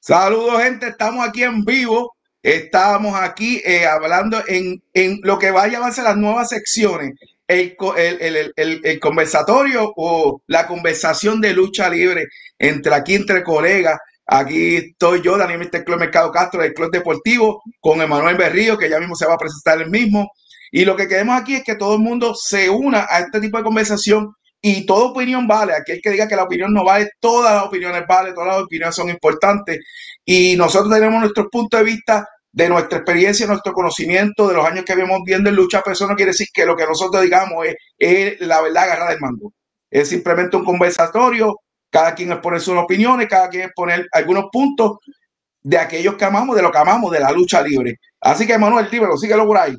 Saludos, gente. Estamos aquí en vivo. Estamos aquí eh, hablando en, en, lo que va a llamarse las nuevas secciones. El, el, el, el, conversatorio o la conversación de lucha libre entre aquí, entre colegas. Aquí estoy yo, Daniel Mister Club Mercado Castro del Club Deportivo, con Emanuel Berrío, que ya mismo se va a presentar el mismo. Y lo que queremos aquí es que todo el mundo se una a este tipo de conversación y toda opinión vale. Aquel que diga que la opinión no vale, todas las opiniones valen, todas las opiniones son importantes. Y nosotros tenemos nuestro punto de vista de nuestra experiencia, nuestro conocimiento, de los años que vemos viendo en lucha, pero eso no quiere decir que lo que nosotros digamos es, la verdad agarrada del mando. Es simplemente un conversatorio, cada quien expone sus opiniones, cada quien expone algunos puntos de aquellos que amamos, de lo que amamos, de la lucha libre. Así que Manuel, dímelo, síguelo por ahí.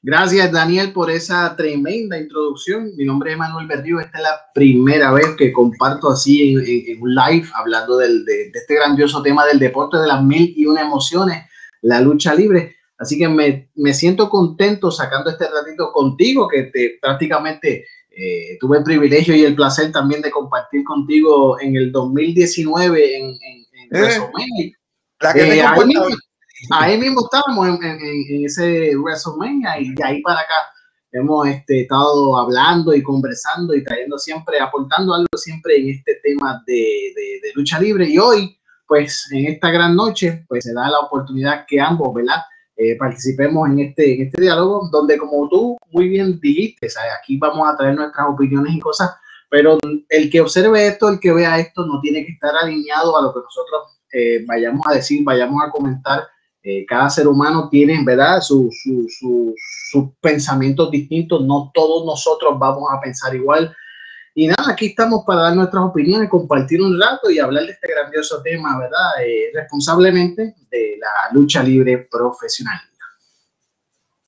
Gracias, Daniel, por esa tremenda introducción. Mi nombre es Manuel Berrío. Esta es la primera vez que comparto así en, un live hablando del, de, este grandioso tema del deporte de las mil y una emociones, la lucha libre. Así que me, me siento contento sacando este ratito contigo, que te, prácticamente eh, tuve el privilegio y el placer también de compartir contigo en el 2019 en, en, eh, La que eh, ahí mismo estábamos en, ese WrestleMania y de ahí para acá hemos este, estado hablando y conversando y trayendo siempre, aportando algo siempre en este tema de, lucha libre. Y hoy, pues en esta gran noche, pues se da la oportunidad que ambos, ¿verdad? Eh, participemos en este, en este diálogo, donde como tú muy bien dijiste, aquí vamos a traer nuestras opiniones y cosas, pero el que observe esto, el que vea esto, no tiene que estar alineado a lo que nosotros eh, vayamos a decir, vayamos a comentar eh, cada ser humano tiene, ¿verdad?, sus pensamientos distintos. No todos nosotros vamos a pensar igual. Y nada, aquí estamos para dar nuestras opiniones, compartir un rato y hablar de este grandioso tema, ¿verdad? Eh, responsablemente de la lucha libre profesional.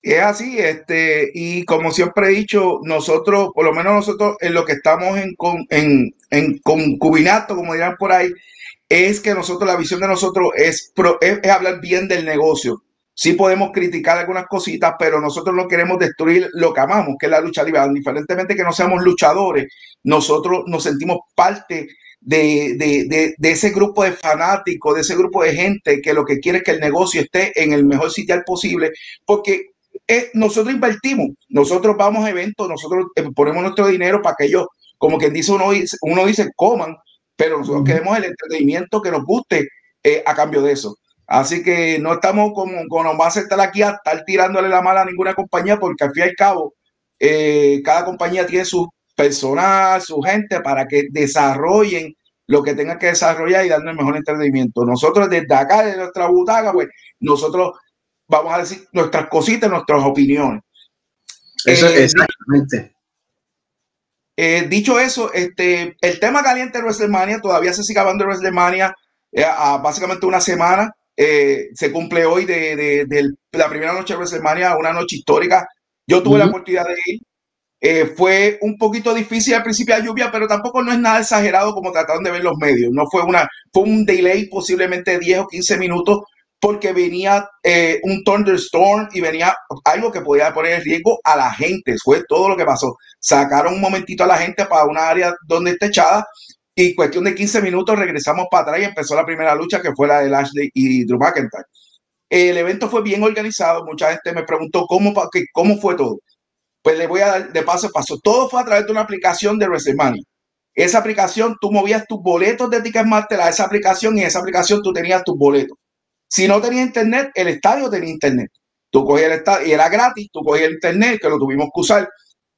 Es así, este, y como siempre he dicho, nosotros, por lo menos nosotros en lo que estamos en, en, en concubinato, como dirán por ahí, es que nosotros, la visión de nosotros es, es, hablar bien del negocio. Sí podemos criticar algunas cositas, pero nosotros no queremos destruir lo que amamos, que es la lucha libre. Indiferentemente que no seamos luchadores, nosotros nos sentimos parte de, de, de, ese grupo de fanáticos, de ese grupo de gente que lo que quiere es que el negocio esté en el mejor sitio posible, porque nosotros invertimos, nosotros vamos a eventos, nosotros eh, ponemos nuestro dinero para que ellos, como quien dice uno, uno dice, coman, pero nosotros queremos el entretenimiento que nos guste eh, a cambio de eso. Así que no estamos como, como va a estar aquí a estar tirándole la mala a ninguna compañía, porque al fin y al cabo, eh, cada compañía tiene su personal, su gente para que desarrollen lo que tengan que desarrollar y darnos el mejor entretenimiento. Nosotros desde acá, de nuestra butaca, pues nosotros vamos a decir nuestras cositas, nuestras opiniones. Eso, eh, exactamente. Eh, dicho eso, este, el tema caliente de WrestleMania todavía se sigue hablando de WrestleMania eh, a básicamente una semana. Eh, se cumple hoy de, la primera noche de WrestleMania, una noche histórica. Yo tuve la oportunidad de ir. fue un poquito difícil al principio de lluvia, pero tampoco no es nada exagerado como trataron de ver los medios. No fue una, fue un delay posiblemente de 10 o 15 minutos porque venía eh, un thunderstorm y venía algo que podía poner en riesgo a la gente. Fue todo lo que pasó. Sacaron un momentito a la gente para una área donde está echada y cuestión de 15 minutos regresamos para atrás y empezó la primera lucha que fue la de Lashley y Drew McIntyre. El evento fue bien organizado. Mucha gente me preguntó cómo, cómo fue todo. Pues le voy a dar de paso a paso. Todo fue a través de una aplicación de WrestleMania. Esa aplicación, tú movías tus boletos de Ticketmaster a esa aplicación y en esa aplicación tú tenías tus boletos. Si no tenía internet, el estadio tenía internet. Tú cogías el estadio y era gratis, tú cogías el internet, que lo tuvimos que usar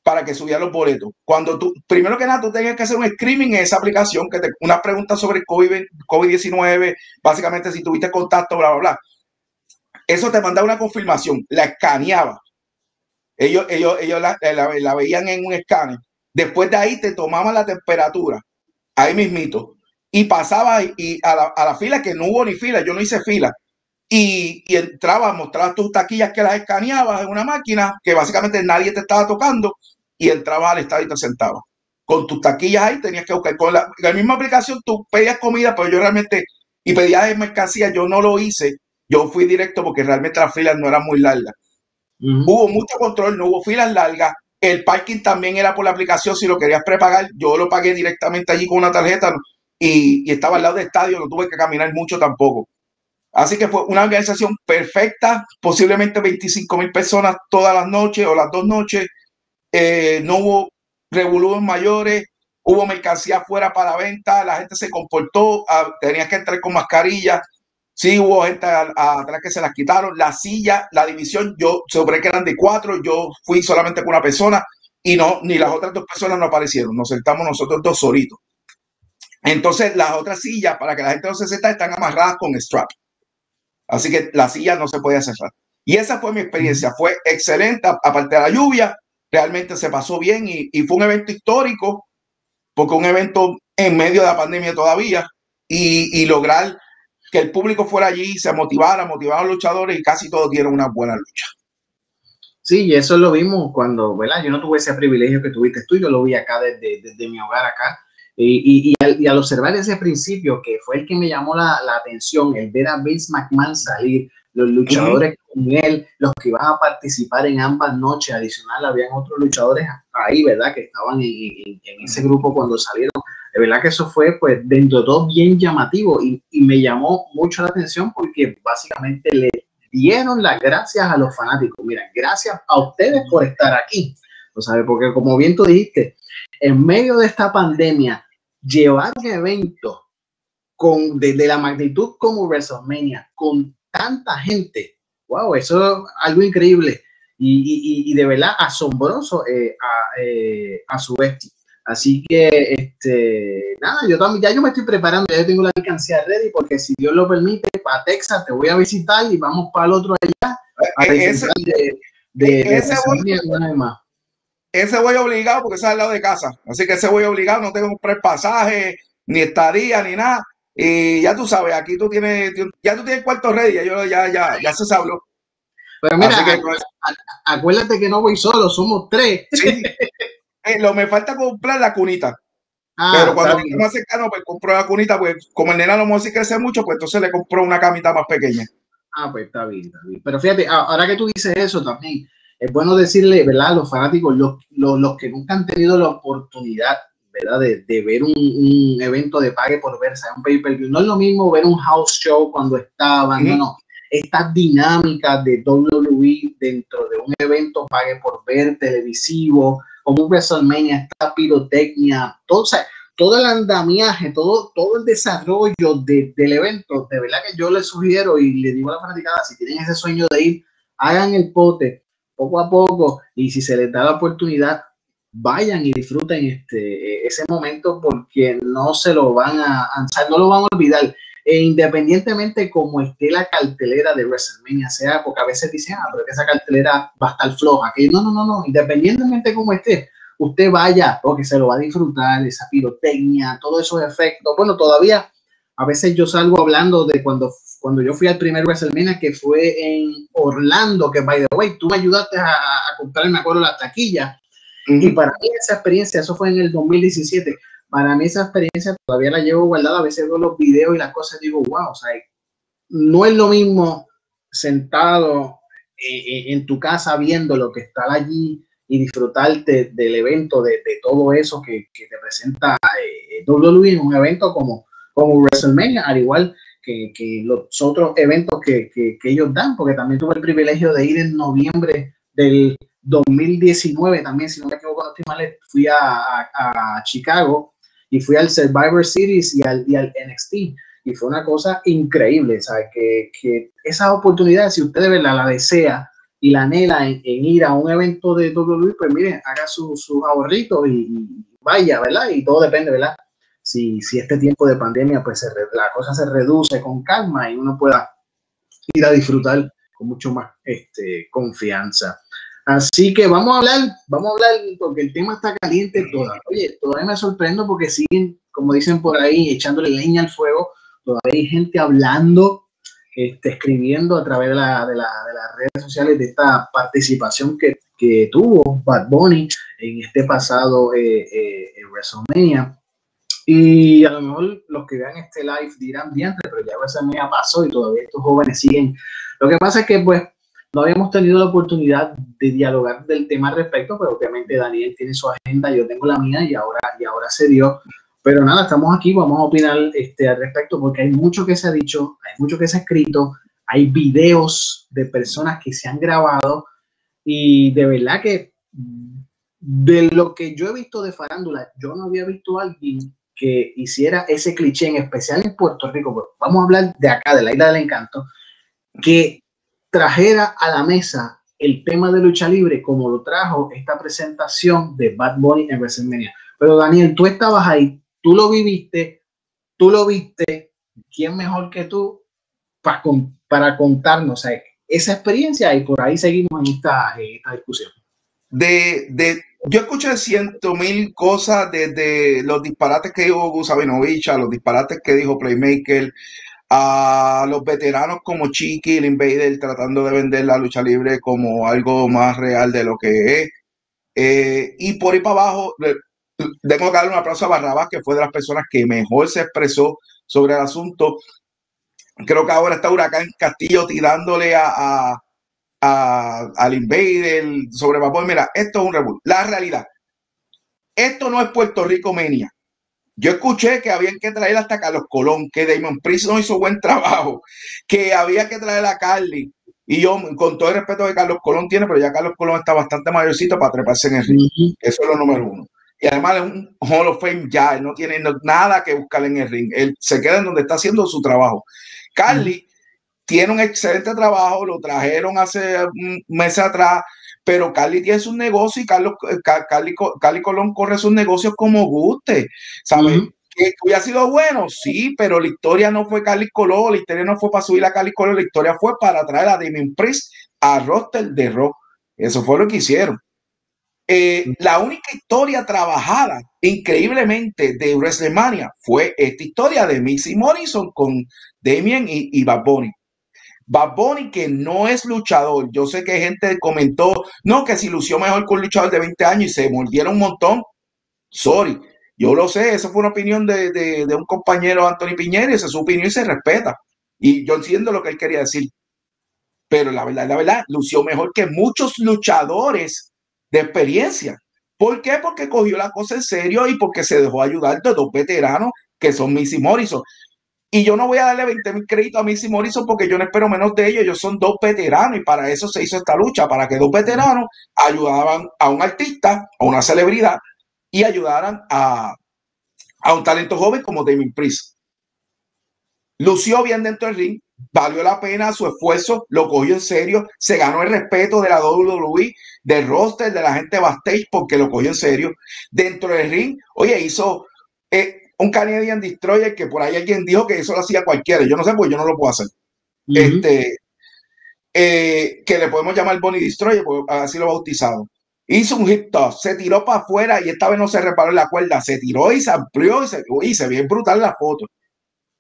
para que subieran los boletos. Cuando tú, primero que nada, tú tenías que hacer un screening en esa aplicación, que te, una pregunta sobre el COVID-19, básicamente si tuviste contacto, bla, bla, bla. Eso te mandaba una confirmación, la escaneaba. Ellos, ellos, ellos la, la veían en un escáner. Después de ahí te tomaban la temperatura, ahí mismito, y pasaba y a la, a la fila, que no hubo ni fila, yo no hice fila y, y entrabas, mostrabas tus taquillas que las escaneabas en una máquina que básicamente nadie te estaba tocando y entrabas al estadio y te sentabas. Con tus taquillas ahí tenías que buscar. Con la, misma aplicación tú pedías comida, pero yo realmente, y pedías mercancía, yo no lo hice. Yo fui directo porque realmente las filas no eran muy largas. Hubo mucho control, no hubo filas largas. El parking también era por la aplicación. Si lo querías prepagar, yo lo pagué directamente allí con una tarjeta y, estaba al lado del estadio, no tuve que caminar mucho tampoco. Así que fue una organización perfecta, posiblemente 25 mil personas todas las noches o las dos noches. Eh, no hubo revoluciones mayores, hubo mercancía fuera para venta, la gente se comportó, ah, tenía que entrar con mascarilla. Sí, hubo gente atrás que se las quitaron. La silla, la división, yo sobre que eran de cuatro, yo fui solamente con una persona y no, ni las otras dos personas no aparecieron. Nos sentamos nosotros dos solitos. Entonces, las otras sillas, para que la gente no se sienta, están amarradas con strap. Así que la silla no se podía cerrar. Y esa fue mi experiencia. Fue excelente, aparte de la lluvia, realmente se pasó bien y, fue un evento histórico, porque un evento en medio de la pandemia todavía, y, lograr que el público fuera allí, se motivara, motivara a los luchadores y casi todos dieron una buena lucha. Sí, y eso lo vimos cuando, ¿verdad? Yo no tuve ese privilegio que tuviste tú, yo lo vi acá desde, desde mi hogar acá y, al, observar ese principio, que fue el que me llamó la, atención, el ver a Vince McMahon salir, los luchadores con él, los que iban a participar en ambas noches, adicional, habían otros luchadores ahí, ¿verdad? Que estaban en, ese grupo cuando salieron. De verdad que eso fue, pues, dentro de todo bien llamativo y, y me llamó mucho la atención porque básicamente le dieron las gracias a los fanáticos. Mira, gracias a ustedes por estar aquí. ¿no sabes? Porque como bien tú dijiste, en medio de esta pandemia, llevar un evento con, de, la magnitud como WrestleMania, con tanta gente, wow, eso es algo increíble y, de verdad asombroso eh, eh, a, su vez. Así que, este, nada, yo también, ya yo me estoy preparando, ya tengo la alcancía ready, porque si Dios lo permite, para Texas te voy a visitar y vamos para el otro allá. A eh, ese, de, de, ese, ese voy obligado porque es al lado de casa. Así que ese voy obligado, no tengo que pasaje, ni estadía, ni nada. Y ya tú sabes, aquí tú tienes, ya tú tienes cuarto ready, ya, yo, ya, ya, ya se habló. Pero mira, acuérdate que no voy solo, somos tres. Eh, lo me falta comprar la cunita. Ah, Pero cuando me más cercano, pues compro la cunita, pues como el nena no me crece mucho, pues entonces le compro una camita más pequeña. Ah, pues está bien, está bien. Pero fíjate, ahora que tú dices eso también, es bueno decirle, ¿verdad? A los fanáticos, los, los, que nunca han tenido la oportunidad, ¿verdad? De, de ver un, un, evento de pague por ver, sea un pay-per-view. No es lo mismo ver un house show cuando estaban, no, no. Estas dinámicas de WWE dentro de un evento pague por ver televisivo, como un WrestleMania, esta pirotecnia, todo, o sea, todo el andamiaje, todo, todo el desarrollo de, del evento, de verdad que yo les sugiero y le digo a la fanaticada, si tienen ese sueño de ir, hagan el pote, poco a poco y si se les da la oportunidad, vayan y disfruten este, ese momento porque no se lo van a, no lo van a olvidar. E independientemente como esté la cartelera de WrestleMania, sea porque a veces dicen, ah, pero que esa cartelera va a estar floja. Que no, no, no, no, independientemente como esté, usted vaya porque se lo va a disfrutar, esa pirotecnia, todos esos efectos. Bueno, todavía a veces yo salgo hablando de cuando cuando yo fui al primer WrestleMania que fue en Orlando, que by the way, tú me ayudaste a, a comprar, me acuerdo, la taquilla. Y para mí esa experiencia, eso fue en el 2017, para mí esa experiencia todavía la llevo guardada, a veces veo los videos y las cosas y digo, wow, o sea, no es lo mismo sentado en, tu casa viendo lo que está allí y disfrutarte del evento, de, todo eso que, te presenta eh, WWE en un evento como, como WrestleMania, al igual que, que los otros eventos que, que, ellos dan, porque también tuve el privilegio de ir en noviembre del 2019, también, si no me equivoco, no mal, fui a, a, Chicago y fui al Survivor Series y al, y al NXT. Y fue una cosa increíble, ¿sabes? Que, que esa oportunidad, si usted de verdad la desea y la anhela en, ir a un evento de WWE, pues mire, haga sus su ahorritos y, y, vaya, ¿verdad? Y todo depende, ¿verdad? Si, si este tiempo de pandemia, pues la cosa se reduce con calma y uno pueda ir a disfrutar con mucho más este, confianza. Así que vamos a hablar, vamos a hablar porque el tema está caliente todavía. Oye, todavía me sorprendo porque siguen, como dicen por ahí, echándole leña al fuego. Todavía hay gente hablando, este, escribiendo a través de, la, de, la, de, las redes sociales de esta participación que, que tuvo Bad Bunny en este pasado eh, eh, WrestleMania. Y a lo mejor los que vean este live dirán, diantre, pero ya esa media pasó y todavía estos jóvenes siguen. Lo que pasa es que, pues, no habíamos tenido la oportunidad de dialogar del tema al respecto, pero obviamente Daniel tiene su agenda, yo tengo la mía y ahora, y ahora se dio. Pero nada, estamos aquí, vamos a opinar este, al respecto porque hay mucho que se ha dicho, hay mucho que se ha escrito, hay videos de personas que se han grabado y de verdad que de lo que yo he visto de farándula, yo no había visto a alguien que hiciera ese cliché, en especial en Puerto Rico, vamos a hablar de acá, de la isla del encanto, que trajera a la mesa el tema de lucha libre como lo trajo esta presentación de Bad Bunny en WrestleMania. Pero Daniel, tú estabas ahí, tú lo viviste, tú lo viste, ¿quién mejor que tú para, para contarnos esa experiencia? Y por ahí seguimos en esta, discusión. De, de, yo escuché ciento mil cosas desde los disparates que dijo Gusavinovich a los disparates que dijo Playmaker, a los veteranos como Chiqui, el Invader, tratando de vender la lucha libre como algo más real de lo que es. Eh, y por ahí para abajo, tengo que darle un aplauso a Barrabás, que fue de las personas que mejor se expresó sobre el asunto. Creo que ahora está Huracán Castillo tirándole a, a, al Invader sobre vapor. Mira, esto es un revuelo. La realidad, esto no es Puerto Rico Menia. Yo escuché que había que traer hasta Carlos Colón, que Damon Priest no hizo buen trabajo, que había que traer a Carly. Y yo, con todo el respeto que Carlos Colón tiene, pero ya Carlos Colón está bastante mayorcito para treparse en el ring. Eso es lo número uno. Y además es un Hall of Fame ya, él no tiene nada que buscar en el ring. Él se queda en donde está haciendo su trabajo. Carly tiene un excelente trabajo, lo trajeron hace un mes atrás, pero Cali tiene su negocio y Carlos, eh, Cali, Colón corre sus negocios como guste, ¿sabes? ¿Que hubiera sido bueno? Sí, pero la historia no fue Cali Colón, la historia no fue para subir a Cali Colón, la historia fue para traer a Damien Priest a roster de rock. Eso fue lo que hicieron. Eh, la única historia trabajada increíblemente de WrestleMania fue esta historia de Missy Morrison con Damien y, y Bad Bunny. Bad que no es luchador, yo sé que gente comentó, no, que si lució mejor con un luchador de 20 años y se mordieron un montón. Sorry, yo lo sé, esa fue una opinión de, un compañero Anthony Piñera, esa es su opinión y se respeta. Y yo entiendo lo que él quería decir. Pero la verdad, la verdad, lució mejor que muchos luchadores de experiencia. ¿Por qué? Porque cogió la cosa en serio y porque se dejó ayudar de dos veteranos que son Missy Morrison. Y yo no voy a darle 20 mil créditos a Missy Morrison porque yo no espero menos de ellos. Ellos son dos veteranos y para eso se hizo esta lucha, para que dos veteranos ayudaban a un artista, a una celebridad y ayudaran a, un talento joven como Damien Priest. Lució bien dentro del ring, valió la pena su esfuerzo, lo cogió en serio, se ganó el respeto de la WWE, del roster, de la gente backstage porque lo cogió en serio. Dentro del ring, oye, hizo... Eh, un Canadian Destroyer que por ahí alguien dijo que eso lo hacía cualquiera. Yo no sé, pues yo no lo puedo hacer. Este, eh, que le podemos llamar Bonnie Destroyer, así lo bautizado. Hizo un hit toss, se tiró para afuera y esta vez no se reparó en la cuerda, se tiró y se amplió y se, y se brutal la foto.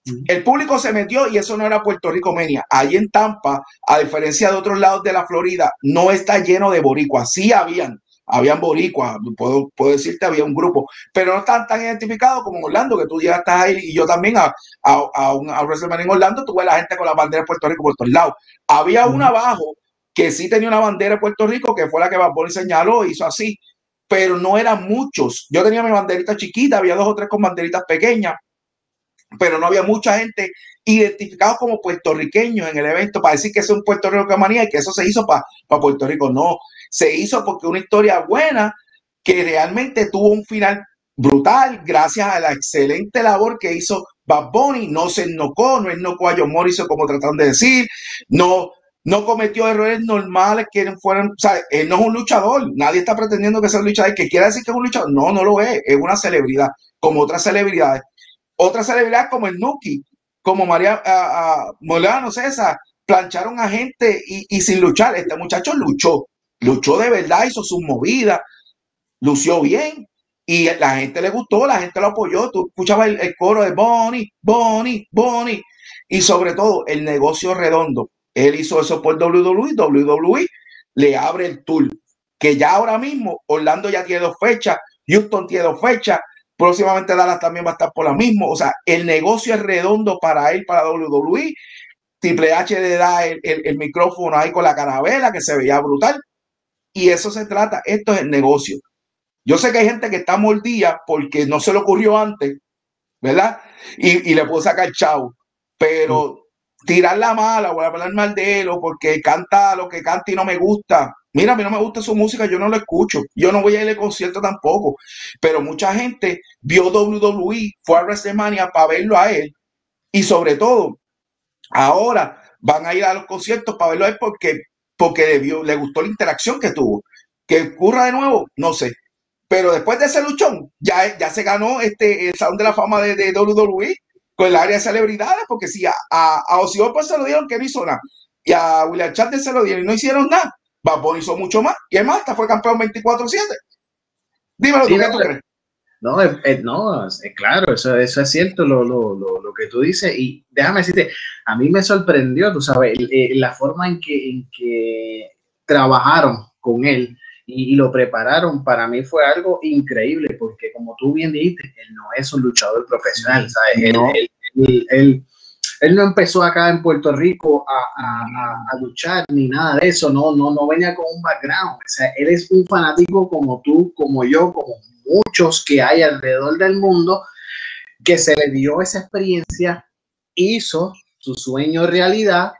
El público se metió y eso no era Puerto Rico Menia. Ahí en Tampa, a diferencia de otros lados de la Florida, no está lleno de boricuas. Sí habían, habían boricuas, puedo, puedo decirte, había un grupo, pero no están tan identificados como Orlando, que tú ya estás ahí, y yo también a, a, a, un, a WrestleMania en Orlando tuve la gente con la bandera de Puerto Rico por todos lados. Había una abajo que sí tenía una bandera de Puerto Rico, que fue la que Bad señaló, hizo así, pero no eran muchos. Yo tenía mi banderita chiquita, había dos o tres con banderitas pequeñas, pero no había mucha gente identificada como puertorriqueños en el evento para decir que es un Puerto Rico manía y que eso se hizo para Puerto Rico. No, se hizo porque una historia buena que realmente tuvo un final brutal gracias a la excelente labor que hizo Bad Bunny. No se ennocó, no ennocó a John Morrison como trataron de decir, no, no cometió errores normales que fueran, o sea, él no es un luchador, nadie está pretendiendo que sea un luchador, que quiera decir que es un luchador, no, no lo es, es una celebridad, como otras celebridades. Otras celebridades como el Nuki, como María uh, Molano César, plancharon a gente y sin luchar, este muchacho luchó, luchó de verdad, hizo sus movidas, lució bien y la gente le gustó, la gente lo apoyó. Tú escuchabas el, coro de Bonnie, Bonnie, Bonnie y sobre todo el negocio redondo. Él hizo eso por WWE, WWE le abre el tour, que ya ahora mismo Orlando ya tiene dos fechas, Houston tiene dos fechas, próximamente Dallas también va a estar por la misma. O sea, el negocio es redondo para él, para WWE. Triple H le da el, el micrófono ahí con la carabela, que se veía brutal. Y eso se trata, esto es el negocio. Yo sé que hay gente que está mordida porque no se le ocurrió antes, ¿verdad? Y, y le puedo sacar chau. Pero tirar la mala o hablar mal de él o porque canta lo que canta y no me gusta. Mira, a mí no me gusta su música, yo no lo escucho. Yo no voy a ir al concierto tampoco. Pero mucha gente vio WWE, fue a WrestleMania para verlo a él. Y sobre todo, ahora van a ir a los conciertos para verlo a él porque, porque le, vio, le gustó la interacción que tuvo. Que ocurra de nuevo, no sé. Pero después de ese luchón, ya, ya se ganó este, el Salón de la Fama de, de WWE con el área de celebridades, porque si a, a, a se lo dieron que no hizo nada, y a William Chandler se lo dieron y no hicieron nada, Bad hizo mucho más, y además hasta fue campeón 24-7. Dímelo tú, ¿qué tú crees? No, no, claro, eso, eso es cierto lo, lo, lo, que tú dices. Y déjame decirte, a mí me sorprendió, tú sabes, la forma en que, en que trabajaron con él y, lo prepararon, para mí fue algo increíble, porque como tú bien dijiste, él no es un luchador profesional, ¿sabes? Él, él, él, no empezó acá en Puerto Rico a, a, luchar ni nada de eso, no, no, no venía con un background, o sea, él es un fanático como tú, como yo, como muchos que hay alrededor del mundo, que se le dio esa experiencia, hizo su sueño realidad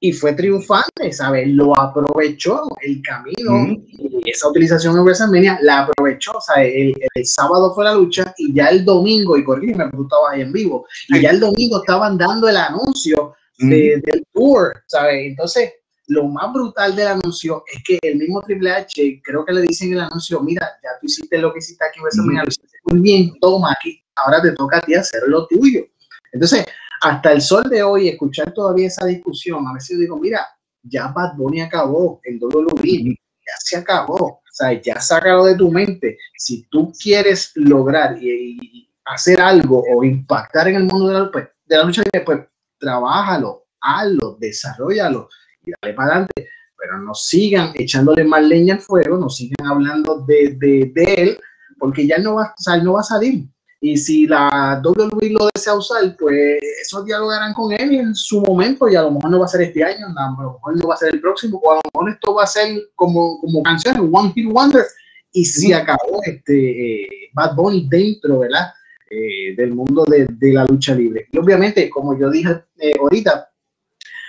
y fue triunfante, ¿sabes? Lo aprovechó el camino y esa utilización en WrestleMania la aprovechó, ¿sabes? El, el, sábado fue la lucha y ya el domingo, y corrígeme, tú estabas ahí en vivo, y ya el domingo estaban dando el anuncio del tour, ¿sabes? Entonces, lo más brutal del anuncio es que el mismo Triple H, creo que le dicen en el anuncio, mira, ya tú hiciste lo que hiciste aquí WrestleMania, lo hiciste muy bien, toma aquí, ahora te toca a ti hacer lo tuyo. Entonces, hasta el sol de hoy, escuchar todavía esa discusión, a veces digo, mira, ya Bad Bunny acabó en WWE, ya se acabó, o sea, ya sácalo de tu mente. Si tú quieres lograr y, hacer algo o impactar en el mundo de la, pues, de la lucha libre, pues trabájalo, hazlo, desarrollalo y dale para adelante. Pero no sigan echándole más leña al fuego, no sigan hablando de, de, de él, porque ya no va, o sea, no va a salir. Y si la WWE lo desea usar, pues eso dialogarán con él en su momento y a lo mejor no va a ser este año, a lo mejor no va a ser el próximo, o a lo mejor esto va a ser como, como canciones, One Hit Wonder, y si acabó este eh, Bad Bunny dentro, ¿verdad? Eh, del mundo de, de, la lucha libre. Y obviamente, como yo dije eh, ahorita,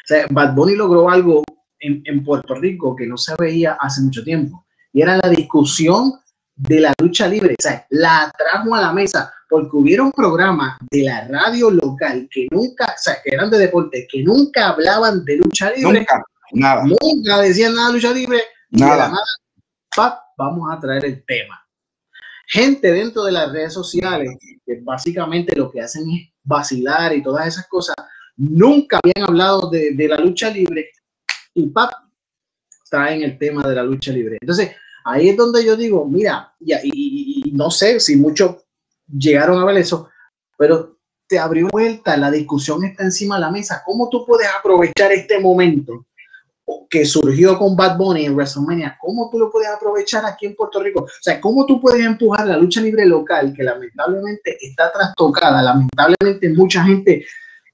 sea, Bad Bunny logró algo en, en Puerto Rico que no se veía hace mucho tiempo, y era la discusión de la lucha libre, o sea, la trajo a la mesa porque hubieron programas de la radio local que nunca, o sea, que eran de deporte, que nunca hablaban de lucha libre. Nunca, nada. Nunca decían nada de lucha libre. Nada. nada vamos a traer el tema. Gente dentro de las redes sociales, que básicamente lo que hacen es vacilar y todas esas cosas, nunca habían hablado de, la lucha libre y pap, traen el tema de la lucha libre. Entonces, Ahí es donde yo digo, mira, y, no sé si muchos llegaron a ver eso, pero te abrió vuelta, la discusión está encima de la mesa. ¿Cómo tú puedes aprovechar este momento que surgió con Bad Bunny en WrestleMania? ¿Cómo tú lo puedes aprovechar aquí en Puerto Rico? O sea, ¿cómo tú puedes empujar la lucha libre local que lamentablemente está trastocada? Lamentablemente mucha gente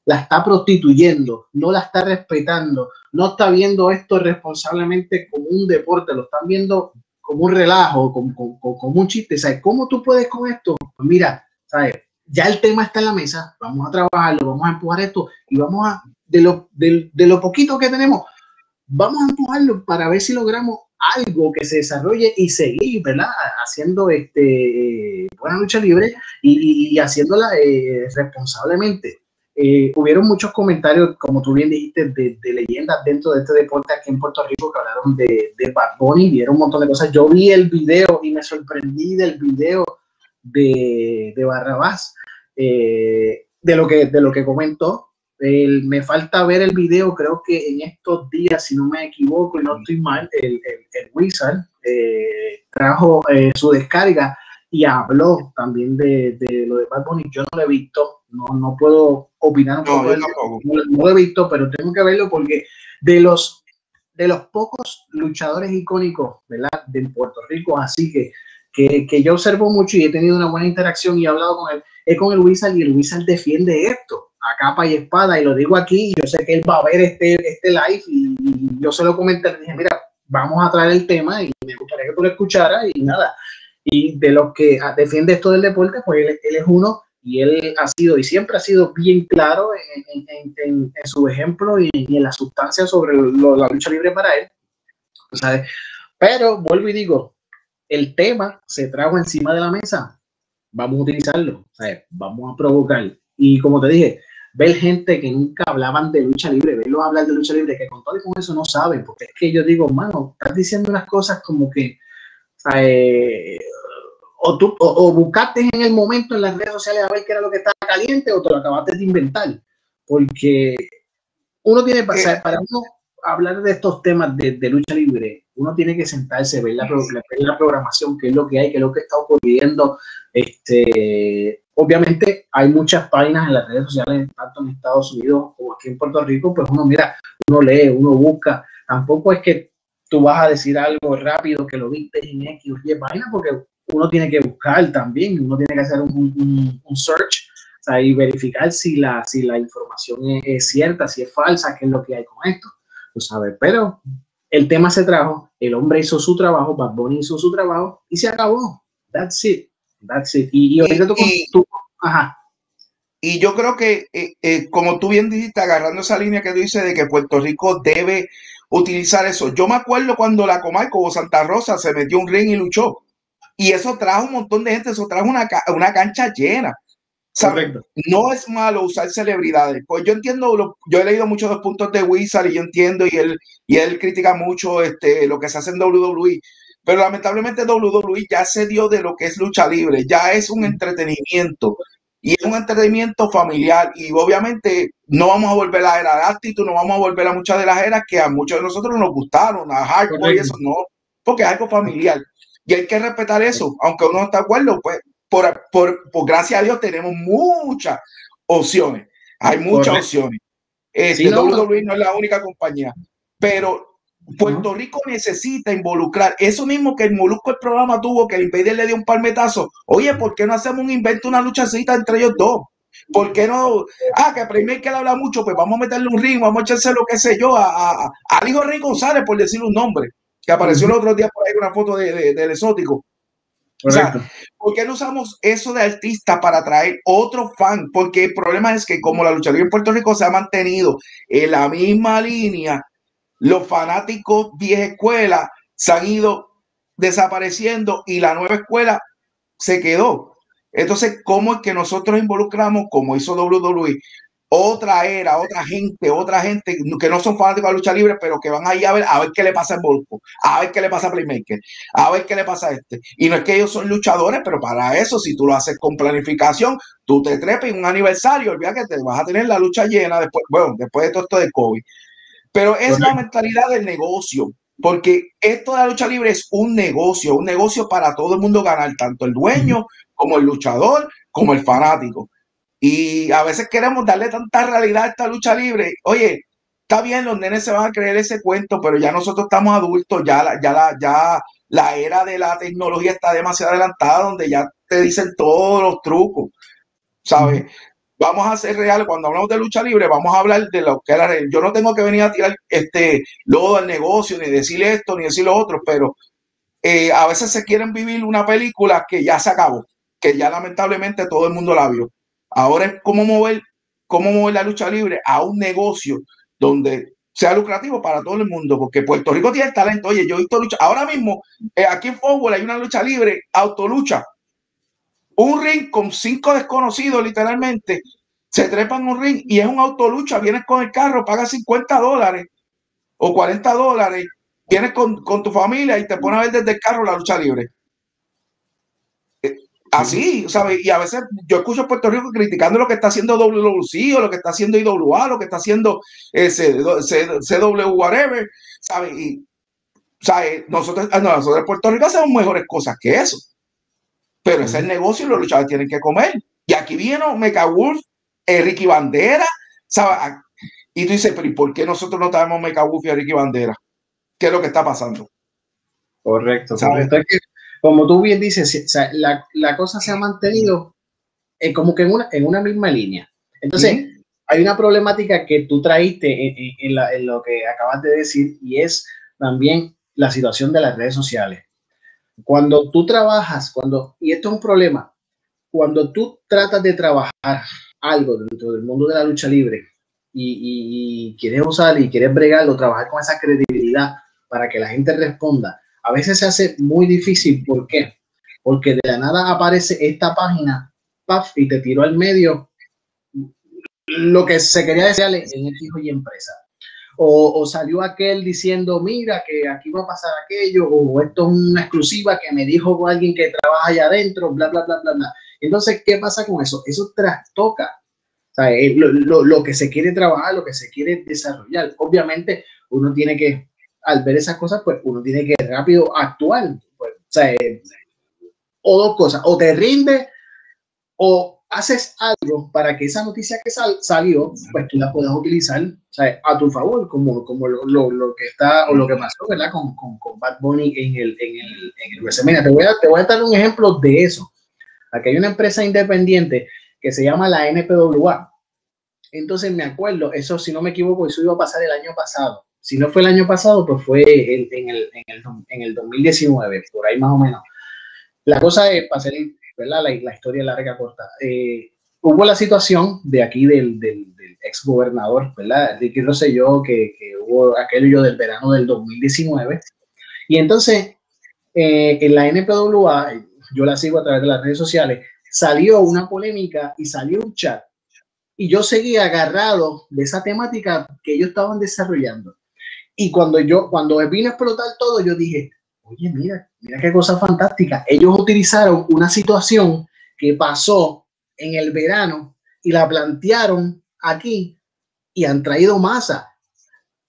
la está prostituyendo, no la está respetando, no está viendo esto responsablemente como un deporte, lo están viendo como un relajo, como, un chiste, ¿sabes? ¿Cómo tú puedes con esto? Pues mira, ¿sabes? Ya el tema está en la mesa, vamos a trabajarlo, vamos a empujar esto y vamos a, de lo, de, de lo poquito que tenemos, vamos a empujarlo para ver si logramos algo que se desarrolle y seguir, ¿verdad? Haciendo este, buena lucha libre y, y, haciéndola eh, responsablemente. Eh, hubieron muchos comentarios, como tú bien dijiste, de, leyendas dentro de este deporte aquí en Puerto Rico que hablaron de, de Bad Bunny, vieron un montón de cosas. Yo vi el video y me sorprendí del video de, de Barrabás, eh, de, lo que, de lo que comentó. me falta ver el video, creo que en estos días, si no me equivoco y no estoy mal, el, el, Wizard eh, trajo su descarga y habló también de, de, lo de Bad Bunny. Yo no lo he visto, no, no puedo opinar un poco. No, no, lo he visto, pero tengo que verlo porque de los, de los pocos luchadores icónicos ¿verdad? de Puerto Rico, así que, que, que, yo observo mucho y he tenido una buena interacción y he hablado con él, es con el Wizard y el Wizard defiende esto a capa y espada y lo digo aquí, yo sé que él va a ver este, este live y, yo se lo comenté, dije, mira, vamos a traer el tema y me gustaría que tú lo escucharas y nada, y de los que defiende esto del deporte, pues él, es uno y él ha sido y siempre ha sido bien claro en, su ejemplo y, en la sustancia sobre la lucha libre para él. Pero vuelvo y digo, el tema se trajo encima de la mesa, vamos a utilizarlo, vamos a provocar. Y como te dije, ver gente que nunca hablaban de lucha libre, verlos hablar de lucha libre, que con todo y con eso no saben, porque es que yo digo, mano, estás diciendo unas cosas como que eh, o, tú, o, buscaste en el momento en las redes sociales a ver qué era lo que estaba caliente o te lo acabaste de inventar. Porque uno tiene, para, eh, para uno hablar de estos temas de, lucha libre, uno tiene que sentarse, ver la, ver la programación, qué es lo que hay, qué es lo que está ocurriendo. Este, obviamente hay muchas páginas en las redes sociales, tanto en Estados Unidos como aquí en Puerto Rico, pues uno mira, uno lee, uno busca. Tampoco es que tú vas a decir algo rápido que lo viste en X o Y página, porque uno tiene que buscar también, uno tiene que hacer un, un, search y verificar si la, si la información es, cierta, si es falsa, qué es lo que hay con esto. Pues, sabes, pero el tema se trajo, el hombre hizo su trabajo, Bad Bunny hizo su trabajo y se acabó. That's it. That's it. Y, y, yo creo que, eh, eh, como tú bien dijiste, agarrando esa línea que tú dices de que Puerto Rico debe utilizar eso. Yo me acuerdo cuando la Comarco o Santa Rosa se metió un ring y luchó. Y eso trajo un montón de gente, eso trajo una, una cancha llena. No es malo usar celebridades. Pues yo entiendo, yo he leído muchos los puntos de Wizard y yo entiendo y él, y él critica mucho este, lo que se hace en WWE. Pero lamentablemente WWE ya se dio de lo que es lucha libre, ya es un entretenimiento y es un entretenimiento familiar y obviamente no vamos a volver a la era de actitud, no vamos a volver a muchas de las eras que a muchos de nosotros nos gustaron, a hardcore y eso, no, porque es algo familiar. Y hay que respetar eso, aunque uno no está de acuerdo, pues por, por, por gracias a Dios tenemos muchas opciones. Hay muchas opciones. Este, no, WWE no es la única compañía, pero Puerto Rico necesita involucrar eso mismo que el Molusco el programa tuvo, que el Invader le dio un palmetazo. Oye, ¿por qué no hacemos un invento, una luchacita entre ellos dos? ¿Por qué no? Ah, que primero que le habla mucho, pues vamos a meterle un ring, vamos a echarse lo que sé yo a, a, hijo Rey González, por decirle un nombre que apareció el otro día por ahí una foto de, del exótico. O sea, ¿por qué no usamos eso de artista para atraer otro fan? Porque el problema es que como la lucha libre en Puerto Rico se ha mantenido en la misma línea, los fanáticos vieja escuela se han ido desapareciendo y la nueva escuela se quedó. Entonces, ¿cómo es que nosotros involucramos, como hizo WWE, otra era, otra gente, otra gente que no son fanáticos de la lucha libre, pero que van ahí a ver, a ver qué le pasa a Volco, a ver qué le pasa a Playmaker, a ver qué le pasa a este. Y no es que ellos son luchadores, pero para eso, si tú lo haces con planificación, tú te trepes en un aniversario, olvida que te vas a tener la lucha llena después, bueno, después de todo esto de COVID. Pero es la mentalidad del negocio, porque esto de la lucha libre es un negocio, un negocio para todo el mundo ganar, tanto el dueño como el luchador, como el fanático. Y a veces queremos darle tanta realidad a esta lucha libre. Oye, está bien, los nenes se van a creer ese cuento, pero ya nosotros estamos adultos, ya la, ya la, ya la era de la tecnología está demasiado adelantada, donde ya te dicen todos los trucos, ¿sabes? Vamos a ser reales, cuando hablamos de lucha libre, vamos a hablar de lo que era. Yo no tengo que venir a tirar este lodo al negocio, ni decir esto, ni decir lo otro, pero eh, a veces se quieren vivir una película que ya se acabó, que ya lamentablemente todo el mundo la vio. Ahora es cómo mover, cómo mover la lucha libre a un negocio donde sea lucrativo para todo el mundo, porque Puerto Rico tiene talento. Oye, yo he visto lucha. Ahora mismo, eh, aquí en fútbol hay una lucha libre, autolucha. Un ring con cinco desconocidos, literalmente. Se trepan un ring y es un autolucha. Vienes con el carro, pagas 50 dólares o 40 dólares. Vienes con, con tu familia y te pones a ver desde el carro la lucha libre. Así, ¿sabes? Y a veces yo escucho a Puerto Rico criticando lo que está haciendo WWC o lo que está haciendo IWA, lo que está haciendo eh, CW whatever, ¿sabes? Y, ¿sabes? Nosotros, ah, nosotros en Puerto Rico hacemos mejores cosas que eso. Pero ese es el negocio y los luchadores tienen que comer. Y aquí vino Mecha Wolf, Ricky Bandera, ¿sabes? Y tú dices, pero ¿y por qué nosotros no tenemos Mecha Wolf y Ricky Bandera? ¿Qué es lo que está pasando? Correcto. ¿sabes? Como tú bien dices, la, cosa se ha mantenido eh, como que en una, en una misma línea. Entonces, hay una problemática que tú traíste en, lo que acabas de decir y es también la situación de las redes sociales. Cuando tú trabajas, cuando, y esto es un problema, cuando tú tratas de trabajar algo dentro del mundo de la lucha libre y, quieres usar y quieres bregarlo, trabajar con esa credibilidad para que la gente responda, a veces se hace muy difícil. ¿Por qué? Porque de la nada aparece esta página, paf, y te tiró al medio lo que se quería decir en el hijo y empresa. O, salió aquel diciendo, mira, que aquí va a pasar aquello, o esto es una exclusiva que me dijo alguien que trabaja allá adentro, bla, bla, bla, bla, bla. Entonces, ¿qué pasa con eso? Eso trastoca eh, lo, que se quiere trabajar, lo que se quiere desarrollar. Obviamente, uno tiene que, al ver esas cosas, pues uno tiene que rápido actuar. Pues, o, sea, eh, o dos cosas, o te rinde o haces algo para que esa noticia que salió, pues tú la puedas utilizar a tu favor, como, como lo, que está o lo que pasó, ¿verdad? Con, con, Bad Bunny en el, en el, en el Te voy, a, te voy a dar un ejemplo de eso. Aquí hay una empresa independiente que se llama la NPWA. Entonces me acuerdo, eso si no me equivoco, eso iba a pasar el año pasado. Si no fue el año pasado, pues fue en, el, en, el, en, el, 2019, por ahí más o menos. La cosa es, para hacer ¿verdad? La, la historia larga, corta, eh, hubo la situación de aquí del, del, del ex gobernador, ¿verdad? Ricky Rosselló, que, que hubo aquello del verano del 2019. Y entonces, eh, en la NPWA, yo la sigo a través de las redes sociales, salió una polémica y salió un chat. Y yo seguía agarrado de esa temática que ellos estaban desarrollando. Y cuando yo, cuando vino a explotar todo, yo dije, oye, mira, mira qué cosa fantástica. Ellos utilizaron una situación que pasó en el verano y la plantearon aquí y han traído masa.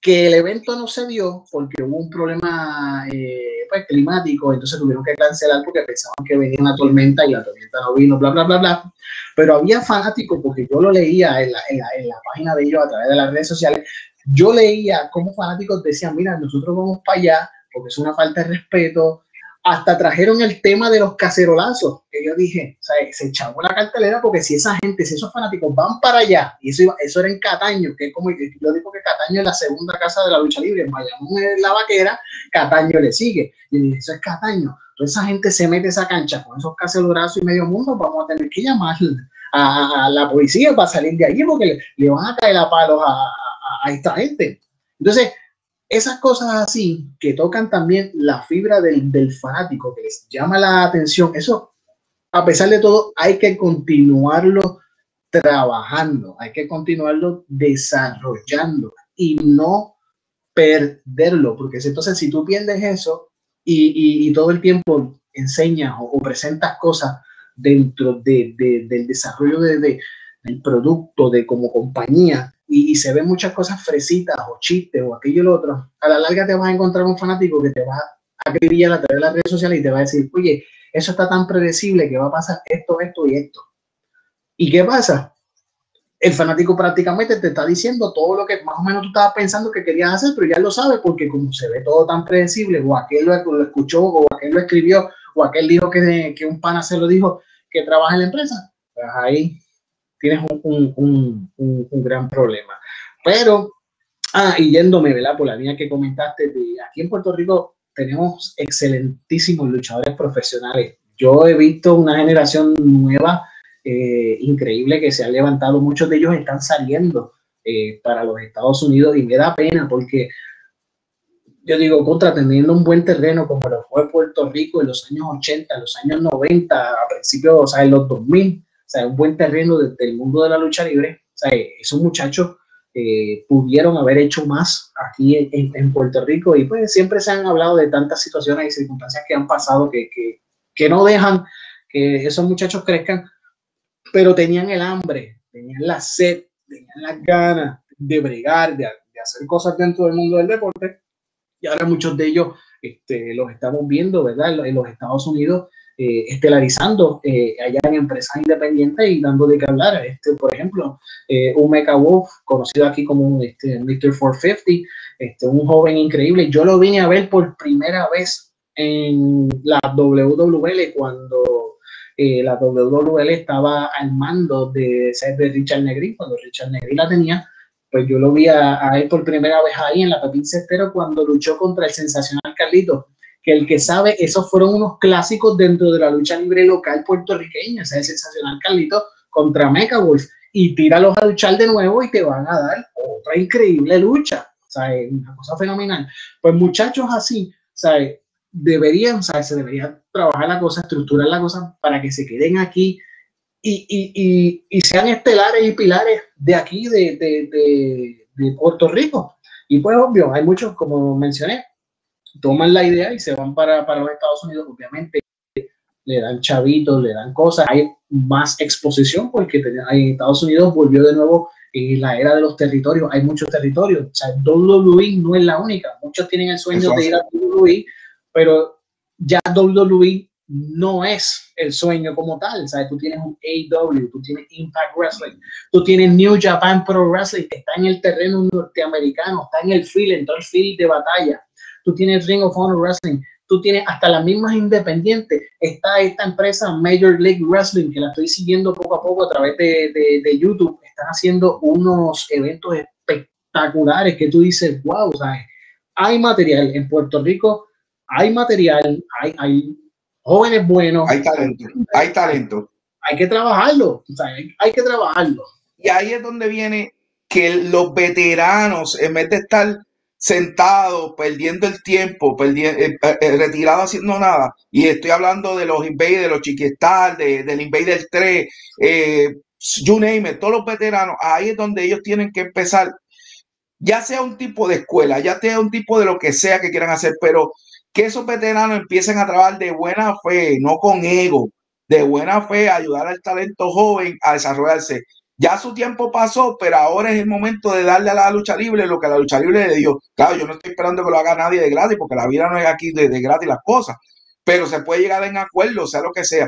Que el evento no se dio porque hubo un problema eh, pues, climático, entonces tuvieron que cancelar porque pensaban que venía una tormenta y la tormenta no vino, bla, bla, bla, bla. Pero había fanáticos, porque yo lo leía en la, en la, en la página de ellos a través de las redes sociales, yo leía cómo fanáticos decían, mira, nosotros vamos para allá porque es una falta de respeto, hasta trajeron el tema de los cacerolazos, que yo dije, o sea, se echaba la cartelera porque si esa gente, si esos fanáticos van para allá, y eso, eso era en Cataño, que es como, yo digo que Cataño es la segunda casa de la lucha libre, en Bayamón es la vaquera, Cataño le sigue, y dije, eso es Cataño, toda esa gente se mete esa cancha con esos cacerolazos y medio mundo, vamos a tener que llamar a, la policía para salir de allí porque le, van a caer a palos a, a esta gente. Entonces, esas cosas así que tocan también la fibra del, del, fanático, que les llama la atención, eso, a pesar de todo, hay que continuarlo trabajando, hay que continuarlo desarrollando y no perderlo, porque entonces si tú pierdes eso y, y, todo el tiempo enseñas o, presentas cosas dentro de, de, del desarrollo de, del producto, de como compañía, y, se ven muchas cosas fresitas o chistes o aquello y lo otro, a la larga te vas a encontrar un fanático que te va a acribillar a través de las redes sociales y te va a decir, oye, eso está tan predecible que va a pasar esto, esto y esto. ¿Y qué pasa? El fanático prácticamente te está diciendo todo lo que más o menos tú estabas pensando que querías hacer, pero ya lo sabe porque como se ve todo tan predecible, o aquel lo, escuchó, o aquel lo escribió, o aquel dijo que, que un pana se lo dijo que trabaja en la empresa, pues ahí tienes un, un, un, un gran problema. Pero, ah, y yéndome, ¿verdad? Por la línea que comentaste, de aquí en Puerto Rico tenemos excelentísimos luchadores profesionales. Yo he visto una generación nueva, eh, increíble, que se ha levantado. Muchos de ellos están saliendo eh, para los Estados Unidos y me da pena porque yo digo, contra teniendo un buen terreno como lo fue Puerto Rico en los años 80, en los años 90, a principios, o sea, en los 2000, o sea, un buen terreno desde el mundo de la lucha libre. O sea, esos muchachos eh, pudieron haber hecho más aquí en, en, Puerto Rico y pues siempre se han hablado de tantas situaciones y circunstancias que han pasado que, que, que no dejan que esos muchachos crezcan, pero tenían el hambre, tenían la sed, tenían las ganas de bregar, de, de, hacer cosas dentro del mundo del deporte. Y ahora muchos de ellos este, los estamos viendo, ¿verdad? En los Estados Unidos eh, estelarizando eh, allá en empresas independientes y dando de qué hablar. Este, por ejemplo, eh, un Mecha conocido aquí como este, Mr. 450, este, un joven increíble. Yo lo vine a ver por primera vez en la WWL cuando eh, la WWL estaba al mando de, de Richard Negri, cuando Richard Negri la tenía. Pues yo lo vi a, él por primera vez ahí en la Pepín Cestero cuando luchó contra el sensacional Carlito que el que sabe, esos fueron unos clásicos dentro de la lucha libre local puertorriqueña, o sea, el sensacional Carlito contra Mecha Wolf, y tíralos a luchar de nuevo y te van a dar otra increíble lucha, o sea, una cosa fenomenal. Pues muchachos así, ¿sabes? Deberían, ¿sabes? Se debería trabajar la cosa, estructurar la cosa para que se queden aquí y, y, y, y sean estelares y pilares de aquí, de, de, de Puerto Rico. Y pues obvio, hay muchos, como mencioné, toman la idea y se van para, para los Estados Unidos, obviamente le dan chavitos, le dan cosas, hay más exposición porque en Estados Unidos volvió de nuevo en la era de los territorios, hay muchos territorios, o sea, WWE no es la única, muchos tienen el sueño de ir a WWE, pero ya WWE no es el sueño como tal, o sea, tú tienes un AEW, tú tienes Impact Wrestling, tú tienes New Japan Pro Wrestling, que está en el terreno norteamericano, está en el field, en todo el field de batalla, tú tienes Ring of Honor Wrestling, tú tienes hasta las mismas independientes. Está esta empresa Major League Wrestling, que la estoy siguiendo poco a poco a través de, de, de YouTube. Están haciendo unos eventos espectaculares que tú dices, wow, ¿sabes? hay material en Puerto Rico, hay material, hay, hay jóvenes buenos. Hay talento, hay talento. Hay que trabajarlo, hay, hay que trabajarlo. Y ahí es donde viene que los veteranos, en vez de estar sentado, perdiendo el tiempo, perdiendo, eh, eh, retirado haciendo nada. Y estoy hablando de los Invaders, de los Chiquistar, de, del Invader 3, eh, you name todos los veteranos. Ahí es donde ellos tienen que empezar, ya sea un tipo de escuela, ya sea un tipo de lo que sea que quieran hacer, pero que esos veteranos empiecen a trabajar de buena fe, no con ego, de buena fe, ayudar al talento joven a desarrollarse ya su tiempo pasó, pero ahora es el momento de darle a la lucha libre lo que la lucha libre le dio. Claro, yo no estoy esperando que lo haga nadie de gratis, porque la vida no es aquí de, de gratis las cosas, pero se puede llegar en acuerdo, sea lo que sea.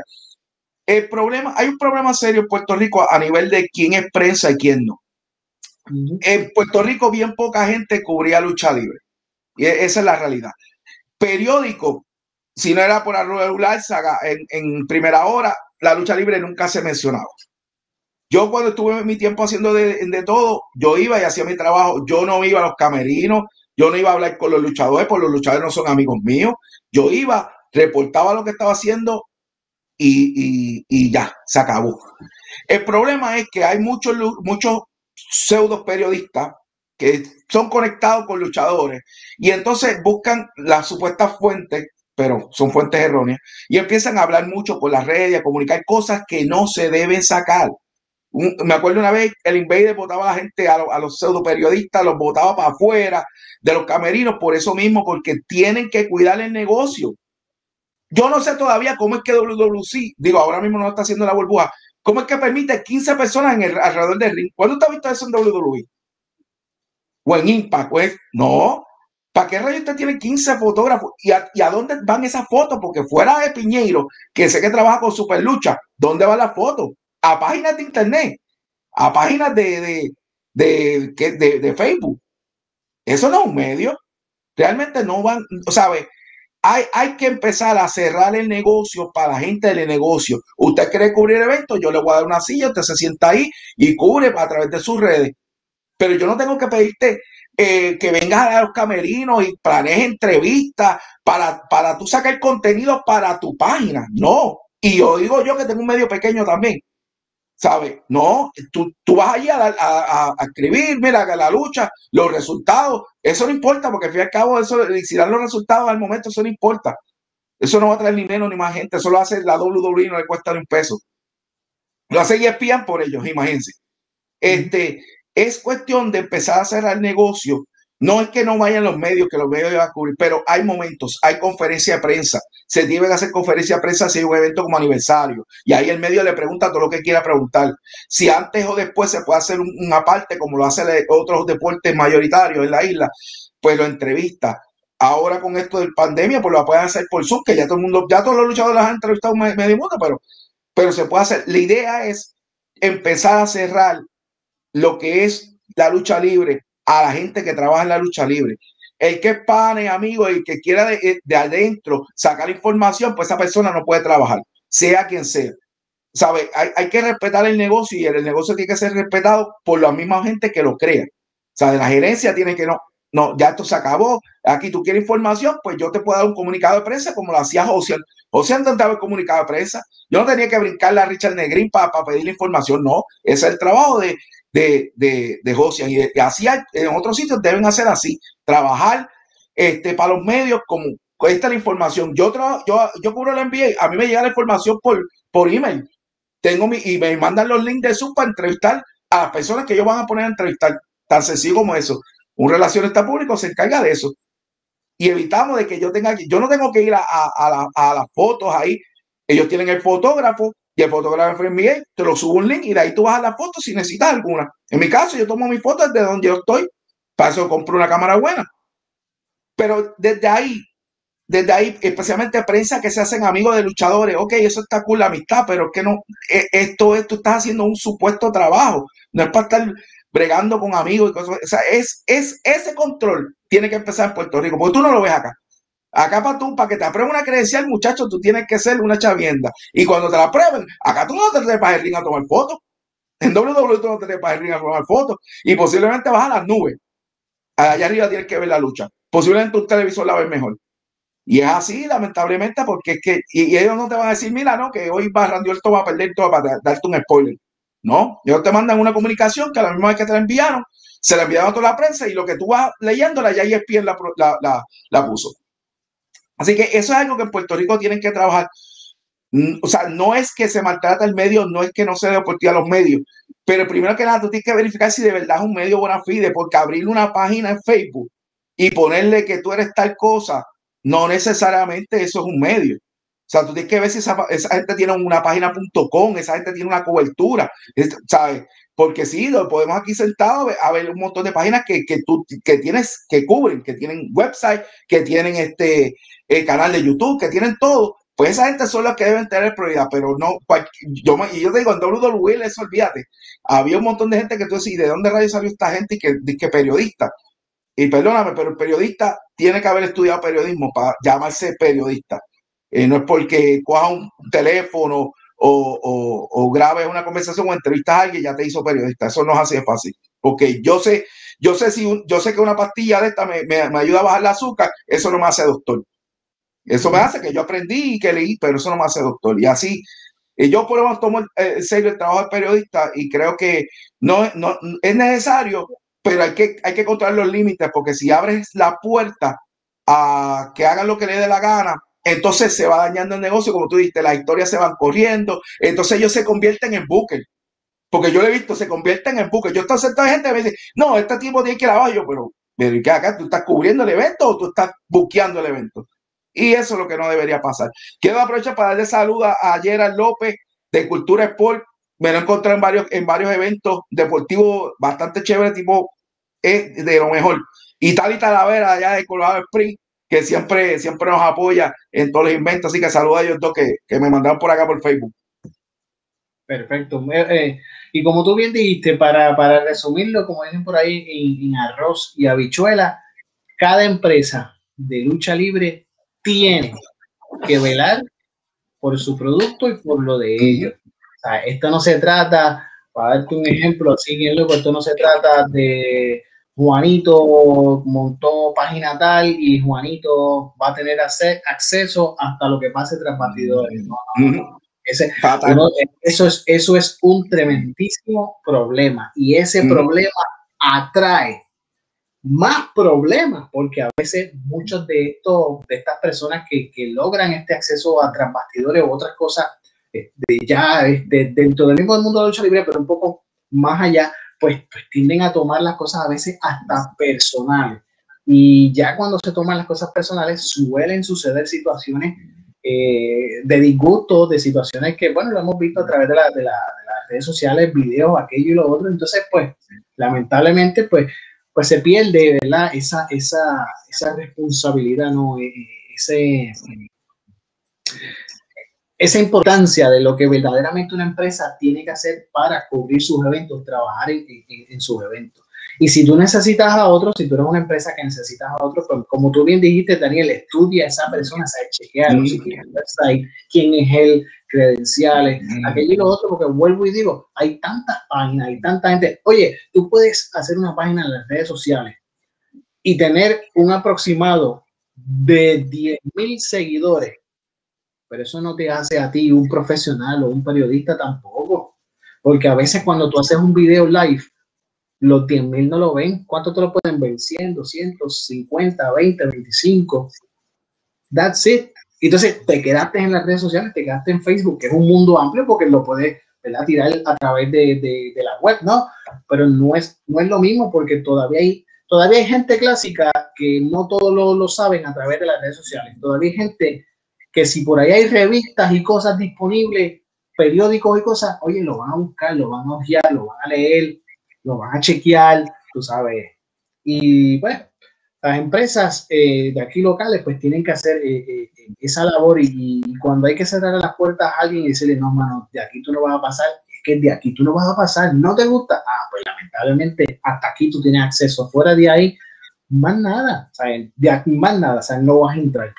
El problema, hay un problema serio en Puerto Rico a nivel de quién es prensa y quién no. En Puerto Rico bien poca gente cubría lucha libre. Y e, esa es la realidad. Periódico, si no era por regular, en, en primera hora, la lucha libre nunca se mencionaba. Yo cuando estuve mi tiempo haciendo de, todo, yo iba y hacía mi trabajo. Yo no iba a los camerinos, yo no iba a hablar con los luchadores, porque los luchadores no son amigos míos. Yo iba, reportaba lo que estaba haciendo y ya, se acabó. El problema es que hay muchos, muchos pseudo periodistas que son conectados con luchadores y entonces buscan las supuestas fuentes pero son fuentes erróneas, y empiezan a hablar mucho por las redes, a comunicar cosas que no se deben sacar me acuerdo una vez, el Invader votaba a la gente, a, los pseudo periodistas, los votaba para afuera de los camerinos, por eso mismo, porque tienen que cuidar el negocio. Yo no sé todavía cómo es que WWC, digo, ahora mismo no está haciendo la burbuja, cómo es que permite 15 personas en el, alrededor del ring. ¿Cuándo has visto eso en WWE? O en Impact, pues, no. ¿Para qué rayos usted tiene 15 fotógrafos? ¿Y a, ¿Y a, dónde van esas fotos? Porque fuera de Piñeiro, que sé que trabaja con Superlucha, ¿dónde van las fotos? A páginas de internet, a páginas de, de, de, de, Facebook. Eso no es un medio. Realmente no van, ¿sabe? Hay, hay que empezar a cerrar el negocio para la gente del negocio. Usted quiere cubrir eventos, yo le voy a dar una silla, usted se sienta ahí y cubre a través de sus redes. Pero yo no tengo que pedirte eh, que vengas a los camerinos y planees entrevistas para, para tú sacar contenido para tu página. No. Y yo digo yo que tengo un medio pequeño también. ¿Sabes? No, tú, tú vas allí a, a, a, escribir, mira, la lucha, los resultados, eso no importa, porque al fin y al cabo, eso, si dan los resultados al momento, eso no importa. Eso no va a traer ni menos ni más gente, eso lo hace la WWE, no le cuesta ni un peso. Lo hace y espían por ellos, imagínense. Este, es cuestión de empezar a hacer el negocio no es que no vayan los medios, que los medios van a cubrir, pero hay momentos, hay conferencia de prensa. Se deben hacer conferencia de prensa si hay un evento como aniversario. Y ahí el medio le pregunta todo lo que quiera preguntar. Si antes o después se puede hacer una parte, como lo hacen otros deportes mayoritarios en la isla, pues lo entrevista. Ahora con esto del pandemia, pues lo pueden hacer por Zoom, que ya todo el mundo, ya todos los luchadores han entrevistado medio mundo, pero, pero se puede hacer. La idea es empezar a cerrar lo que es la lucha libre a la gente que trabaja en la lucha libre. El que es pane, amigo, y que quiera de, de, adentro sacar información, pues esa persona no puede trabajar, sea quien sea. ¿Sabe? Hay, hay, que respetar el negocio y el, negocio tiene que ser respetado por la misma gente que lo crea. O sea, la gerencia tiene que no. no, ya esto se acabó. Aquí tú quieres información, pues yo te puedo dar un comunicado de prensa como lo hacía José. José intentaba el comunicado de prensa. Yo no tenía que brincarle a Richard Negrín para pedirle información, no. Ese es el trabajo de, de, de, de José. Y, así en otros sitios deben hacer así, trabajar este, para los medios como esta la información. Yo, yo, yo cubro la NBA, a mí me llega la información por, por email. Tengo mi, y me mandan los links de Zoom para entrevistar a las personas que ellos van a poner a entrevistar. Tan sencillo como eso. Un relacionista público se encarga de eso. Y evitamos de que yo tenga yo no tengo que ir a, a, a las fotos ahí. Ellos tienen el fotógrafo y el fotógrafo envía, te lo subo un link y de ahí tú vas a la foto si necesitas alguna. En mi caso, yo tomo mis fotos desde donde yo estoy. Para eso compro una cámara buena. Pero desde ahí, desde ahí, especialmente prensa que se hacen amigos de luchadores, ok, eso está cool la amistad, pero que no, e, esto, esto estás haciendo un supuesto trabajo. No es para estar bregando con amigos y cosas. O sea, es, es ese control tiene que empezar en Puerto Rico, porque tú no lo ves acá. Acá para tú, para que te aprueben una credencial, muchacho, tú tienes que ser una chavienda. Y cuando te la aprueben, acá tú no te trepas el ring a tomar fotos. En WWE tú no te trepas el ring a tomar fotos. Y posiblemente vas a las nubes. Allá arriba tienes que ver la lucha. Posiblemente un televisor la ves mejor. Y es así, lamentablemente, porque es que, y, ellos no te van a decir, mira, no, que hoy va Randy Orton va a perder todo para darte un spoiler. No, ellos te mandan una comunicación que a la misma vez que te la enviaron, se la enviaron a toda la prensa y lo que tú vas leyéndola ya ESPN la, la, la, la puso. Así que eso es algo que en Puerto Rico tienen que trabajar. Mm, o sea, no es que se maltrata el medio, no es que no se dé oportunidad a los medios, pero primero que nada tú tienes que verificar si de verdad es un medio buena fide, porque abrir una página en Facebook y ponerle que tú eres tal cosa, no necesariamente eso es un medio. O sea, tú tienes que ver si esa, gente tiene una página.com, esa gente tiene una cobertura, ¿sabes? Porque sí, lo podemos aquí sentados a ver un montón de páginas que, que tú que tienes, que cubren, que tienen website, que tienen este el canal de YouTube, que tienen todo. Pues esa gente son las que deben tener prioridad, pero no, yo, y yo te digo, en WWE, eso olvídate. Había un montón de gente que tú decís, ¿de dónde radio salió esta gente? Y que, que periodista. Y perdóname, pero el periodista tiene que haber estudiado periodismo para llamarse periodista. Eh, no es porque coja un teléfono o, o, grabes una conversación o entrevistas a alguien ya te hizo periodista. Eso no es así de fácil. Porque yo sé, yo sé si yo sé que una pastilla de esta me, me, ayuda a bajar el azúcar, eso no me hace doctor. Eso me hace que yo aprendí y que leí, pero eso no me hace doctor. Y así, y yo por lo menos tomo en serio el trabajo de periodista y creo que no, no es necesario, pero hay que, hay que controlar los límites, porque si abres la puerta a que hagan lo que les dé la gana, entonces se va dañando el negocio, como tú dijiste, las historias se van corriendo, entonces ellos se convierten en buques. Porque yo lo he visto, se convierten en buques. Yo estoy sentado gente que me dice, no, este tipo tiene que ir abajo, pero, pero ¿qué acá? ¿Tú estás cubriendo el evento o tú estás buqueando el evento? Y eso es lo que no debería pasar. Quiero aprovechar para darle salud a Gerard López de Cultura Sport. Me lo encontré en varios, en varios eventos deportivos bastante chéveres, tipo es de lo mejor. Y Tali Talavera allá de Colorado Spring, que siempre, siempre nos apoya en todos los inventos. Así que saluda a ellos dos que, que me mandaron por acá por Facebook. Perfecto. Eh, eh, y como tú bien dijiste, para, para resumirlo, como dicen por ahí, en, arroz y habichuela, cada empresa de lucha libre tiene que velar por su producto y por lo de ellos. O sea, esto no se trata, para darte un ejemplo, así bien loco, esto no se trata de Juanito montó página tal y Juanito va a tener acceso hasta lo que pase tras batidores. eso, es, eso es un tremendísimo problema y ese problema atrae más problemas, porque a veces muchos de estos, de estas personas que, que logran este acceso a transbastidores o otras cosas, de este, ya este, dentro del mismo mundo de la lucha libre, pero un poco más allá, pues, pues, tienden a tomar las cosas a veces hasta personales. Y ya cuando se toman las cosas personales, suelen suceder situaciones eh, de disgusto, de situaciones que, bueno, lo hemos visto a través de, la, de, la, de las redes sociales, videos, aquello y lo otro. Entonces, pues, lamentablemente, pues, pues se pierde, ¿verdad? Esa, esa, esa responsabilidad, ¿no? E, e, ese, esa importancia de lo que verdaderamente una empresa tiene que hacer para cubrir sus eventos, trabajar en, en, sus eventos. Y si tú necesitas a otro, si tú eres una empresa que necesitas a otro, pues como tú bien dijiste, Daniel, estudia a esa persona, sabe chequear, quién es él, credenciales, aquello y lo otro, porque vuelvo y digo, hay tantas páginas, hay tanta gente. Oye, tú puedes hacer una página en las redes sociales y tener un aproximado de 10.000 seguidores, pero eso no te hace a ti un profesional o un periodista tampoco, porque a veces cuando tú haces un video live, los 10.000 no lo ven. ¿Cuánto te lo pueden ver? 100, 200, 50, 20, 25. That's it. Entonces te quedaste en las redes sociales, te quedaste en Facebook, que es un mundo amplio porque lo puedes tirar a través de, de, la web, ¿no? Pero no es, no es lo mismo porque todavía hay, todavía gente clásica que no todos lo, lo saben a través de las redes sociales. Todavía hay gente que si por ahí hay revistas y cosas disponibles, periódicos y cosas, oye, lo van a buscar, lo van a ojear, lo van a leer, lo van a chequear, tú sabes. Y pues, las empresas eh, de aquí locales pues tienen que hacer eh, eh, esa labor y, cuando hay que cerrar las puertas a alguien y decirle, no, mano, de aquí tú no vas a pasar, es que de aquí tú no vas a pasar, no te gusta, ah, pues lamentablemente hasta aquí tú tienes acceso, fuera de ahí, más nada, ¿sabes? de aquí más nada, sea, no vas a entrar.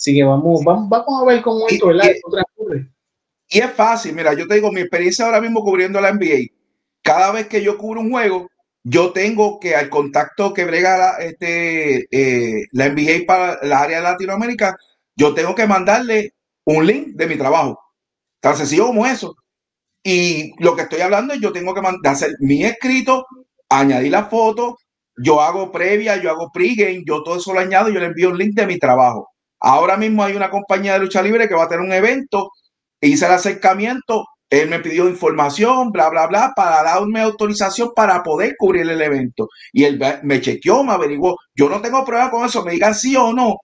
Así que vamos, vamos, vamos a ver cómo esto. Y, y es fácil, mira, yo te digo, mi experiencia ahora mismo cubriendo la NBA, cada vez que yo cubro un juego, yo tengo que al contacto que brega la, este, eh, la NBA para la área de Latinoamérica, yo tengo que mandarle un link de mi trabajo. Tan sencillo como eso. Y lo que estoy hablando es yo tengo que mandar, hacer mi escrito, añadir la foto, yo hago previa, yo hago pregame, yo todo eso lo añado, yo le envío un link de mi trabajo. Ahora mismo hay una compañía de lucha libre que va a tener un evento, hice el acercamiento, él me pidió información, bla, bla, bla, para darme autorización para poder cubrir el evento. Y él me chequeó, me averiguó. Yo no tengo prueba con eso, me digan sí o no.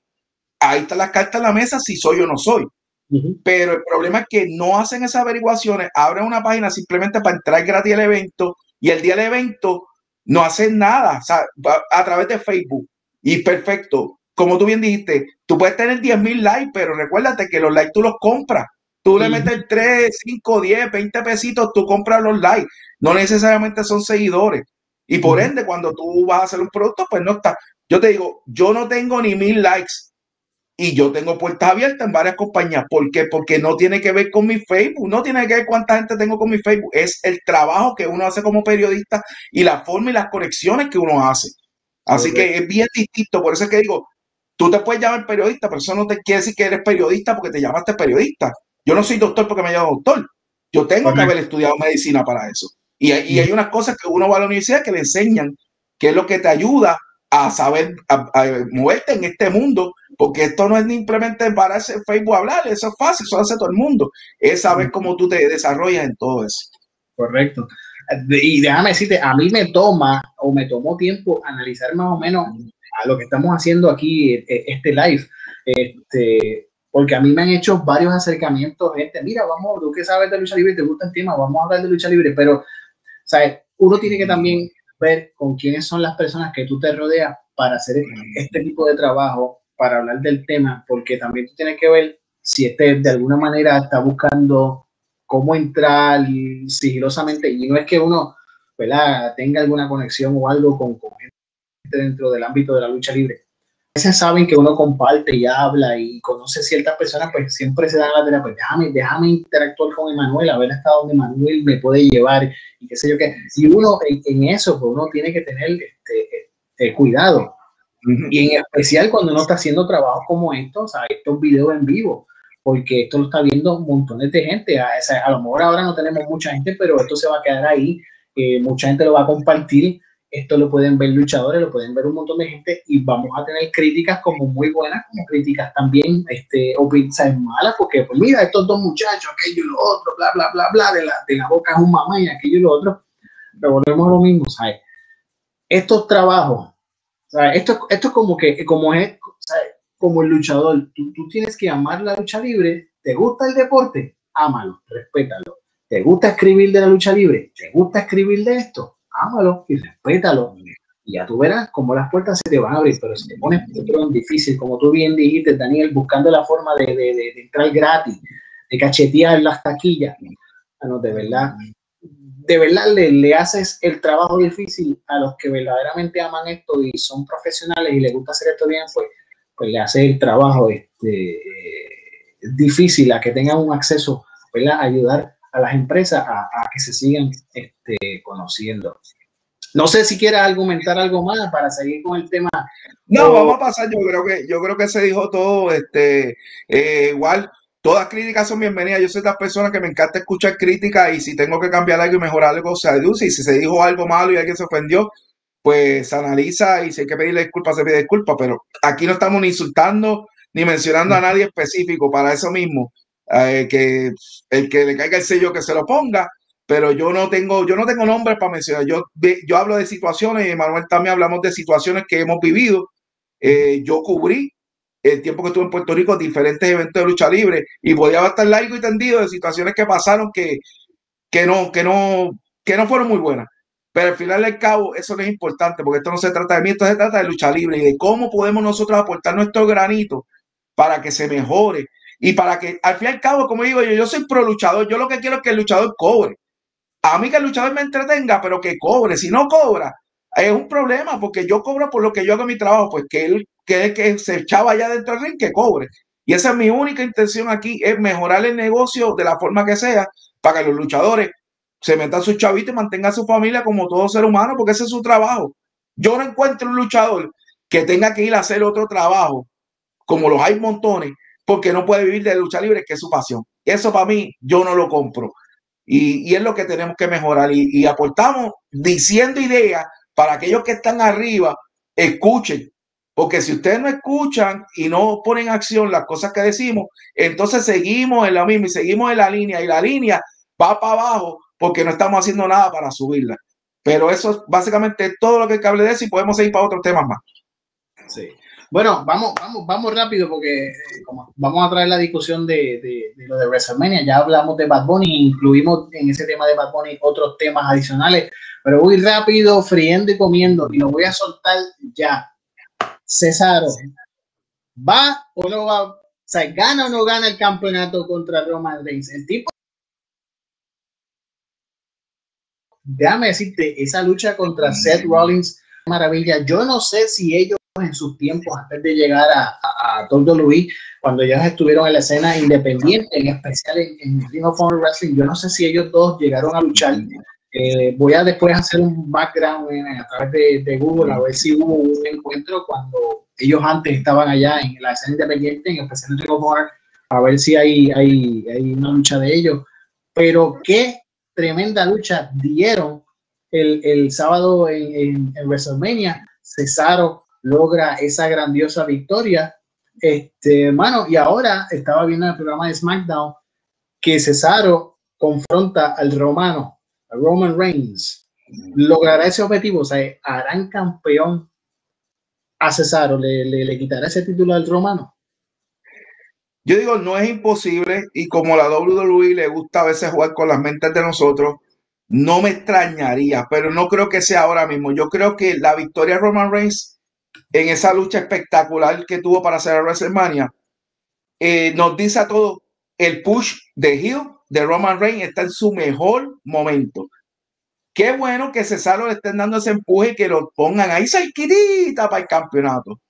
Ahí está la carta en la mesa, si soy o no soy. Pero el problema es que no hacen esas averiguaciones, abren una página simplemente para entrar gratis al evento y el día del evento no hacen nada, o sea, a través de Facebook. Y perfecto, como tú bien dijiste, tú puedes tener 10 mil likes, pero recuérdate que los likes tú los compras. Tú le metes 3, 5, 10, 20 pesitos, tú compras los likes. No necesariamente son seguidores. Y por ende, cuando tú vas a hacer un producto, pues no está. Yo te digo, yo no tengo ni mil likes y yo tengo puertas abiertas en varias compañías. ¿Por qué? Porque no tiene que ver con mi Facebook, no tiene que ver cuánta gente tengo con mi Facebook. Es el trabajo que uno hace como periodista y la forma y las conexiones que uno hace. Así que es bien distinto. Por eso es que digo, tú te puedes llamar periodista, pero eso no te quiere decir que eres periodista porque te llamaste periodista. Yo no soy doctor porque me llamo doctor. Yo tengo que haber estudiado medicina para eso. Y, hay unas cosas que uno va a la universidad que le enseñan, que es lo que te ayuda a saber, a, moverte en este mundo, porque esto no es simplemente para ese Facebook hablar, eso es fácil, eso hace todo el mundo. Es saber cómo tú te desarrollas en todo eso. Correcto. Y déjame decirte, a mí me toma o me tomó tiempo analizar más o menos a lo que estamos haciendo aquí, e, e, este live. Este, porque a mí me han hecho varios acercamientos, gente, mira, vamos, tú que sabes de lucha libre, te gusta el tema, vamos a hablar de lucha libre, pero, ¿sabes? Uno tiene que también ver con quiénes son las personas que tú te rodeas para hacer este tipo de trabajo, para hablar del tema, porque también tú tienes que ver si este de alguna manera está buscando cómo entrar sigilosamente, y no es que uno, tenga alguna conexión o algo con, con dentro del ámbito de la lucha libre, veces saben que uno comparte y habla y conoce ciertas personas, pues siempre se dan la tarea, pues déjame, déjame interactuar con Emanuel, a ver hasta dónde Emanuel me puede llevar y qué sé yo qué. Y uno en, eso, pues uno tiene que tener este, este cuidado. Y en especial cuando uno está haciendo trabajos como estos, o sea, estos videos en vivo, porque esto lo está viendo un montón de gente. A, a, lo mejor ahora no tenemos mucha gente, pero esto se va a quedar ahí. Eh, mucha gente lo va a compartir esto lo pueden ver luchadores, lo pueden ver un montón de gente y vamos a tener críticas como muy buenas, como críticas también, este, o pizzas malas, porque pues mira, estos dos muchachos, aquello y lo otro, bla, bla, bla, bla, de la, de la boca es un mamá y aquello y lo otro, pero volvemos a lo mismo, ¿sabes? Estos trabajos, ¿sabes? Esto, esto es como que, como es, ¿sabes? Como el luchador, tú, tú tienes que amar la lucha libre, ¿te gusta el deporte? Ámalo, respétalo. ¿Te gusta escribir de la lucha libre? ¿Te gusta escribir de esto? Ámalo y respétalo. Y ya tú verás cómo las puertas se te van a abrir, pero si te pones difícil, como tú bien dijiste, Daniel, buscando la forma de, de, de, entrar gratis, de cachetear las taquillas, bueno, de verdad, de verdad le, le, haces el trabajo difícil a los que verdaderamente aman esto y son profesionales y les gusta hacer esto bien, pues, pues le haces el trabajo este, difícil a que tengan un acceso, ¿verdad? Ayudar a las empresas a, que se sigan este, conociendo. No sé si quieres argumentar algo más para seguir con el tema. No, vamos a pasar. Yo creo que yo creo que se dijo todo. Este, eh, igual, todas críticas son bienvenidas. Yo soy de las personas que me encanta escuchar críticas y si tengo que cambiar algo y mejorar algo, se deduce. Y si se dijo algo malo y alguien se ofendió, pues se analiza y si hay que pedirle disculpas, se pide disculpas. Pero aquí no estamos ni insultando ni mencionando a nadie específico para eso mismo. Eh, que el que le caiga el sello que se lo ponga pero yo no tengo, yo no tengo nombres para mencionar. Yo, yo hablo de situaciones y Manuel también hablamos de situaciones que hemos vivido. Eh, yo cubrí el tiempo que estuve en Puerto Rico diferentes eventos de lucha libre y podía estar largo y tendido de situaciones que pasaron que, que no, que no, que no fueron muy buenas. Pero al final del cabo, eso no es importante, porque esto no se trata de mí, esto se trata de lucha libre y de cómo podemos nosotros aportar nuestro granito para que se mejore y para que, al fin y al cabo, como digo yo, yo soy pro luchador, yo lo que quiero es que el luchador cobre a mí que el luchador me entretenga, pero que cobre. Si no cobra, es un problema porque yo cobro por lo que yo hago mi trabajo, pues que él que, que se echaba allá dentro del ring, que cobre. Y esa es mi única intención aquí, es mejorar el negocio de la forma que sea para que los luchadores se metan sus chavitos y mantengan su familia como todo ser humano, porque ese es su trabajo. Yo no encuentro un luchador que tenga que ir a hacer otro trabajo, como los hay montones, porque no puede vivir de lucha libre, que es su pasión. Eso para mí, yo no lo compro. Y, es lo que tenemos que mejorar. Y, aportamos diciendo ideas para aquellos que están arriba, escuchen. Porque si ustedes no escuchan y no ponen acción las cosas que decimos, entonces seguimos en la misma y seguimos en la línea y la línea va para abajo porque no estamos haciendo nada para subirla. Pero eso es básicamente todo lo que hable de eso y podemos seguir para otros temas más. Sí. Bueno, vamos, vamos, vamos rápido porque eh, vamos a traer la discusión de, de, lo de WrestleMania. Ya hablamos de Bad Bunny, incluimos en ese tema de Bad Bunny otros temas adicionales, pero voy rápido, friendo y comiendo y lo voy a soltar ya. Cesaro, ¿va o no va? O sea, ¿gana o no gana el campeonato contra Roman Reigns? El tipo déjame decirte, esa lucha contra Seth Rollins, maravilla. Yo no sé si ellos en sus tiempos antes de llegar a, a, a WWE, cuando ellos estuvieron en la escena independiente, en especial en, en Ring of Honor Wrestling, yo no sé si ellos dos llegaron a luchar. Eh, voy a después hacer un background a través de, de, Google a ver si hubo un encuentro cuando ellos antes estaban allá en la escena independiente, en especial en Ring of Honor, a ver si hay, hay, hay una lucha de ellos. Pero qué tremenda lucha dieron el, el sábado en, en, en WrestleMania. Cesaro logra esa grandiosa victoria. Este, hermano, y ahora estaba viendo el programa de SmackDown que Cesaro confronta al romano, Roman Reigns. ¿Logrará ese objetivo? O sea, ¿harán campeón a Cesaro? ¿Le, le, quitará ese título al romano? Yo digo, no es imposible y como la WWE le gusta a veces jugar con las mentes de nosotros, no me extrañaría, pero no creo que sea ahora mismo. Yo creo que la victoria de Roman Reigns en esa lucha espectacular que tuvo para hacer a WrestleMania, eh, nos dice a todos, el push de Hill, de Roman Reigns, está en su mejor momento. Qué bueno que Cesaro le estén dando ese empuje y que lo pongan ahí cerquitita para el campeonato.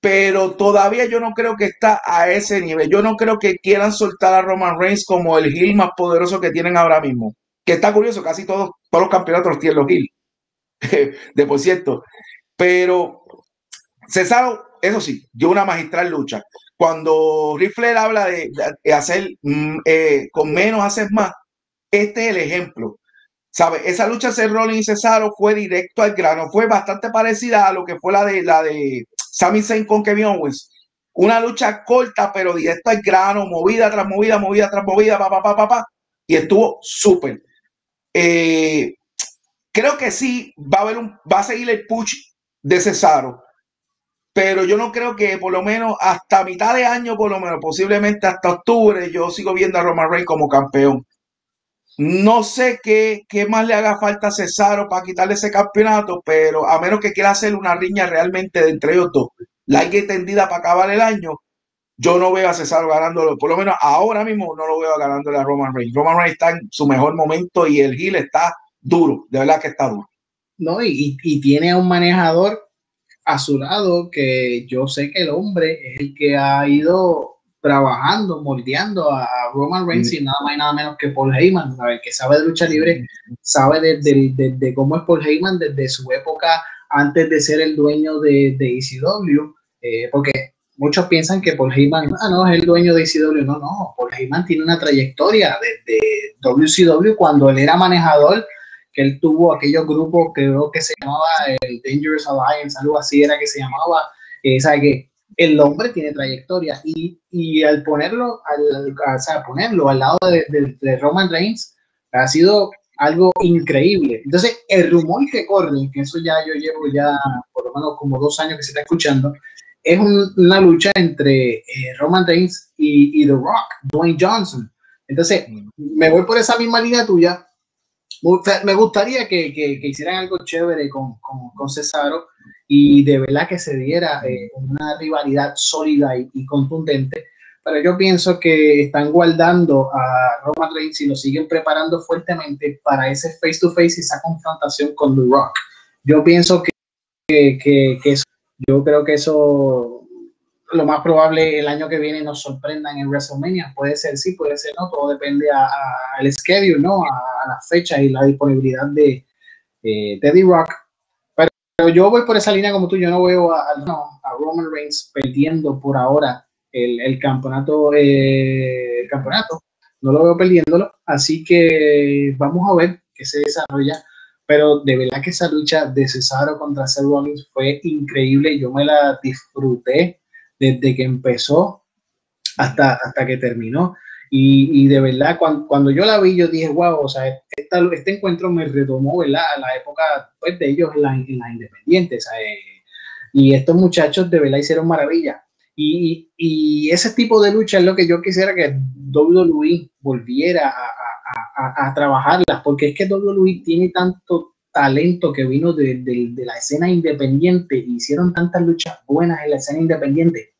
Pero todavía yo no creo que está a ese nivel. Yo no creo que quieran soltar a Roman Reigns como el Hill más poderoso que tienen ahora mismo. Que está curioso, casi todos, todos los campeonatos tienen los Hill. de por cierto. Pero Cesaro, eso sí, dio una magistral lucha. Cuando Rifler habla de, hacer mm, eh, con menos hacer más, este es el ejemplo. ¿Sabe? Esa lucha de Rollins y Cesaro fue directo al grano, fue bastante parecida a lo que fue la de la de Sami Zayn con Kevin Owens. Una lucha corta, pero directo al grano, movida tras movida, movida tras movida, pa, pa, pa, pa y estuvo súper. Eh, creo que sí va a haber un, va a seguir el push de Cesaro pero yo no creo que por lo menos hasta mitad de año, por lo menos posiblemente hasta octubre, yo sigo viendo a Roman Reigns como campeón. No sé qué, qué más le haga falta a Cesaro para quitarle ese campeonato, pero a menos que quiera hacer una riña realmente de entre ellos dos, larga y tendida para acabar el año, yo no veo a Cesaro ganándolo, por lo menos ahora mismo no lo veo ganándole a Roman Reigns. Roman Reigns está en su mejor momento y el Gil está duro, de verdad que está duro. No, y, y tiene a un manejador a su lado, que yo sé que el hombre es el que ha ido trabajando, moldeando a, Roman Reigns y nada más y nada menos que Paul Heyman, ver, que sabe de lucha libre, sabe de, cómo es Paul Heyman desde su época antes de ser el dueño de, de ECW, eh, porque muchos piensan que Paul Heyman, ah, no, es el dueño de ECW, no, no, Paul Heyman tiene una trayectoria desde WCW cuando él era manejador, que él tuvo aquellos grupos, creo que se llamaba el Dangerous Alliance, algo así era que se llamaba, eh, que el hombre tiene trayectoria y, y al ponerlo al, sea, ponerlo al lado de, de, Roman Reigns ha sido algo increíble. Entonces, el rumor que corre, que eso ya yo llevo ya por lo menos como dos años que se está escuchando, es una lucha entre eh, Roman Reigns y, y, The Rock, Dwayne Johnson. Entonces, me voy por esa misma línea tuya. Me gustaría que, que, que hicieran algo chévere con, con, con Cesaro y de verdad que se diera eh, una rivalidad sólida y, contundente. Pero yo pienso que están guardando a Roman Reigns y lo siguen preparando fuertemente para ese face to face y esa confrontación con The Rock. Yo pienso que, que, que eso, yo creo que eso lo más probable el año que viene nos sorprendan en WrestleMania. Puede ser sí, puede ser no, todo depende al schedule, ¿no? A, la fecha y la disponibilidad de, eh, de The Rock yo voy por esa línea como tú, yo no veo a, Roman Reigns perdiendo por ahora el, campeonato, eh, el campeonato, no lo veo perdiéndolo, así que vamos a ver qué se desarrolla, pero de verdad que esa lucha de Cesaro contra Seth Rollins fue increíble, yo me la disfruté desde que empezó hasta, hasta que terminó. Y, de verdad, cuando, yo la vi, yo dije, wow, o sea, este encuentro me retomó, ¿verdad? A la época pues, de ellos en la, en la independiente, y estos muchachos de verdad hicieron maravilla. Y, y, ese tipo de lucha es lo que yo quisiera que WWE volviera a, a, a, trabajarlas, porque es que WWE tiene tanto talento que vino de, de, la escena independiente, y hicieron tantas luchas buenas en la escena independiente,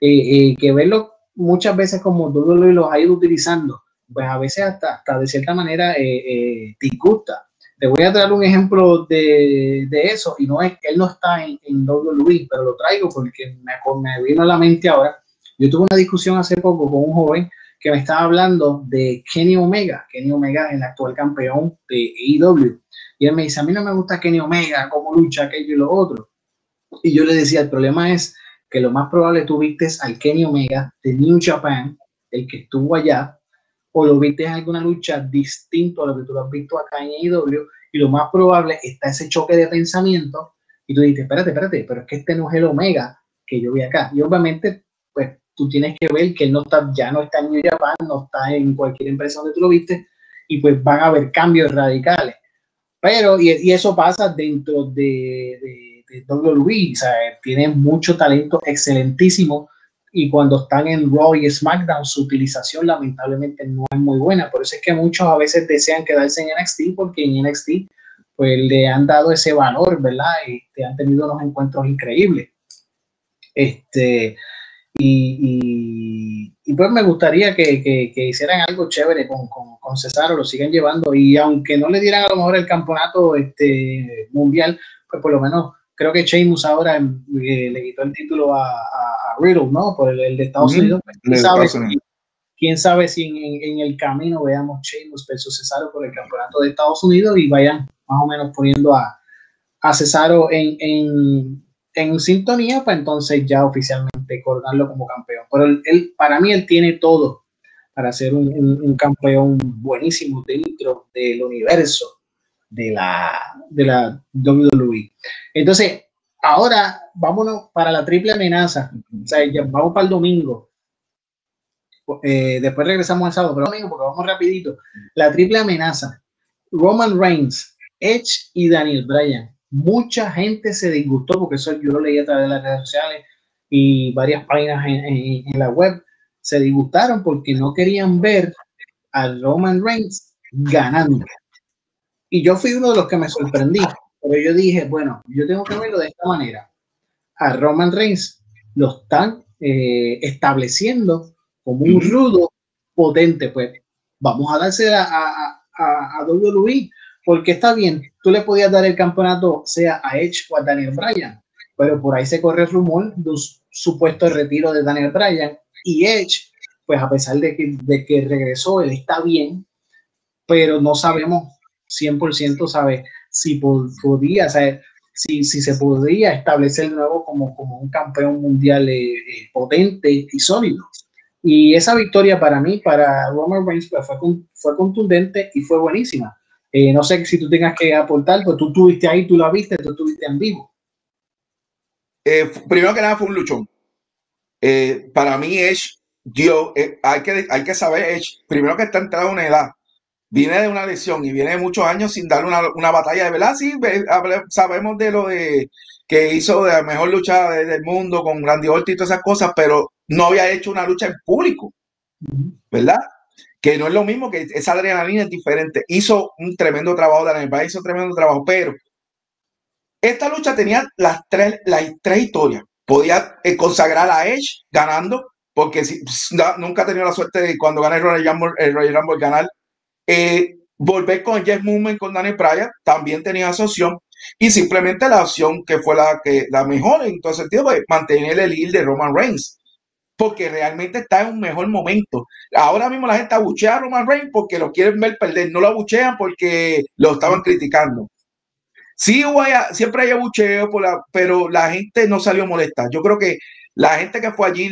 eh, eh, que verlo muchas veces como WWE los ha ido utilizando, pues a veces hasta, hasta de cierta manera eh, eh, disgusta. Te voy a traer un ejemplo de, de, eso, y no es que él no está en, en WWE, pero lo traigo porque me, me vino a la mente ahora. Yo tuve una discusión hace poco con un joven que me estaba hablando de Kenny Omega. Kenny Omega es el actual campeón de AEW. Y él me dice, a mí no me gusta Kenny Omega, cómo lucha aquello y lo otro. Y yo le decía, el problema es que lo más probable tú viste al Kenny Omega de New Japan, el que estuvo allá, o lo viste en alguna lucha distinto a lo que tú lo has visto acá en AEW, y lo más probable está ese choque de pensamiento, y tú dices, espérate, espérate, pero es que este no es el Omega que yo vi acá. Y obviamente, pues tú tienes que ver que él no está, ya no está en New Japan, no está en cualquier empresa donde tú lo viste, y pues van a haber cambios radicales. Pero, y, y eso pasa dentro de WWE, o sea, tienen mucho talento excelentísimo y cuando están en Raw y SmackDown su utilización lamentablemente no es muy buena, por eso es que muchos a veces desean quedarse en NXT porque en NXT pues le han dado ese valor, ¿verdad? Este, han tenido unos encuentros increíbles. Este, y, pues me gustaría que, que, hicieran algo chévere con, con, con Cesaro, lo sigan llevando y aunque no le dieran a lo mejor el campeonato este, mundial, pues por lo menos creo que Sheamus ahora eh, le quitó el título a, Riddle, ¿no? Por el, de Estados Unidos. ¿Quién, sabe, si, en, el camino veamos Sheamus versus Cesaro por el campeonato de Estados Unidos y vayan más o menos poniendo a, a Cesaro en, en, sintonía para entonces ya oficialmente coronarlo como campeón. Pero él, para mí él tiene todo para ser un, un campeón buenísimo dentro del universo de la, de la WWE. Entonces, ahora vámonos para la triple amenaza. Vamos para el domingo. Eh, después regresamos al sábado, pero porque vamos rapidito. La triple amenaza. Roman Reigns, Edge y Daniel Bryan. Mucha gente se disgustó porque eso yo lo leí a través de las redes sociales y varias páginas en, en la web. Se disgustaron porque no querían ver a Roman Reigns ganando. Y yo fui uno de los que me sorprendí, pero yo dije, bueno, yo tengo que verlo de esta manera. A Roman Reigns lo están eh, estableciendo como un rudo potente, pues vamos a darse a, a, a, a WWE, porque está bien, tú le podías dar el campeonato sea a Edge o a Daniel Bryan, pero por ahí se corre el rumor de un supuesto retiro de Daniel Bryan y Edge, pues a pesar de que, de que regresó, él está bien, pero no sabemos 100%, ¿sabe? Si podía, Si, si, se podría establecer de nuevo como, como un campeón mundial eh, eh, potente y sólido. Y esa victoria para mí, para Roman Reigns, pues, fue, fue contundente y fue buenísima. Eh, no sé si tú tengas que aportar, pues tú estuviste ahí, tú la viste, tú estuviste en vivo. primero que nada fue un luchón. para mí es, yo, hay, que, hay que saber, Edge, primero que está entrado en una edad viene de una lesión y viene de muchos años sin dar una, batalla de verdad. Sí, sabemos de lo de que hizo de la mejor lucha del mundo con Randy Orton y todas esas cosas, pero no había hecho una lucha en público, ¿verdad? Que no es lo mismo, que esa adrenalina es diferente. Hizo un tremendo trabajo, de la hizo un tremendo trabajo, pero esta lucha tenía las tres, las tres historias. Podía eh, consagrar a Edge ganando, porque si, nunca ha tenido la suerte de cuando gana el Royal Rumble, el Royal Rumble ganar eh, volver con Jeff Movement con Daniel Bryan también tenía esa opción y simplemente la opción que fue la que la mejor en todo sentido fue mantener el heel de Roman Reigns porque realmente está en un mejor momento. Ahora mismo la gente abuchea a Roman Reigns porque lo quieren ver perder, no lo abuchean porque lo estaban criticando. Sí, siempre hay abucheo, pero la gente no salió molesta. Yo creo que la gente que fue allí,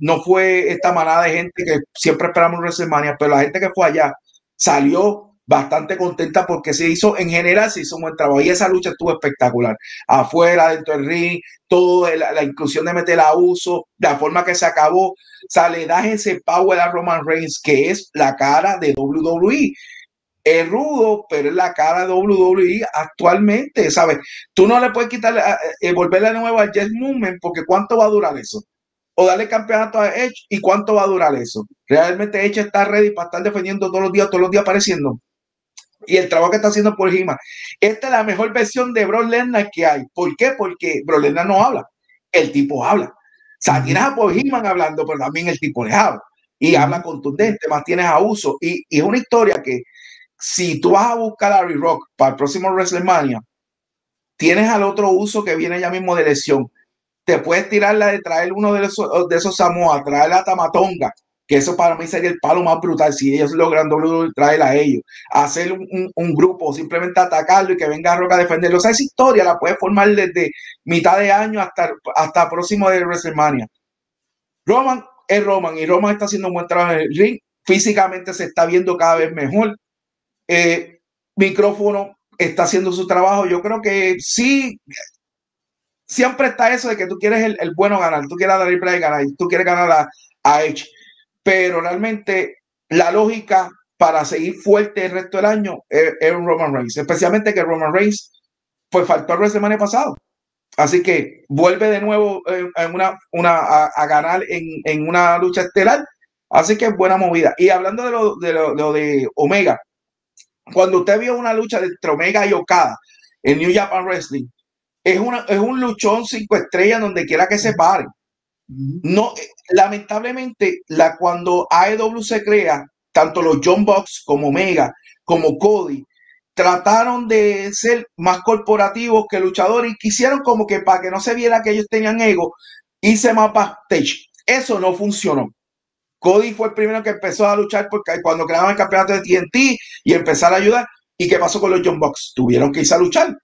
no fue esta manada de gente que siempre esperamos en WrestleMania, pero la gente que fue allá salió bastante contenta porque se hizo, en general, se hizo un buen trabajo y esa lucha estuvo espectacular. Afuera, dentro del ring, toda la, inclusión de meter a uso, la forma que se acabó, o sea, le das ese power a Roman Reigns, que es la cara de WWE. Es rudo, pero es la cara de WWE actualmente, ¿sabes? Tú no le puedes quitar, eh, volverle de nuevo al Jess Movement, porque ¿cuánto va a durar eso? O darle campeonato a Edge y cuánto va a durar eso. Realmente Edge está ready para estar defendiendo todos los días, todos los días apareciendo. Y el trabajo que está haciendo por Hima. Esta es la mejor versión de Brock Lesnar que hay. ¿Por qué? Porque Brock Lesnar no habla. El tipo habla. O sea, tienes a Paul Heyman hablando, pero también el tipo le habla. Y habla contundente, más tienes a uso. Y, y, es una historia que si tú vas a buscar a Rock para el próximo WrestleMania, tienes al otro uso que viene ya mismo de lesión te puedes tirar la de traer uno de esos, de esos Samoa, traer la Tamatonga, que eso para mí sería el palo más brutal si ellos logran traer a ellos, hacer un, grupo, simplemente atacarlo y que venga Roca a defenderlo. O sea, esa historia la puedes formar desde mitad de año hasta, hasta próximo de WrestleMania. Roman es Roman y Roman está haciendo un buen trabajo en el ring. Físicamente se está viendo cada vez mejor. Eh, micrófono está haciendo su trabajo. Yo creo que sí, siempre está eso de que tú quieres el, bueno ganar, tú quieres dar el play ganar, tú quieres ganar a, a Edge. Pero realmente la lógica para seguir fuerte el resto del año es, un Roman Reigns, especialmente que Roman Reigns pues faltó el semana pasado. Así que vuelve de nuevo en una, una, a, ganar en, en, una lucha estelar. Así que es buena movida. Y hablando de lo, de lo, de Omega, cuando usted vio una lucha entre Omega y Okada en New Japan Wrestling, es, una, es un luchón cinco estrellas donde quiera que se pare. No, lamentablemente, la, cuando AEW se crea, tanto los John Box como Omega, como Cody, trataron de ser más corporativos que luchadores y quisieron como que para que no se viera que ellos tenían ego, hice más backstage. Eso no funcionó. Cody fue el primero que empezó a luchar porque cuando creaban el campeonato de TNT y empezar a ayudar. ¿Y qué pasó con los John Box? Tuvieron que irse a luchar.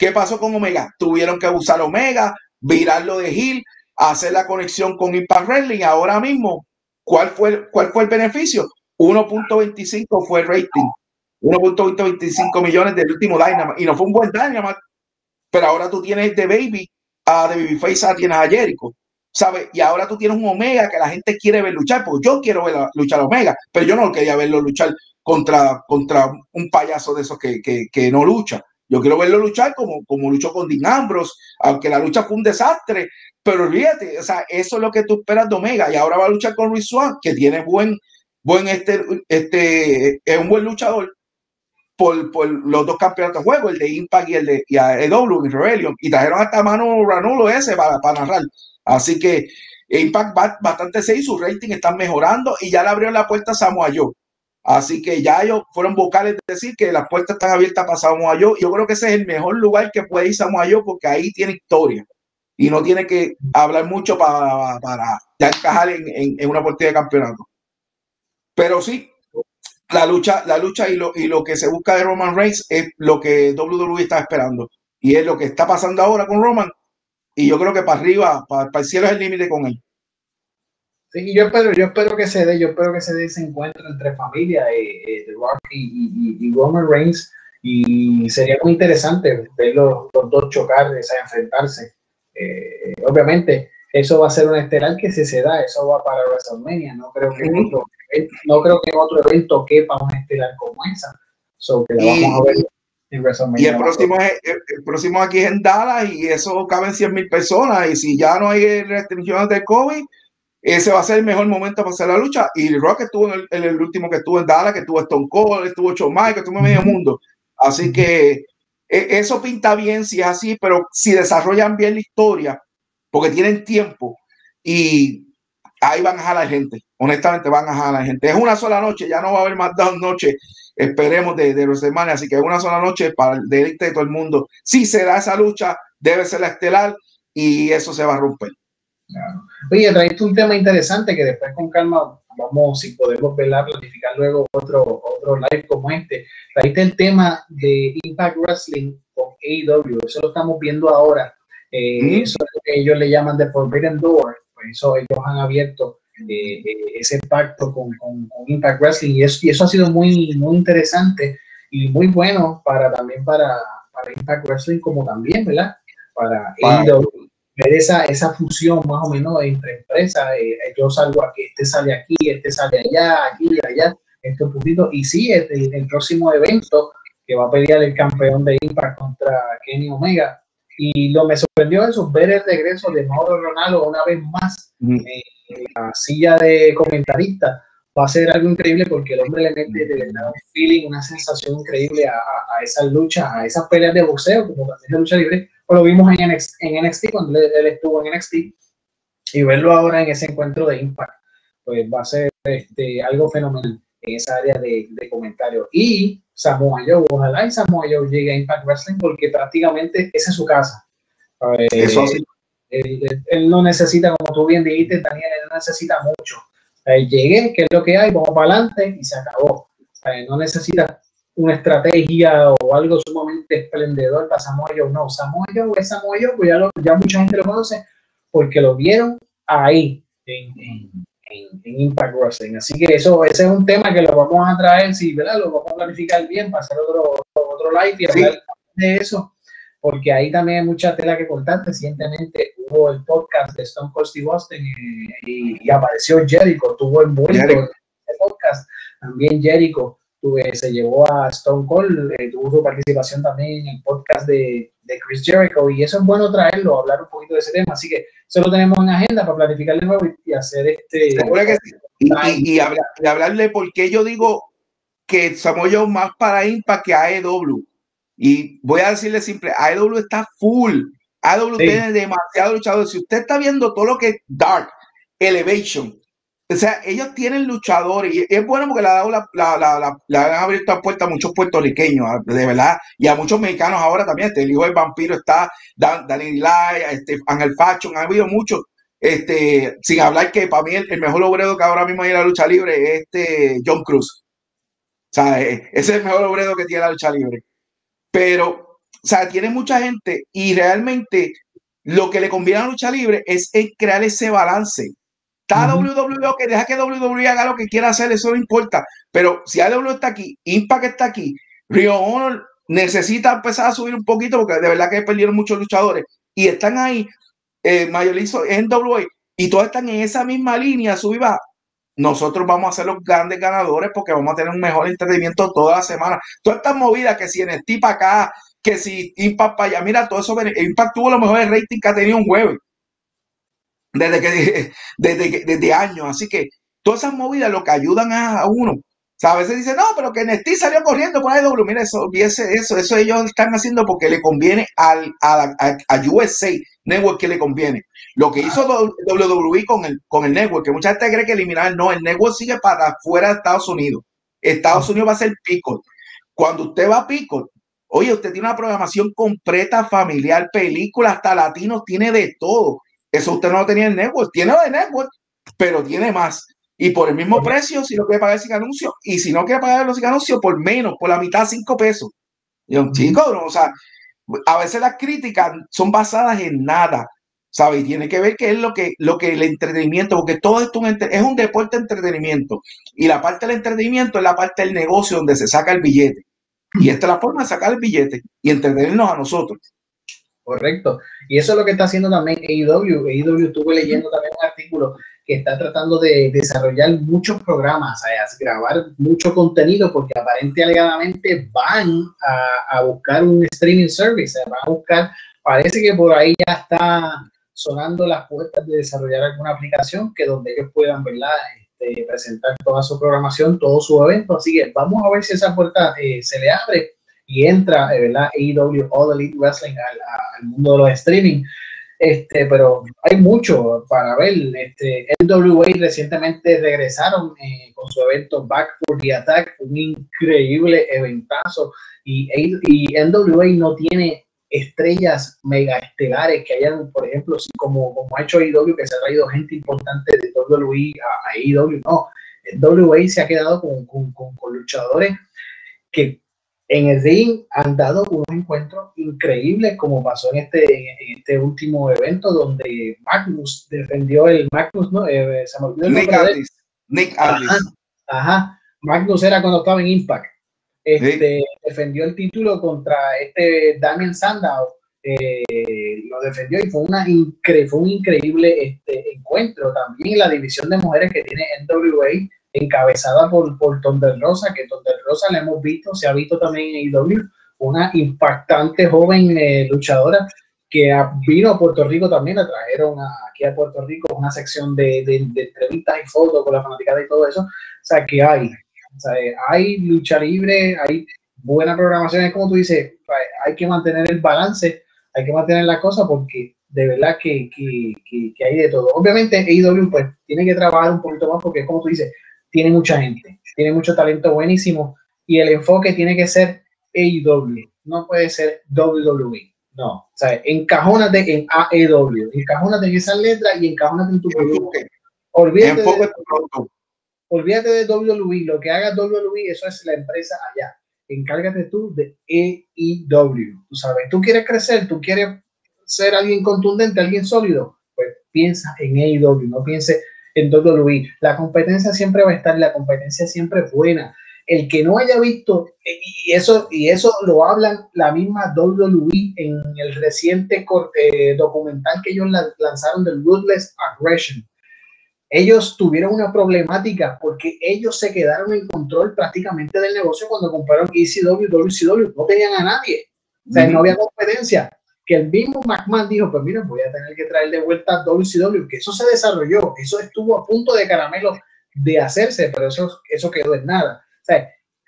¿Qué pasó con Omega? Tuvieron que usar Omega, virarlo de Hill, hacer la conexión con Impact Wrestling. Ahora mismo, ¿cuál fue, cuál fue el beneficio? 1.25 fue el rating. 1.25 millones del último Dynamite. Y no fue un buen Dynamite. Pero ahora tú tienes de Baby, a de Babyface, a tienes a Jericho. ¿Sabes? Y ahora tú tienes un Omega que la gente quiere ver luchar, porque yo quiero ver luchar a Omega, pero yo no quería verlo luchar contra, contra un payaso de esos que, que, que no lucha. Yo quiero verlo luchar como, como luchó con Dean Ambrose, aunque la lucha fue un desastre, pero olvídate, o sea, eso es lo que tú esperas de Omega y ahora va a luchar con Ruiz Swan, que tiene buen, buen este, este, es un buen luchador por, por los dos campeonatos de juego, el de Impact y el de y EW y Rebellion, y trajeron hasta mano Ranulo ese para, para narrar. Así que Impact va bastante seis, su rating está mejorando y ya le abrió la puerta a Samoa Joe. Así que ya ellos fueron vocales de decir que las puertas están abiertas para Samoa Joe. Yo creo que ese es el mejor lugar que puede ir Samoa Joe porque ahí tiene historia. y no tiene que hablar mucho para, para encajar en, en, una partida de campeonato. Pero sí, la lucha, la lucha y lo, y lo que se busca de Roman Reigns es lo que WWE está esperando. Y es lo que está pasando ahora con Roman. Y yo creo que para arriba, para, para el cielo es el límite con él. Sí, yo espero, yo espero que se dé, yo espero que se dé ese encuentro entre familia, eh, eh The Rock y, y, Roman Reigns. Y sería muy interesante ver los, los dos chocar, enfrentarse. Eh, obviamente, eso va a ser un estelar que si se da, eso va para WrestleMania. No creo que, en otro, no creo que en otro evento quepa un estelar como esa. So que vamos a ver en WrestleMania. Y el próximo, es, el, próximo aquí es en Dallas y eso caben 100 mil personas. Y si ya no hay restricciones de COVID, ese va a ser el mejor momento para hacer la lucha. Y Rock estuvo en el, último que estuvo en Dallas, que estuvo Stone Cold, estuvo Shawn Michaels, estuvo en medio mundo. Así que e, eso pinta bien si es así, pero si desarrollan bien la historia, porque tienen tiempo y ahí van a jalar gente. Honestamente, van a jalar gente. Es una sola noche, ya no va a haber más dos noches, esperemos, de, de los semanas. Así que es una sola noche para el deleite de todo el mundo. Si se da esa lucha, debe ser la estelar y eso se va a romper. Oye, traíste un tema interesante que después con calma vamos, si podemos verla, planificar luego otro, otro live como este. Traíste el tema de Impact Wrestling con AEW, eso lo estamos viendo ahora. Eh, mm. Eso es lo que ellos le llaman The Forbidden Door, pues eso ellos han abierto eh, eh, ese pacto con, con, Impact Wrestling y eso, y eso ha sido muy, muy interesante y muy bueno para también para, para Impact Wrestling como también, ¿verdad? Para AEW ver esa, esa fusión más o menos entre empresas. Eh, yo salgo aquí, este sale aquí, este sale allá, aquí, allá, estos puntitos. Y sí, el, el, próximo evento que va a pelear el campeón de Impact contra Kenny Omega. Y lo me sorprendió eso, ver el regreso de Mauro Ronaldo una vez más en la silla de comentarista. Va a ser algo increíble porque el hombre le mete le da un feeling, una sensación increíble a, a, a esas luchas, a esas peleas de boxeo, como también de lucha libre, lo vimos en NXT, en NXT cuando él, estuvo en NXT y verlo ahora en ese encuentro de Impact, pues va a ser este, algo fenomenal en esa área de, de comentarios. Y Samoa Joe, ojalá y Samoa Joe llegue a Impact Wrestling porque prácticamente esa es su casa. Eh, Eso sí. Él, no necesita, como tú bien dijiste, Daniel, él no necesita mucho. llegué, que es lo que hay, vamos para adelante y se acabó. no necesita una estrategia o algo sumamente esplendedor para Samoa Joe. No, Samoa Joe es Samoa Joe, pues ya, ya mucha gente lo conoce porque lo vieron ahí en, en, Impact Wrestling. Así que eso, ese es un tema que lo vamos a traer, sí, ¿verdad? Lo vamos a planificar bien para hacer otro, otro live y hablar de eso, porque ahí también hay mucha tela que cortar. Recientemente hubo el podcast de Stone Cold Steve Austin y, apareció Jericho, tuvo envuelto en el podcast también Jericho se llevó a Stone Cold, eh, tuvo su participación también en el podcast de, de, Chris Jericho y eso es bueno traerlo, hablar un poquito de ese tema, así que eso lo tenemos en agenda para planificar de nuevo y, hacer este... y, y, hablarle por qué yo digo que somos yo más para Impact que AEW y voy a decirle simple, AEW está full, AEW tiene demasiado luchador, si usted está viendo todo lo que es Dark, Elevation, o sea, ellos tienen luchadores y es bueno porque le, ha dado la, han abierto la puerta a muchos puertorriqueños, ah, de verdad, y a muchos mexicanos ahora también. Este, el hijo del vampiro está, Dan, Daniel Lai, este, Ángel Facho, han habido muchos. Este, sin hablar que para mí el, mejor obrero que ahora mismo hay en la lucha libre es este John Cruz. O sea, e, ese es el mejor obrero que tiene la lucha libre. Pero, o sea, tiene mucha gente y realmente lo que le conviene a la lucha libre es crear ese balance Está WWE que deja que WWE haga lo que quiera hacer, eso no importa. Pero si AW está aquí, Impact está aquí, Rio Honor necesita empezar a subir un poquito porque de verdad que perdieron muchos luchadores y están ahí, eh, mayorizo en WA y todos están en esa misma línea, sub Nosotros vamos a ser los grandes ganadores porque vamos a tener un mejor entretenimiento toda la semana. Todas estas movidas que si en el tip acá, que si Impact para allá, mira, todo eso, Impact tuvo los mejores ratings que ha tenido un jueves desde que desde, desde años. Así que todas esas movidas lo que ayudan a, uno. O sea, a veces dice, no, pero que Nesti salió corriendo por AEW. Mira, eso, olvídese eso. Eso ellos están haciendo porque le conviene al, a, a, USA Network que le conviene. Lo que hizo WWE con el, con el Network, que mucha gente cree que eliminar, no, el Network sigue para fuera de Estados Unidos. Estados Unidos va a ser pico. Cuando usted va a pico, Oye, usted tiene una programación completa, familiar, películas, hasta latinos, tiene de todo. Eso usted no lo tenía en Network. Tiene de Network, pero tiene más. Y por el mismo precio, si no quiere pagar sin anuncio, y si no quiere pagar los sin anuncio, por menos, por la mitad, cinco pesos. Y un chico, o sea, a veces las críticas son basadas en nada. ¿Sabe? Y tiene que ver qué es lo que, lo que el entretenimiento, porque todo esto es un deporte de entretenimiento. Y la parte del entretenimiento es la parte del negocio donde se saca el billete. Y esta es la forma de sacar el billete y entretenernos a nosotros. Correcto. Y eso es lo que está haciendo también AEW. AEW estuve leyendo también un artículo que está tratando de desarrollar muchos programas, a grabar mucho contenido, porque aparentemente alegadamente van a, a buscar un streaming service, van a buscar, parece que por ahí ya está sonando las puertas de desarrollar alguna aplicación que donde ellos puedan, ¿verdad? Este, presentar toda su programación, todo su evento. Así que vamos a ver si esa puerta eh, se le abre y entra, eh, ¿verdad? AEW All Elite Wrestling al, mundo de los streaming. Este, pero hay mucho para ver. Este, NWA recientemente regresaron eh, con su evento Back for the Attack, un increíble eventazo. Y, y NWA no tiene estrellas mega estelares que hayan, por ejemplo, como, como ha hecho IW, que se ha traído gente importante de WWE a, a IW, no, WA se ha quedado con, con, con, luchadores que en el ring han dado unos encuentros increíbles, como pasó en este, en este último evento donde Magnus defendió el Magnus, ¿no? Eh, se me olvidó el Nick Aldis. Nick Aldis. Ajá, ajá, Magnus era cuando estaba en Impact este, defendió el título contra este Damien Sandow, eh, lo defendió y fue, una fue un increíble este, encuentro. También la división de mujeres que tiene NWA, encabezada por, por Thunder Rosa, que Thunder Rosa la hemos visto, se ha visto también en IW, una impactante joven eh, luchadora que vino a Puerto Rico también, la trajeron aquí a Puerto Rico una sección de, de, de entrevistas y fotos con la fanaticada y todo eso. O sea, que hay hay lucha libre, hay buena programación, es como tú dices, hay que mantener el balance, hay que mantener la cosa porque de verdad que, que, que, hay de todo. Obviamente AEW pues tiene que trabajar un poquito más porque como tú dices, tiene mucha gente, tiene mucho talento buenísimo y el enfoque tiene que ser AEW, no puede ser WWE. No, o sea, encajónate en AEW, encajónate en esas letras y encajónate en tu producto. Olvídate de, olvídate de WWE, lo que haga WWE, eso es la empresa allá. Encárgate tú de EIW. Tú sabes, tú quieres crecer, tú quieres ser alguien contundente, alguien sólido, pues piensa en AEW, no piense en WWE. La competencia siempre va a estar, la competencia siempre es buena. El que no haya visto, y eso, y eso lo hablan la misma WWE en el reciente eh, documental que ellos lanzaron del Ruthless Aggression ellos tuvieron una problemática porque ellos se quedaron en control prácticamente del negocio cuando compraron ECW, WCW, no tenían a nadie, o sea, no había competencia. Que el mismo McMahon dijo, pues mira, voy a tener que traer de vuelta a WCW, que eso se desarrolló, eso estuvo a punto de caramelo de hacerse, pero eso, eso quedó en nada. O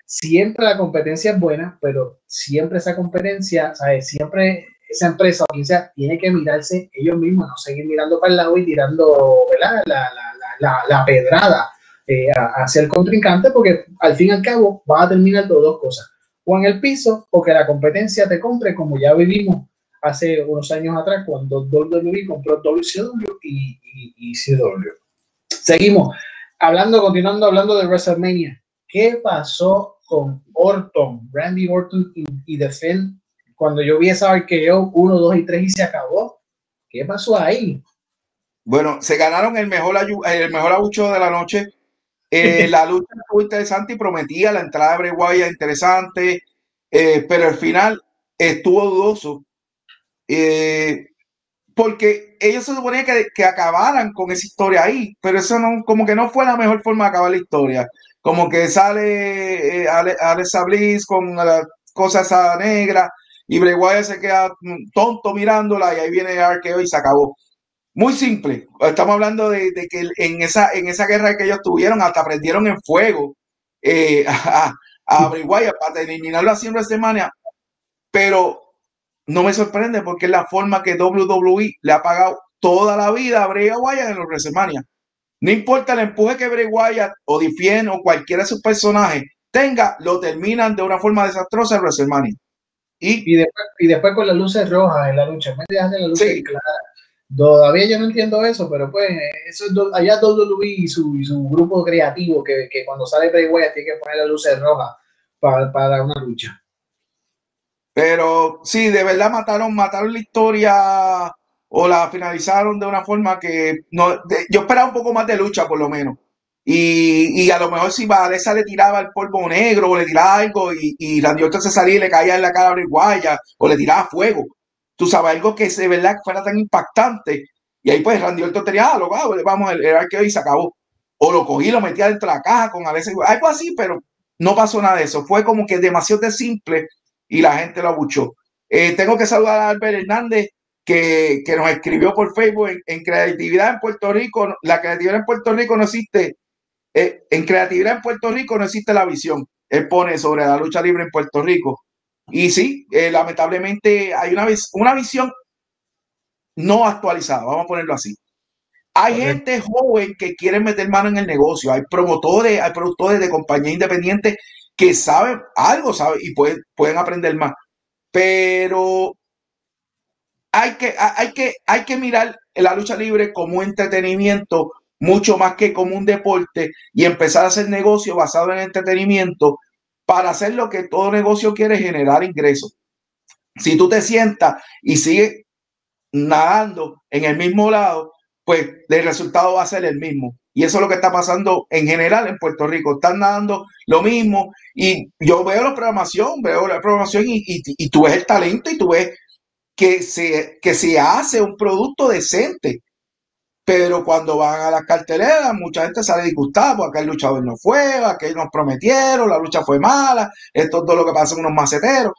siempre la competencia es buena, pero siempre esa competencia, ¿sabes? siempre esa empresa o quien sea, tiene que mirarse ellos mismos, no seguir mirando para el lado y tirando ¿verdad? La, la, la, pedrada eh, hacia el contrincante, porque al fin y al cabo va a terminar de dos cosas, o en el piso, o que la competencia te compre, como ya vivimos hace unos años atrás, cuando WWE compró WCW y, y, CW. Seguimos hablando, continuando hablando de WrestleMania. ¿Qué pasó con Orton, Randy Orton y, y The Finn cuando yo vi esa RKO 1, 2 y 3 y se acabó? ¿Qué pasó ahí? Bueno, se ganaron el mejor, el mejor abucho de la noche. Eh, la lucha fue interesante y prometía la entrada de Bray Wyatt interesante, eh, pero al final estuvo dudoso. Eh, porque ellos se suponía que, que, acabaran con esa historia ahí, pero eso no, como que no fue la mejor forma de acabar la historia. Como que sale Alexa Bliss con la cosa esa negra y Bray Wyatt se queda tonto mirándola y ahí viene Arqueo y se acabó. Muy simple. Estamos hablando de, que en esa, en esa guerra que ellos tuvieron, hasta prendieron en fuego eh, a, a Bray Wyatt para eliminarlo así en WrestleMania. Pero no me sorprende porque es la forma que WWE le ha pagado toda la vida a Bray Wyatt en los WrestleMania. No importa el empuje que Bray Wyatt o Difien o cualquiera de sus personajes tenga, lo terminan de una forma desastrosa en WrestleMania. Y, después, y después con las luces rojas en la lucha, en vez de las luces claras. Todavía yo no entiendo eso, pero pues eso es allá WWE y su, y su grupo creativo que, que cuando sale Bray Wyatt tiene que poner las luces rojas para, para una lucha. Pero sí, de verdad mataron, mataron la historia o la finalizaron de una forma que no, yo esperaba un poco más de lucha por lo menos. Y, y a lo mejor si Vanessa le tiraba el polvo negro o le tiraba algo y, y Randy Orton se salía y le caía en la cara a Guaya o le tiraba fuego. Tú sabes, algo que de verdad fuera tan impactante. Y ahí pues Randy Orton tenía, ah, lo vamos, el, el arqueo y se acabó. O lo cogí, lo metía dentro de la caja con a veces, algo así, pero no pasó nada de eso. Fue como que demasiado de simple y la gente lo abuchó. Eh, tengo que saludar a Albert Hernández, que, que nos escribió por Facebook en, creatividad en Puerto Rico. La creatividad en Puerto Rico no existe. Eh, en creatividad en Puerto Rico no existe la visión. Él pone sobre la lucha libre en Puerto Rico. Y sí, eh, lamentablemente hay una, una visión no actualizada, vamos a ponerlo así. Hay gente joven que quiere meter mano en el negocio, hay promotores, hay productores de compañías independientes que saben algo, saben y pueden, pueden aprender más. Pero hay que, hay, que, hay que mirar la lucha libre como entretenimiento mucho más que como un deporte y empezar a hacer negocio basado en entretenimiento para hacer lo que todo negocio quiere generar ingresos. Si tú te sientas y sigues nadando en el mismo lado, pues el resultado va a ser el mismo. Y eso es lo que está pasando en general en Puerto Rico. Están nadando lo mismo. Y yo veo la programación, veo la programación y, y, tú ves el talento y tú ves que se, que se hace un producto decente. Pero cuando van a las carteleras, mucha gente sale disgustada porque el luchador no fue, que nos prometieron, la lucha fue mala, esto es todo lo que pasa en unos maceteros.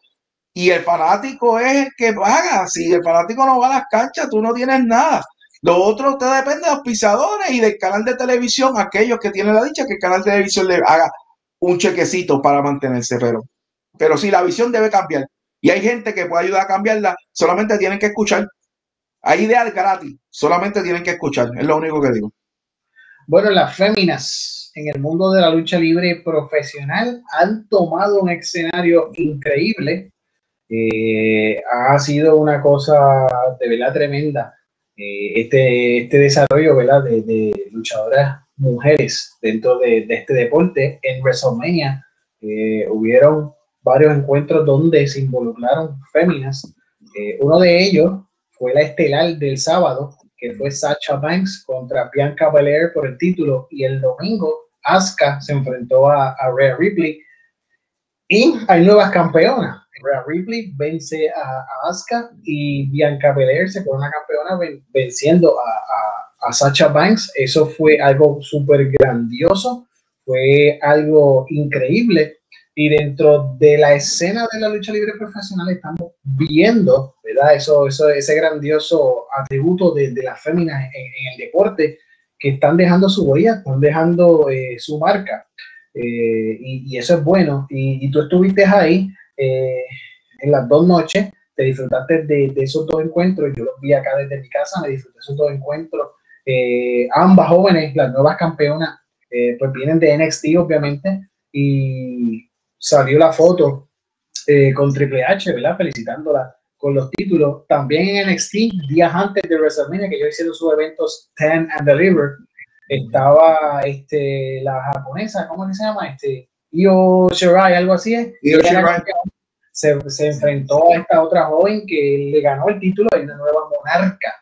Y el fanático es el que paga. Si el fanático no va a las canchas, tú no tienes nada. Lo otro te depende de los pisadores y del canal de televisión, aquellos que tienen la dicha que el canal de televisión le haga un chequecito para mantenerse. Pero, pero sí, la visión debe cambiar. Y hay gente que puede ayudar a cambiarla, solamente tienen que escuchar. Hay ideas gratis, solamente tienen que escuchar, es lo único que digo. Bueno, las féminas en el mundo de la lucha libre profesional han tomado un escenario increíble. Eh, ha sido una cosa de verdad tremenda. Eh, este, este desarrollo. De, luchadoras mujeres dentro de, este deporte. En WrestleMania eh, hubieron varios encuentros donde se involucraron féminas. Eh, uno de ellos fue la estelar del sábado, que fue Sacha Banks contra Bianca Belair por el título, y el domingo Asuka se enfrentó a, a Rhea Ripley. Y hay nuevas campeonas. Rhea Ripley vence a, Asuka y Bianca Belair se una campeona venciendo a, a, Sacha Banks. Eso fue algo súper grandioso, fue algo increíble. Y dentro de la escena de la lucha libre profesional estamos viendo, ¿verdad? Eso, eso, ese grandioso atributo de, de las féminas en, el deporte que están dejando su huella, están dejando eh, su marca. Eh, y, eso es bueno. Y, y, tú estuviste ahí eh, en las dos noches, te disfrutaste de, esos dos encuentros, yo los vi acá desde mi casa, me disfruté de esos dos encuentros, eh, ambas jóvenes, las nuevas campeonas, eh, pues vienen de NXT obviamente, y salió la foto con Triple H, ¿verdad? Felicitándola con los títulos. También en NXT, días antes de WrestleMania, que yo hicieron sus eventos 10 and Deliver, estaba este, la japonesa, ¿cómo se llama? Este, Io Shirai, algo así es. Se, se, enfrentó a esta otra joven que le ganó el título de una nueva monarca.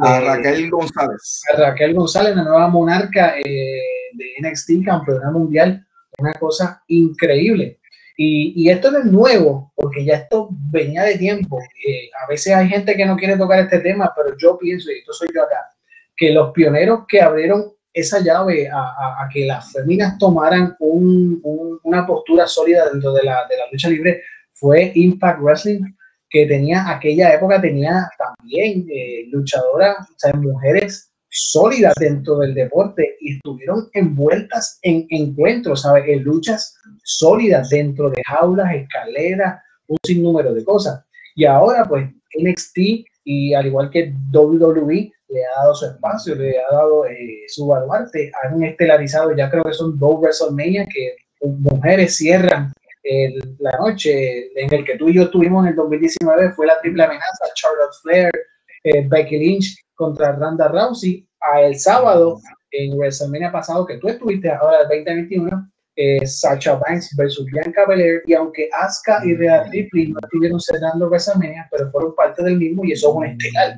A Raquel González. A Raquel González, la nueva monarca eh, de NXT, campeona mundial. Una cosa increíble. Y, y, esto no es nuevo, porque ya esto venía de tiempo. Eh, a veces hay gente que no quiere tocar este tema, pero yo pienso, y esto soy yo acá, que los pioneros que abrieron esa llave a, que las féminas tomaran una postura sólida dentro de la, lucha libre fue Impact Wrestling, que tenía aquella época, tenía también eh, luchadoras, o sea, mujeres sólidas dentro del deporte y estuvieron envueltas en encuentros, ¿sabes? En luchas sólidas dentro de jaulas, escaleras, un sinnúmero de cosas. Y ahora, pues, NXT y al igual que WWE le ha dado su espacio, le ha dado eh, su baluarte, han estelarizado, ya creo que son dos WrestleMania que mujeres cierran la noche en el que tú y yo estuvimos en el 2019 fue la triple amenaza, Charlotte Flair, eh, Becky Lynch contra Randa Rousey. A el sábado, en WrestleMania pasado, que tú estuviste ahora el 2021, eh, Sacha Banks versus Bianca Belair, y aunque Asuka y Rhea Ripley no estuvieron cerrando WrestleMania, pero fueron parte del mismo y eso es un estelar.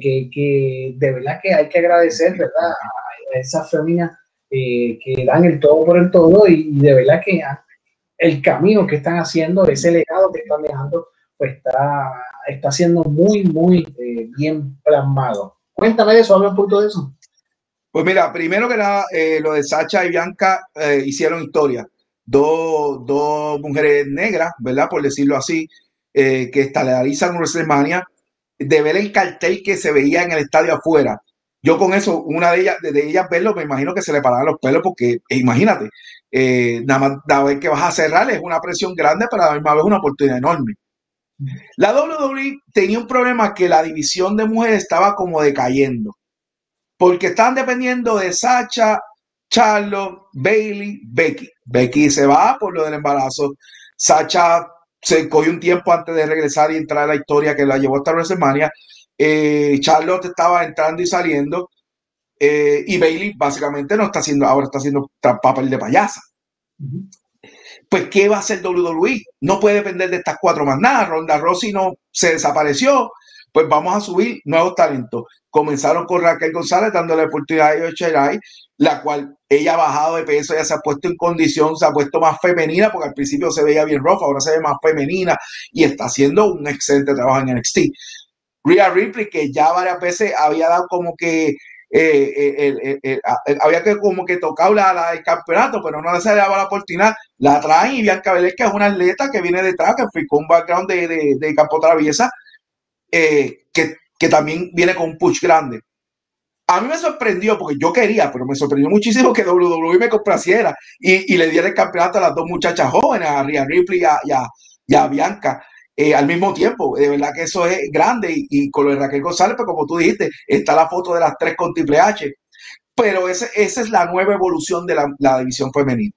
Que, que de verdad que hay que agradecer, ¿verdad? A esas féminas eh, que dan el todo por el todo y, de verdad que el camino que están haciendo, ese legado que están dejando, pues está, está siendo muy, muy eh, bien plasmado. Cuéntame de eso, habla un poquito de eso. Pues mira, primero que nada, eh, lo de Sacha y Bianca hicieron historia. Dos, dos, mujeres negras, ¿verdad? Por decirlo así, que estelarizan WrestleMania, de ver el cartel que se veía en el estadio afuera, yo con eso, una de ellas, de ellas verlo, me imagino que se le paraban los pelos porque, eh, imagínate, eh, nada más la vez que vas a cerrar es una presión grande, pero a la misma vez una oportunidad enorme. La WWE tenía un problema que la división de mujeres estaba como decayendo, porque estaban dependiendo de Sacha, Charlotte, Bailey, Becky. Becky se va por lo del embarazo. Sacha se cogió un tiempo antes de regresar y entrar a la historia que la llevó hasta WrestleMania. Eh, Charlotte estaba entrando y saliendo. Eh, y Bailey básicamente no está haciendo, ahora está haciendo papel de payasa. Pues, ¿qué va a hacer WWE? No puede depender de estas cuatro más nada. Ronda Rossi no se desapareció. Pues vamos a subir nuevos talentos. Comenzaron con Raquel González dándole oportunidad a Yocherai, la cual ella ha bajado de peso, ya se ha puesto en condición, se ha puesto más femenina, porque al principio se veía bien roja, ahora se ve más femenina y está haciendo un excelente trabajo en NXT. Rhea Ripley, que ya varias veces había dado como que eh, eh, había que como que tocado la, el campeonato, pero no le se daba la oportunidad. La traen y Bianca Belair, que es una atleta que viene detrás, que con un background de, de, campo traviesa, eh, que, que también viene con un push grande. A mí me sorprendió porque yo quería, pero me sorprendió muchísimo que WWE me complaciera y, y le diera el campeonato a las dos muchachas jóvenes, a Rhea Ripley y a, y a Bianca. Eh, al mismo tiempo. De verdad que eso es grande. Y, con lo de Raquel González, pues como tú dijiste, está la foto de las tres con Triple H. Pero ese, esa es la nueva evolución de la, división femenina.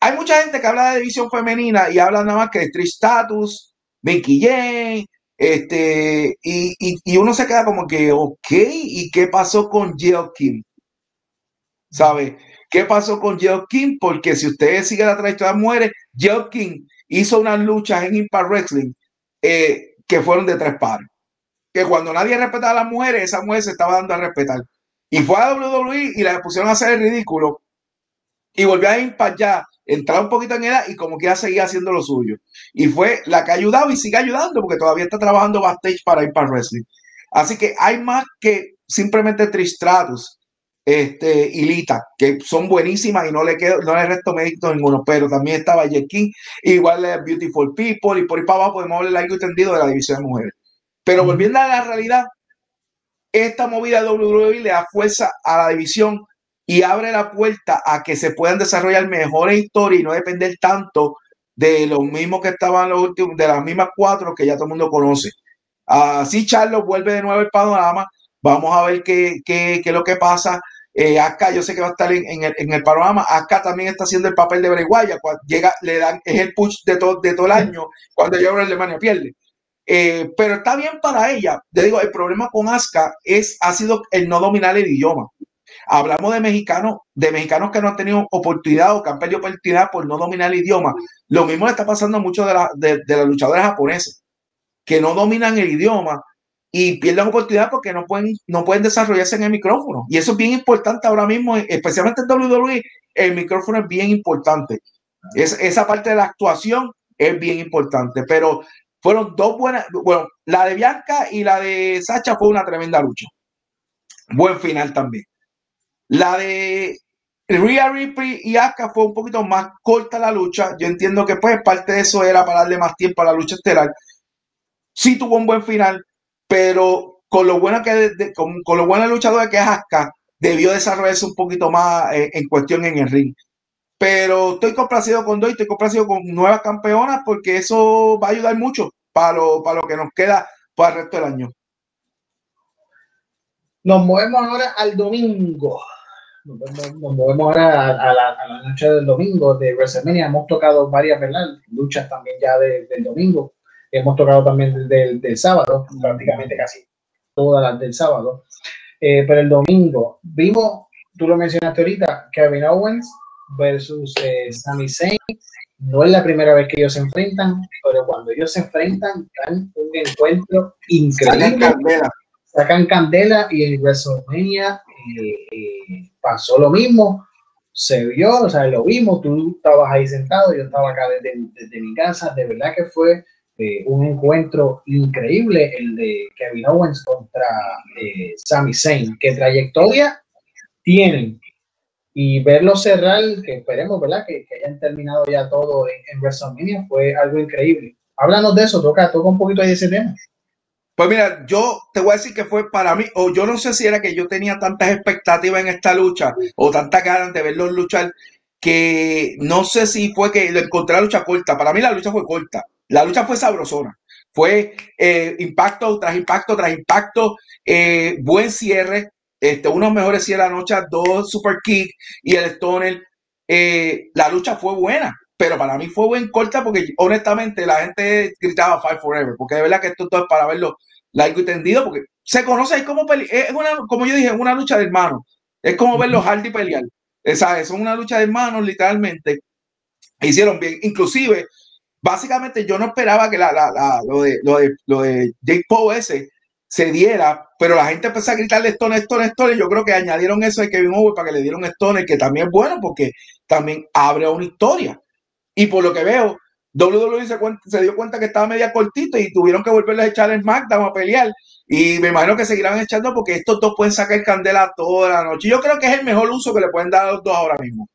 Hay mucha gente que habla de división femenina y habla nada más que de Trish Status, Mickey Jane, este, y, y, uno se queda como que, ok, ¿y qué pasó con Jill Kim? ¿Sabe? ¿Qué pasó con Jill Kim? Porque si ustedes siguen la trayectoria de mujeres, Jill Kim hizo unas luchas en Impact Wrestling eh, que fueron de tres pares. Que cuando nadie respetaba a las mujeres, esa mujer se estaba dando a respetar. Y fue a WWE y la pusieron a hacer el ridículo. Y volvió a Impact ya, entrar un poquito en edad y como que ya seguía haciendo lo suyo. Y fue la que ha ayudado y sigue ayudando porque todavía está trabajando backstage para Impact Wrestling. Así que hay más que simplemente Tristratus este, y Lita, que son buenísimas y no le quedo, no le resto mérito ninguno, pero también estaba King, igual de Beautiful People, y por ahí para abajo podemos hablar algo entendido de la división de mujeres. Pero volviendo a la realidad, esta movida de WWE le da fuerza a la división y abre la puerta a que se puedan desarrollar mejores historias y no depender tanto de los mismos que estaban los últimos, de las mismas cuatro que ya todo el mundo conoce. Así Charlos vuelve de nuevo el panorama. Vamos a ver qué, qué, qué es lo que pasa. Eh, acá yo sé que va a estar en, el, en, panorama. Acá también está haciendo el papel de Breguaya. Cuando llega, le dan, es el push de todo, de todo el año cuando llega a Alemania pierde. Eh, pero está bien para ella. Te digo, el problema con Aska es, ha sido el no dominar el idioma. Hablamos de mexicanos, de mexicanos que no han tenido oportunidad o que han perdido oportunidad por no dominar el idioma. Lo mismo le está pasando a muchos de, la, de, de las luchadoras japonesas, que no dominan el idioma y pierden oportunidad porque no pueden, no pueden desarrollarse en el micrófono. Y eso es bien importante ahora mismo, especialmente en WWE, el micrófono es bien importante. Es, esa parte de la actuación es bien importante, pero fueron dos buenas, bueno, la de Bianca y la de Sacha fue una tremenda lucha. Buen final también. La de Rhea Ripley y Asuka fue un poquito más corta la lucha. Yo entiendo que pues parte de eso era para darle más tiempo a la lucha estelar. Sí tuvo un buen final, pero con lo buena que con, lo buena que es Asuka, debió desarrollarse un poquito más eh, en cuestión en el ring. Pero estoy complacido con Doy, estoy complacido con nuevas campeonas porque eso va a ayudar mucho para lo, para lo que nos queda para el resto del año. Nos movemos ahora al domingo. Nos, movemos ahora a, la, noche del domingo de WrestleMania. Hemos tocado varias luchas también ya del domingo. Hemos tocado también del, del, sábado, prácticamente casi todas las del sábado. Eh, pero el domingo vimos, tú lo mencionaste ahorita, Kevin Owens versus eh, Sami Zayn. No es la primera vez que ellos se enfrentan, pero cuando ellos se enfrentan, dan un encuentro increíble. Sacan candela, y en WrestleMania eh, pasó lo mismo. Se vio, o sea, lo vimos. Tú estabas ahí sentado, yo estaba acá desde, desde mi casa. De verdad que fue eh, un encuentro increíble el de Kevin Owens contra eh, Sami Zayn. ¿Qué trayectoria tienen? Y verlo cerrar, que esperemos, ¿verdad? Que, hayan terminado ya todo en, WrestleMania, fue algo increíble. Háblanos de eso, toca, toca un poquito ahí de ese tema. Pues mira, yo te voy a decir que fue para mí, o yo no sé si era que yo tenía tantas expectativas en esta lucha, o tantas ganas de verlos luchar, que no sé si fue que lo encontré la lucha corta. Para mí la lucha fue corta. La lucha fue sabrosona. Fue eh, impacto tras impacto tras impacto, eh, buen cierre, este, unos mejores cierres de la noche, dos super kick y el stoner. Eh, la lucha fue buena, pero para mí fue buen corta porque honestamente la gente gritaba Fight Forever, porque de verdad que esto todo es para verlo largo y tendido, porque se conoce, es como, es una, como yo dije, es una lucha de hermanos. Es como ver los Hardy pelear. Esa, es una lucha de hermanos, literalmente. Hicieron bien. Inclusive, básicamente yo no esperaba que la, la, lo, de, lo, de, lo de Jake Paul ese se diera, pero la gente empezó a gritarle Stone, Stone, Stone, yo creo que añadieron eso de Kevin Owens para que le dieron Stone, que también es bueno porque también abre una historia. Y por lo que veo, WWE se, se dio cuenta que estaba media cortito y tuvieron que volverle a echar el SmackDown a pelear. Y me imagino que seguirán echando porque estos dos pueden sacar candela toda la noche. Yo creo que es el mejor uso que le pueden dar a los dos ahora mismo.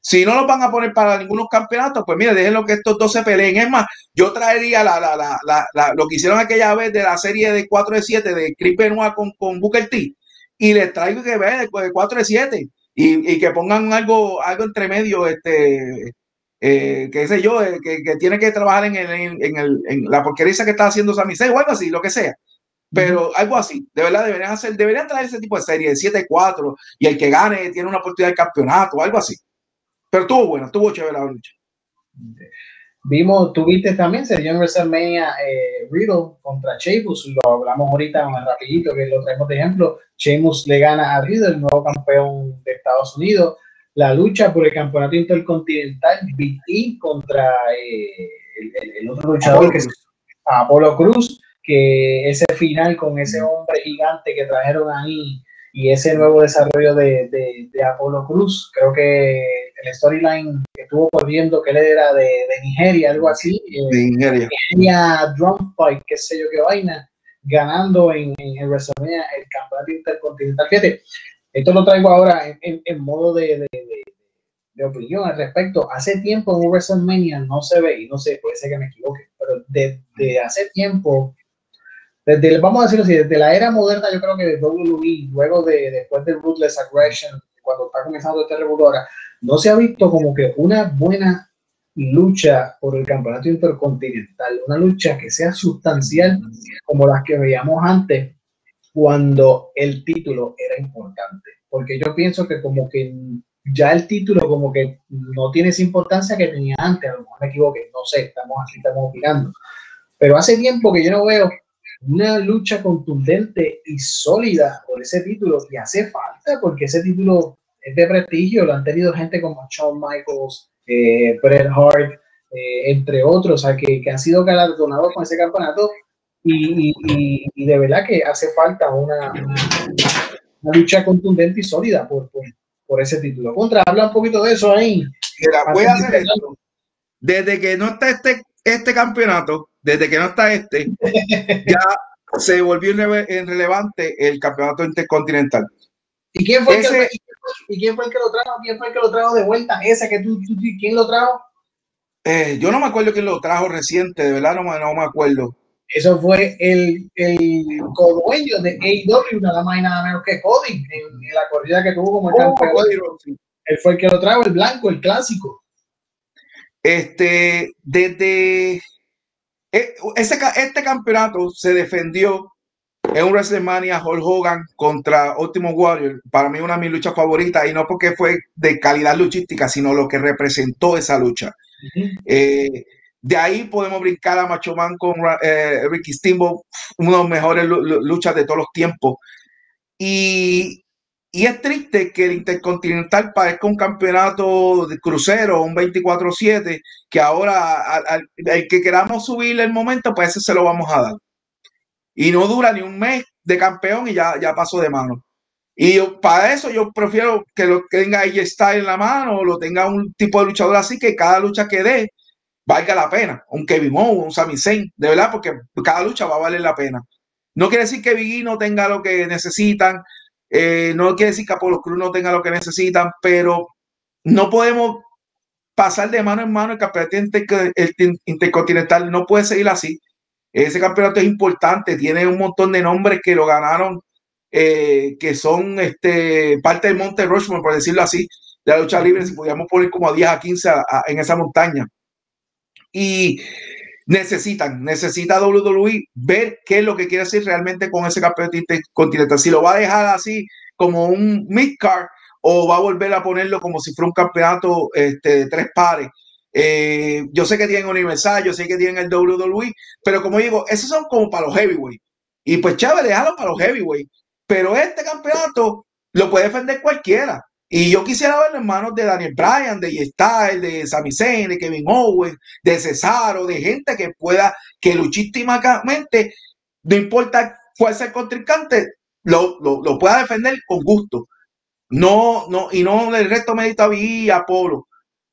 Si no los van a poner para ningunos campeonatos, pues mire, déjenlo que estos dos se peleen. Es más, yo traería la, la, la, lo que hicieron aquella vez de la serie de 4 de 7 de Chris Benoit con, con Booker T y les traigo que ver de 4 de 7 y, y, que pongan algo, algo entre medio, este, eh, qué sé yo, eh, que, que, tiene que trabajar en, el, en, el, en la porquería que está haciendo Sami Zayn o algo así, lo que sea. Pero algo así, de verdad deberían hacer, deberían traer ese tipo de serie de 7-4 y el que gane tiene una oportunidad de campeonato, algo así. Pero estuvo bueno, estuvo chévere la lucha. Vimos, tuviste también, se dio en WrestleMania eh, Riddle contra Sheamus, lo hablamos ahorita más rapidito, que lo traemos de ejemplo. Sheamus le gana a Riddle, el nuevo campeón de Estados Unidos. La lucha por el campeonato intercontinental, BT contra eh, el, otro luchador, que es Apolo Cruz, que ese final con ese hombre gigante que trajeron ahí y ese nuevo desarrollo de, de, Apolo Cruz, creo que el storyline que estuvo corriendo, que él era de, Nigeria, algo así. Eh, de Nigeria. Nigeria Drum Fight, qué sé yo qué vaina, ganando en, en WrestleMania el campeonato intercontinental. Fíjate, esto lo traigo ahora en, en, modo de, de, opinión al respecto. Hace tiempo en WrestleMania no se ve, y no sé, puede ser que me equivoque, pero desde hace tiempo desde, vamos a decirlo así, desde la era moderna, yo creo que de WWE, luego de, después del Ruthless Aggression, cuando está comenzando este revuelo no se ha visto como que una buena lucha por el campeonato intercontinental, una lucha que sea sustancial como las que veíamos antes cuando el título era importante. Porque yo pienso que como que ya el título como que no tiene esa importancia que tenía antes, a lo mejor me equivoqué, no sé, estamos aquí, estamos opinando. Pero hace tiempo que yo no veo una lucha contundente y sólida por ese título y hace falta porque ese título es de prestigio, lo han tenido gente como Shawn Michaels, eh, Bret Hart, eh, entre otros, o que, que, han sido galardonados con ese campeonato y, y, de verdad que hace falta una, una, lucha contundente y sólida por, por, por, ese título. Contra, habla un poquito de eso ahí. voy a hacer esto. Desde que no está este, este campeonato, desde que no está este, ya se volvió en relevante el campeonato intercontinental. ¿Y quién fue, el que, ¿Y quién fue el que lo trajo? ¿Quién fue el que lo trajo de vuelta? ¿Ese que tú, quién lo trajo? Eh, yo no me acuerdo quién lo trajo reciente, de verdad no no me acuerdo. Eso fue el, el codueño de AEW, nada más y nada menos que Cody, en, la corrida que tuvo como el oh, campeón. Él fue el que lo trajo, el blanco, el clásico. Este, desde eh, este campeonato se defendió es un WrestleMania Hulk Hogan contra Ultimate Warrior. Para mí una de mis luchas favoritas y no porque fue de calidad luchística, sino lo que representó esa lucha. Eh, de ahí podemos brincar a Macho Man con eh, Ricky Steamboat, una de las mejores luchas de todos los tiempos. Y, y, es triste que el Intercontinental parezca un campeonato de crucero, un 24-7, que ahora al, que queramos subir el momento, pues ese se lo vamos a dar y no dura ni un mes de campeón y ya, ya pasó de mano. Y para eso yo prefiero que lo tenga ella está en la mano o lo tenga un tipo de luchador así que cada lucha que dé valga la pena. Un Kevin Owens, un Sami Zayn, de verdad, porque cada lucha va a valer la pena. No quiere decir que Biggie no tenga lo que necesitan, eh, no quiere decir que Apolo Cruz no tenga lo que necesitan, pero no podemos pasar de mano en mano el campeonato intercontinental, no puede seguir así. Ese campeonato es importante, tiene un montón de nombres que lo ganaron, eh, que son este, parte del Monte Rushmore, por decirlo así, de la lucha libre, si podíamos poner como a 10 a 15 en esa montaña. Y necesitan, necesita WWE ver qué es lo que quiere hacer realmente con ese campeonato continental. Si lo va a dejar así como un mid-card o va a volver a ponerlo como si fuera un campeonato este, de tres pares eh, yo sé que tienen Universal, yo sé que tienen el WWE, pero como digo, esos son como para los heavyweight. Y pues chévere, déjalo para los heavyweight. Pero este campeonato lo puede defender cualquiera. Y yo quisiera verlo en manos de Daniel Bryan, de Styles, de Sami Zayn, de Kevin Owens, de Cesaro, de gente que pueda, que luchísticamente, no importa cuál sea el contrincante, lo, lo, pueda defender con gusto. No, no, y no el resto medita y Apolo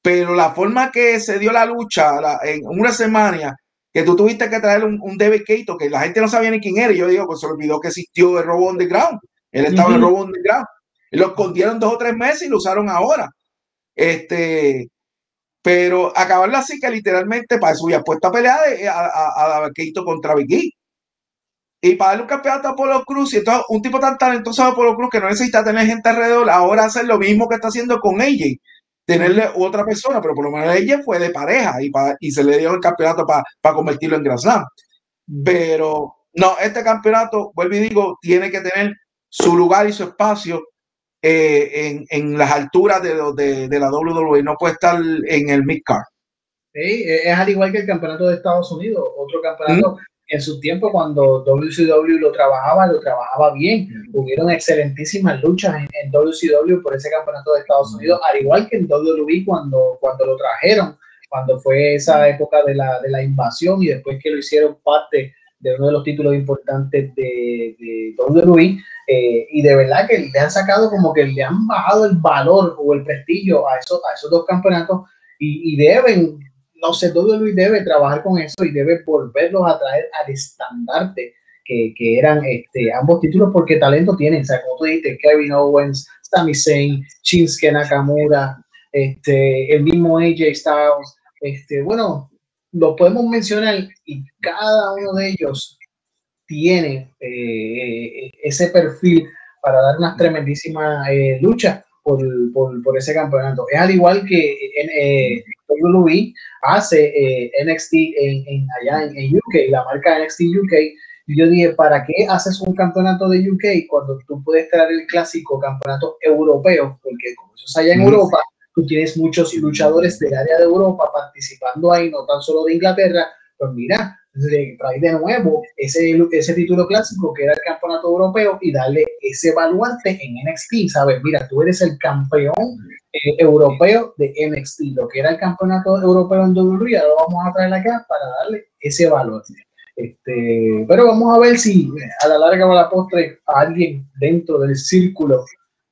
pero la forma que se dio la lucha en una semana, que tú tuviste que traer un, un David que la gente no sabía ni quién era, y yo digo, pues se olvidó que existió el robo underground. Él estaba en el robo underground. Lo escondieron dos o tres meses y lo usaron ahora. Este, pero acabarlo así que literalmente para eso ya puesto a pelear a, a, a contra Vicky. Y para darle un campeonato a Apolo Cruz, y entonces un tipo tan talentoso a Apolo Cruz que no necesita tener gente alrededor, ahora hacer lo mismo que está haciendo con AJ tenerle otra persona, pero por lo menos ella fue de pareja y, y se le dio el campeonato para convertirlo en Grand Slam. Pero no, este campeonato, vuelvo y digo, tiene que tener su lugar y su espacio eh, en, en, las alturas de, de, de, la WWE, no puede estar en el mid-card. Sí, es al igual que el campeonato de Estados Unidos, otro campeonato en su tiempo cuando WCW lo trabajaba, lo trabajaba bien. Hubieron excelentísimas luchas en, WCW por ese campeonato de Estados Unidos, al igual que en WWE cuando, cuando lo trajeron, cuando fue esa época de la, de la invasión y después que lo hicieron parte de uno de los títulos importantes de, de WWE. Eh, y de verdad que le han sacado como que le han bajado el valor o el prestigio a esos, a esos dos campeonatos y, deben no sé, WWE debe trabajar con eso y debe volverlos a traer al estandarte que, que, eran este, ambos títulos porque talento tienen, o sea, como tú dijiste, Kevin Owens, Sami Zayn, Shinsuke Nakamura, este, el mismo AJ Styles, este, bueno, lo podemos mencionar y cada uno de ellos tiene eh, ese perfil para dar unas tremendísimas eh, luchas por, por, por, ese campeonato. Es al igual que eh, WWE hace eh, NXT en, allá en, UK, la marca NXT UK. Y yo dije, ¿para qué haces un campeonato de UK cuando tú puedes traer el clásico campeonato europeo? Porque como eso es allá en Europa, tú tienes muchos luchadores del área de Europa participando ahí, no tan solo de Inglaterra. Pues mira, trae de nuevo ese, ese título clásico que era el campeonato europeo y darle ese baluarte en NXT, ¿sabes? Mira, tú eres el campeón eh, europeo de NXT, lo que era el campeonato europeo en WWE, lo vamos a traer acá para darle ese valor. Este, pero vamos a ver si a la larga o a la postre alguien dentro del círculo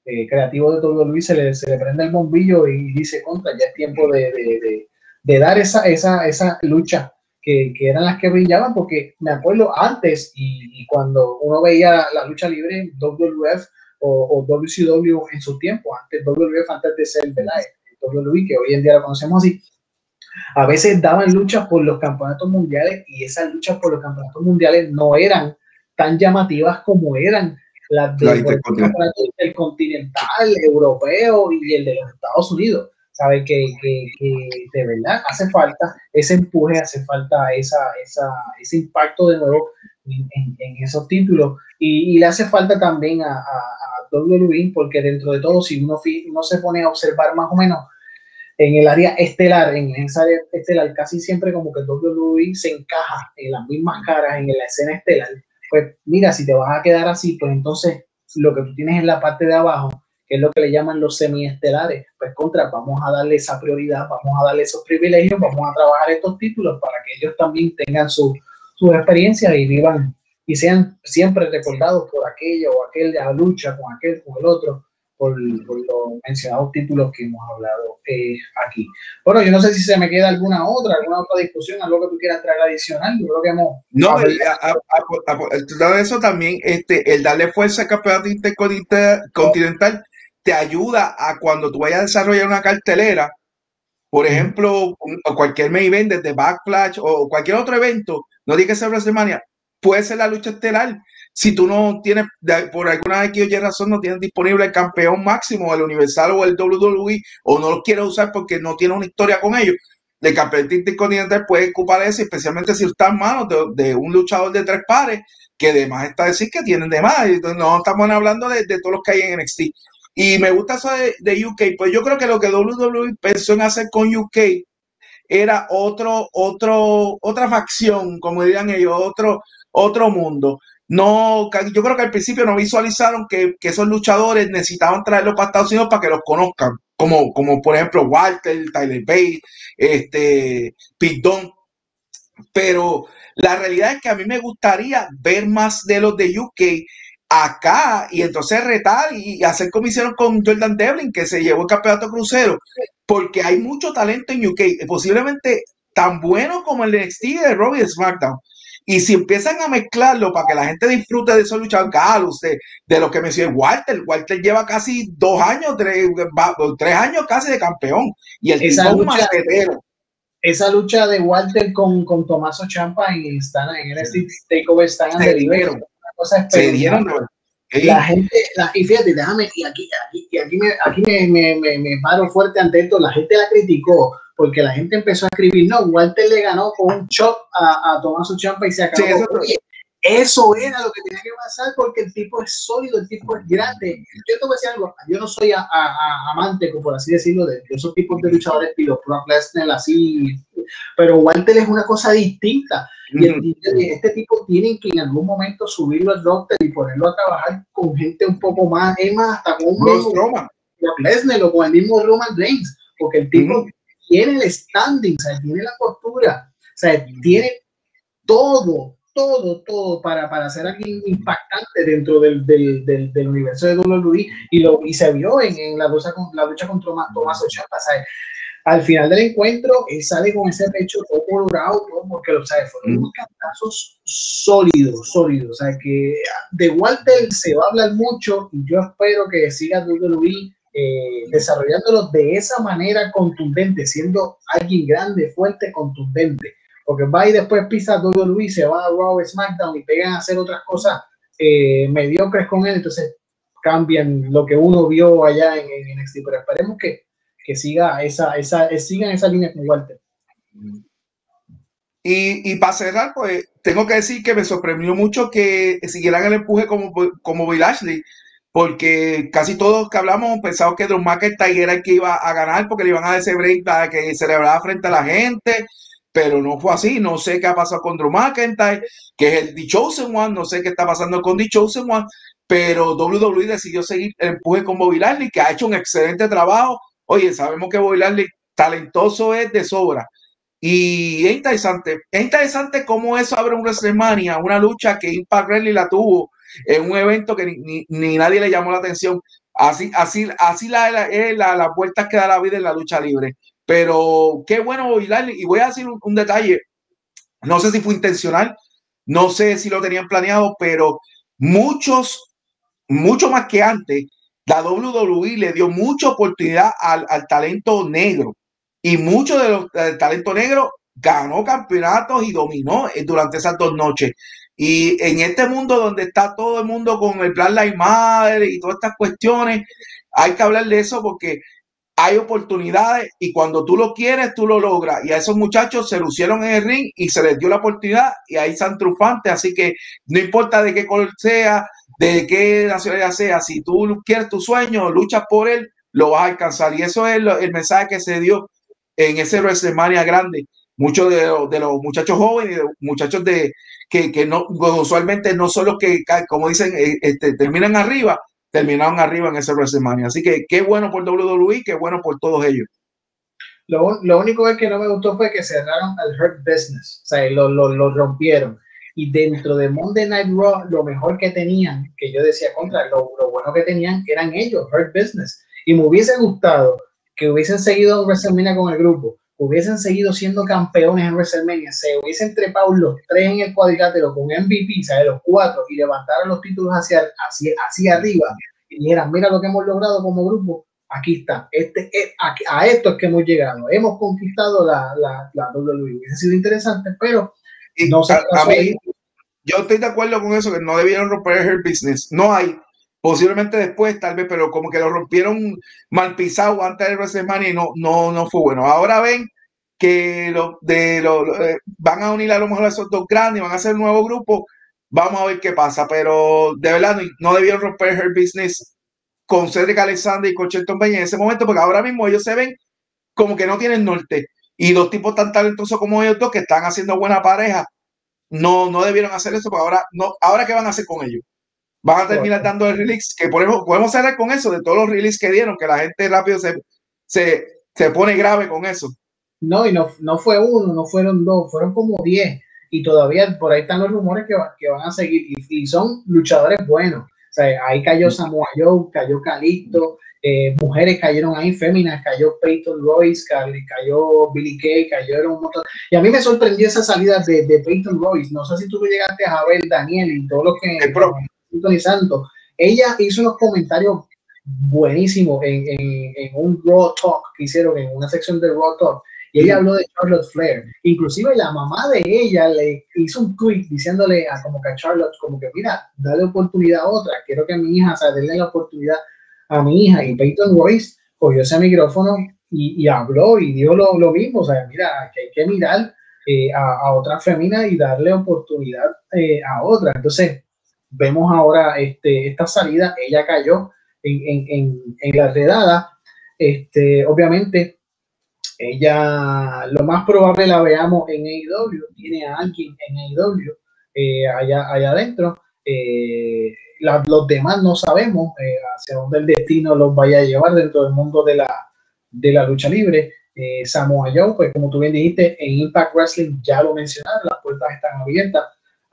eh, creativo de WWE se le, se prende el bombillo y dice contra, ya es tiempo de, de, dar esa, esa, esa lucha que, que, eran las que brillaban, porque me acuerdo antes y, cuando uno veía la lucha libre, WWF o, o, WCW en su tiempo, antes WWF, antes de ser ¿verdad? WWE, que hoy en día lo conocemos así, a veces daban luchas por los campeonatos mundiales y esas luchas por los campeonatos mundiales no eran tan llamativas como eran las del continental, europeo y el de los Estados Unidos. sabe que, que, de verdad hace falta ese empuje, hace falta esa, esa, ese impacto de nuevo en, esos títulos y, le hace falta también a, a, a WWE porque dentro de todo si uno, uno se pone a observar más o menos en el área estelar, en esa área estelar, casi siempre como que WWE se encaja en las mismas caras en la escena estelar. Pues mira, si te vas a quedar así, pues entonces lo que tú tienes en la parte de abajo, que es lo que le llaman los semiestelares, pues contra, vamos a darle esa prioridad, vamos a darle esos privilegios, vamos a trabajar estos títulos para que ellos también tengan su, su experiencia y vivan y sean siempre recordados por aquello o aquel de la lucha con aquel, con el otro por, los mencionados títulos que hemos hablado eh, aquí. Bueno, yo no sé si se me queda alguna otra, alguna otra discusión, algo que tú quieras traer adicional. Yo creo que hemos. No, a, eso también, este, el darle fuerza al campeonato intercontinental te ayuda a cuando tú vayas a desarrollar una cartelera, por ejemplo, cualquier main event desde Backlash o cualquier otro evento, no tiene que ser WrestleMania, puede ser la lucha estelar si tú no tienes, por alguna X o razón, no tienes disponible el campeón máximo, el Universal o el WWE, o no lo quieres usar porque no tiene una historia con ellos, el campeón intercontinental puede ocupar eso, especialmente si está en manos de, un luchador de tres pares, que además está decir que tienen de más. No estamos hablando de, todos los que hay en NXT. Y me gusta eso de, de, UK, pues yo creo que lo que WWE pensó en hacer con UK era otro, otro, otra facción, como dirían ellos, otro, otro mundo no, yo creo que al principio no visualizaron que, esos luchadores necesitaban traerlos para Estados Unidos para que los conozcan, como, como por ejemplo Walter, Tyler Bate, este, Pete Pero la realidad es que a mí me gustaría ver más de los de UK acá y entonces retar y hacer como hicieron con Jordan Devlin, que se llevó el campeonato crucero, porque hay mucho talento en UK, posiblemente tan bueno como el de NXT de Robbie SmackDown. Y si empiezan a mezclarlo para que la gente disfrute de esos luchadores, Galus, de, de lo que me decía Walter, Walter lleva casi dos años, tres, tres años casi de campeón. Y el esa tipo lucha, Esa lucha de Walter con, con Tomaso Champa en, están, en el Takeover están se dieron. Se dieron, la gente, la, y fíjate, déjame, y aquí, aquí, aquí, me, aquí me, me, me, me paro fuerte ante esto, la gente la criticó, porque la gente empezó a escribir, no, Walter le ganó con un shot a, a Tomás Champa y se acabó. eso, era lo que tenía que pasar porque el tipo es sólido, el tipo es grande. Yo te voy a decir algo, yo no soy a, amante, por así decirlo, de, esos tipos de luchadores estilo Brock Lesnar, así, pero Walter es una cosa distinta. Y este tipo tiene que en algún momento subirlo al doctor y ponerlo a trabajar con gente un poco más, es más, hasta con un Lesnar o con el mismo Roman Reigns, porque el tipo tiene el standing, o tiene la postura, o sea, tiene todo, todo, todo para, para ser alguien impactante dentro del, del, del, universo de WWE y, lo, y se vio en, en la, lucha, con, la lucha contra Tomás Ochapa. Al final del encuentro, él sale con ese pecho todo colorado, porque lo sabe, fueron unos cantazos sólidos, sólidos. O sea, que de Walter se va a hablar mucho y yo espero que siga WWE eh, desarrollándolo de esa manera contundente, siendo alguien grande, fuerte, contundente. Porque va y después pisa WWE, se va a Raw SmackDown y pegan a hacer otras cosas eh, mediocres con él, entonces cambian lo que uno vio allá en, en NXT. Pero esperemos que, que siga esa, esa, sigan esa línea con Walter. Y, y, para cerrar, pues tengo que decir que me sorprendió mucho que siguieran el empuje como, como Bill Ashley porque casi todos que hablamos pensamos que Drew McIntyre era el que iba a ganar porque le iban a dar ese break para que celebrara frente a la gente, pero no fue así. No sé qué ha pasado con Drew McIntyre, que es el The One, no sé qué está pasando con The Chosen One, pero WWE decidió seguir el empuje con Bobby Lashley, que ha hecho un excelente trabajo. Oye, sabemos que Bobby Lashley talentoso es de sobra. Y es interesante, es interesante cómo eso abre un WrestleMania, una lucha que Impact Wrestling la tuvo en un evento que ni, nadie le llamó la atención. Así, así, así la, la, la, las vueltas que da la vida en la lucha libre. Pero qué bueno Y voy a decir un, detalle. No sé si fue intencional, no sé si lo tenían planeado, pero muchos, mucho más que antes, la WWE le dio mucha oportunidad al, talento negro. Y mucho de los talento negro ganó campeonatos y dominó eh, durante esas dos noches. Y en este mundo donde está todo el mundo con el plan Life Matter y todas estas cuestiones, hay que hablar de eso porque hay oportunidades y cuando tú lo quieres, tú lo logras. Y a esos muchachos se lucieron en el ring y se les dio la oportunidad y ahí están triunfantes. Así que no importa de qué color sea, de qué nacionalidad sea, si tú quieres tu sueño, luchas por él, lo vas a alcanzar. Y eso es el mensaje que se dio en ese WrestleMania grande. Muchos de, los muchachos jóvenes, muchachos de que, no usualmente no son los que, como dicen, eh, este, terminan arriba, terminaron arriba en ese WrestleMania. Así que qué bueno por WWE, qué bueno por todos ellos. Lo, lo único que no me gustó fue que cerraron el Hurt Business, o sea, lo, lo, lo rompieron y dentro de Monday Night Raw lo mejor que tenían, que yo decía contra, lo, lo, bueno que tenían eran ellos, Hurt Business. Y me hubiese gustado que hubiesen seguido WrestleMania con el grupo, hubiesen seguido siendo campeones en WrestleMania, se hubiesen trepado los tres en el cuadrilátero con MVP, sea, los cuatro, y levantaran los títulos hacia, hacia, hacia arriba y dijeran, mira lo que hemos logrado como grupo, aquí está, este, a, esto es que hemos llegado, hemos conquistado la, la, la WWE. Hubiese sido interesante, pero no sé. A, mí, yo estoy de acuerdo con eso, que no debieron romper el business. No hay, posiblemente después, tal vez, pero como que lo rompieron mal pisado antes de WrestleMania y no, no, no fue bueno. Ahora ven que lo, de, lo, eh, van a unir a lo mejor a esos dos grandes y van a hacer un nuevo grupo. Vamos a ver qué pasa, pero de verdad no, debieron romper el business con Cedric Alexander y con Shelton Benny en ese momento, porque ahora mismo ellos se ven como que no tienen norte. Y dos tipos tan talentosos como ellos dos que están haciendo buena pareja, no, no debieron hacer eso, porque ahora, no, ahora ¿qué van a hacer con ellos? van a terminar dando el release, que podemos, podemos cerrar con eso, de todos los releases que dieron, que la gente rápido se, se, se pone grave con eso. No, y no, no fue uno, no fueron dos, fueron como diez. Y todavía por ahí están los rumores que, que van a seguir. Y, son luchadores buenos. O sea, ahí cayó Samoa Joe, cayó Calixto, eh, mujeres cayeron ahí, féminas, cayó Peyton Royce, cayó Billy Kay, cayeron un montón. Y a mí me sorprendió esa salida de, de Peyton Royce. No sé si tú llegaste a ver, Daniel, y todo lo que sintonizando, ella hizo unos comentarios buenísimos en, en, un Raw Talk que hicieron en una sección de Raw Talk. Y ella habló de Charlotte Flair. Inclusive la mamá de ella le hizo un tweet diciéndole a como que a Charlotte, como que mira, dale oportunidad a otra. Quiero que mi hija, o sea, denle la oportunidad a mi hija. Y Peyton Royce cogió ese micrófono y, y habló y dijo lo, lo, mismo. O sea, mira, que hay que mirar eh, a, a, otra femina y darle oportunidad eh, a otra. Entonces, vemos ahora este, esta salida, ella cayó en, en, en, la redada. Este, obviamente, ella lo más probable la veamos en AEW, tiene a alguien en AEW eh, allá, allá adentro. Eh, los demás no sabemos eh, hacia dónde el destino los vaya a llevar dentro del mundo de la, de la lucha libre. Samoa Joe, pues como tú bien dijiste, en Impact Wrestling ya lo mencionaron, las puertas están abiertas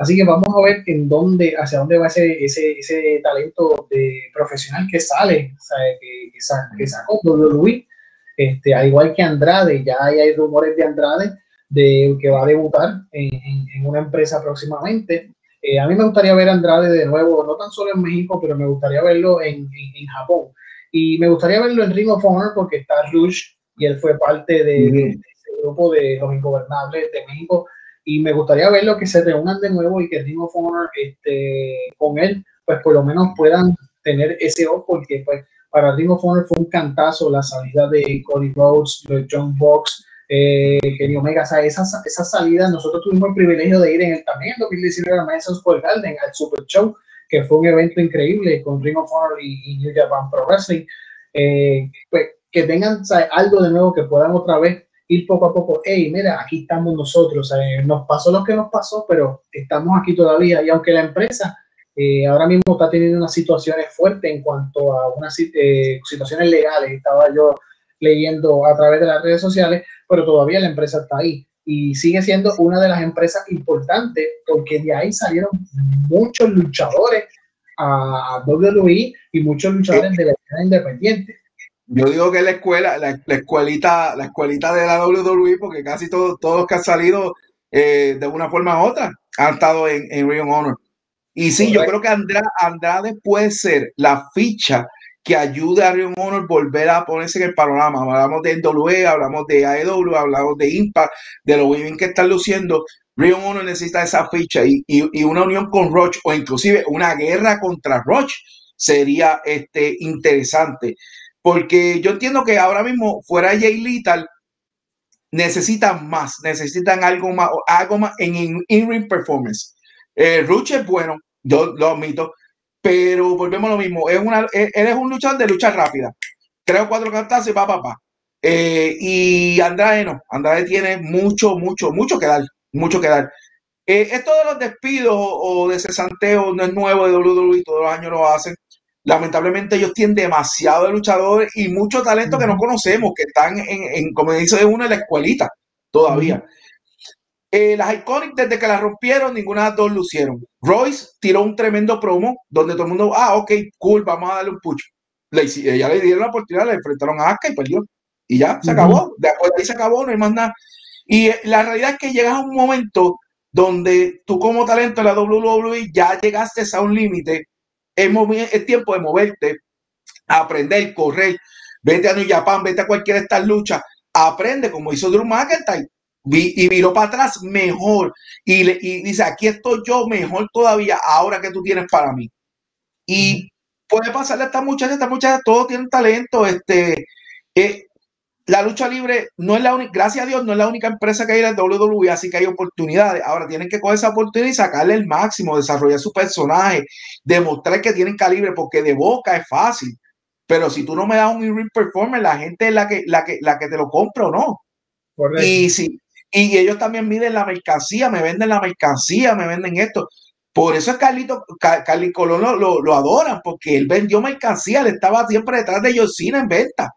Así que vamos a ver en dónde, hacia dónde va ese, ese, ese talento de profesional que sale, que, que, sacó WWE. Este, al igual que Andrade, ya hay, rumores de Andrade de que va a debutar en, en, una empresa próximamente. Eh, a mí me gustaría ver a Andrade de nuevo, no tan solo en México, pero me gustaría verlo en, en Japón. Y me gustaría verlo en Ring of Honor porque está Rush y él fue parte de, de ese grupo de los ingobernables de México y me gustaría verlo que se reúnan de nuevo y que Ring of Honor este, con él, pues por lo menos puedan tener ese ojo, porque pues para Ring of Honor fue un cantazo la salida de Cody Rhodes, de John Box, eh, Kenny Omega, o sea, esas, esas salidas, nosotros tuvimos el privilegio de ir en el también 2019 a Madison Square Garden, al Super Show, que fue un evento increíble con Ring of Honor y, New Japan Pro Wrestling, eh, pues que tengan algo de nuevo que puedan otra vez ir poco a poco, hey, mira, aquí estamos nosotros, nos pasó lo que nos pasó, pero estamos aquí todavía. Y aunque la empresa eh, ahora mismo está teniendo unas situaciones fuertes en cuanto a unas eh, situaciones legales, estaba yo leyendo a través de las redes sociales, pero todavía la empresa está ahí y sigue siendo una de las empresas importantes porque de ahí salieron muchos luchadores a WWE y muchos luchadores de la escena independiente. Yo digo que la escuela, la, escuelita, la escuelita de la WWE, porque casi todos, todos que han salido eh, de una forma u otra han estado en, en Ring Honor. Y sí, yo creo que Andrade, puede ser la ficha que ayude a Ring Honor volver a ponerse en el panorama. Hablamos de NWE, hablamos de AEW, hablamos de Impact, de los bien que están luciendo. Ring Honor necesita esa ficha y, y, y, una unión con Roach o inclusive una guerra contra Roach sería este, interesante. porque yo entiendo que ahora mismo fuera Jay Lethal necesitan más, necesitan algo más, algo más en in-ring performance. Eh, Ruch es bueno, yo lo admito, pero volvemos a lo mismo, es una, él es un luchador de lucha rápida, tres o cuatro cantas y pa, pa. Eh, y Andrade no, Andrade tiene mucho, mucho, mucho que dar, mucho que dar. Eh, esto de los despidos o de cesanteo no es nuevo de WWE, todos los años lo hacen. Lamentablemente ellos tienen demasiado de luchadores y mucho talento que no conocemos, que están en, como dice uno, en la escuelita todavía. Eh, las Iconic, desde que las rompieron, ninguna de las dos lucieron. Royce tiró un tremendo promo donde todo el mundo, ah, ok, cool, vamos a darle un pucho. Le, ella le dieron la oportunidad, le enfrentaron a Asuka y perdió. Y ya, se acabó. Después de ahí se acabó, no hay más nada. Y eh, la realidad es que llegas a un momento donde tú como talento de la WWE ya llegaste a un límite es, tiempo de moverte, aprender, correr. Vete a New Japan, vete a cualquier de estas luchas. Aprende como hizo Drew McIntyre y viró para atrás mejor. Y, le, dice, aquí estoy yo mejor todavía ahora que tú tienes para mí. Y puede pasarle a esta muchacha, esta muchacha, todos tienen talento. Este, eh, la lucha libre no es la única, gracias a Dios, no es la única empresa que hay en el WWE, así que hay oportunidades. Ahora tienen que coger esa oportunidad y sacarle el máximo, desarrollar su personaje, demostrar que tienen calibre, porque de boca es fácil. Pero si tú no me das un in-ring performance, la gente es la que, la que, la que te lo compra o no. Y, si, y ellos también miden la mercancía, me venden la mercancía, me venden esto. Por eso es Carlito, Carlito Colón lo, lo, adoran, porque él vendió mercancía, le estaba siempre detrás de Cena en venta.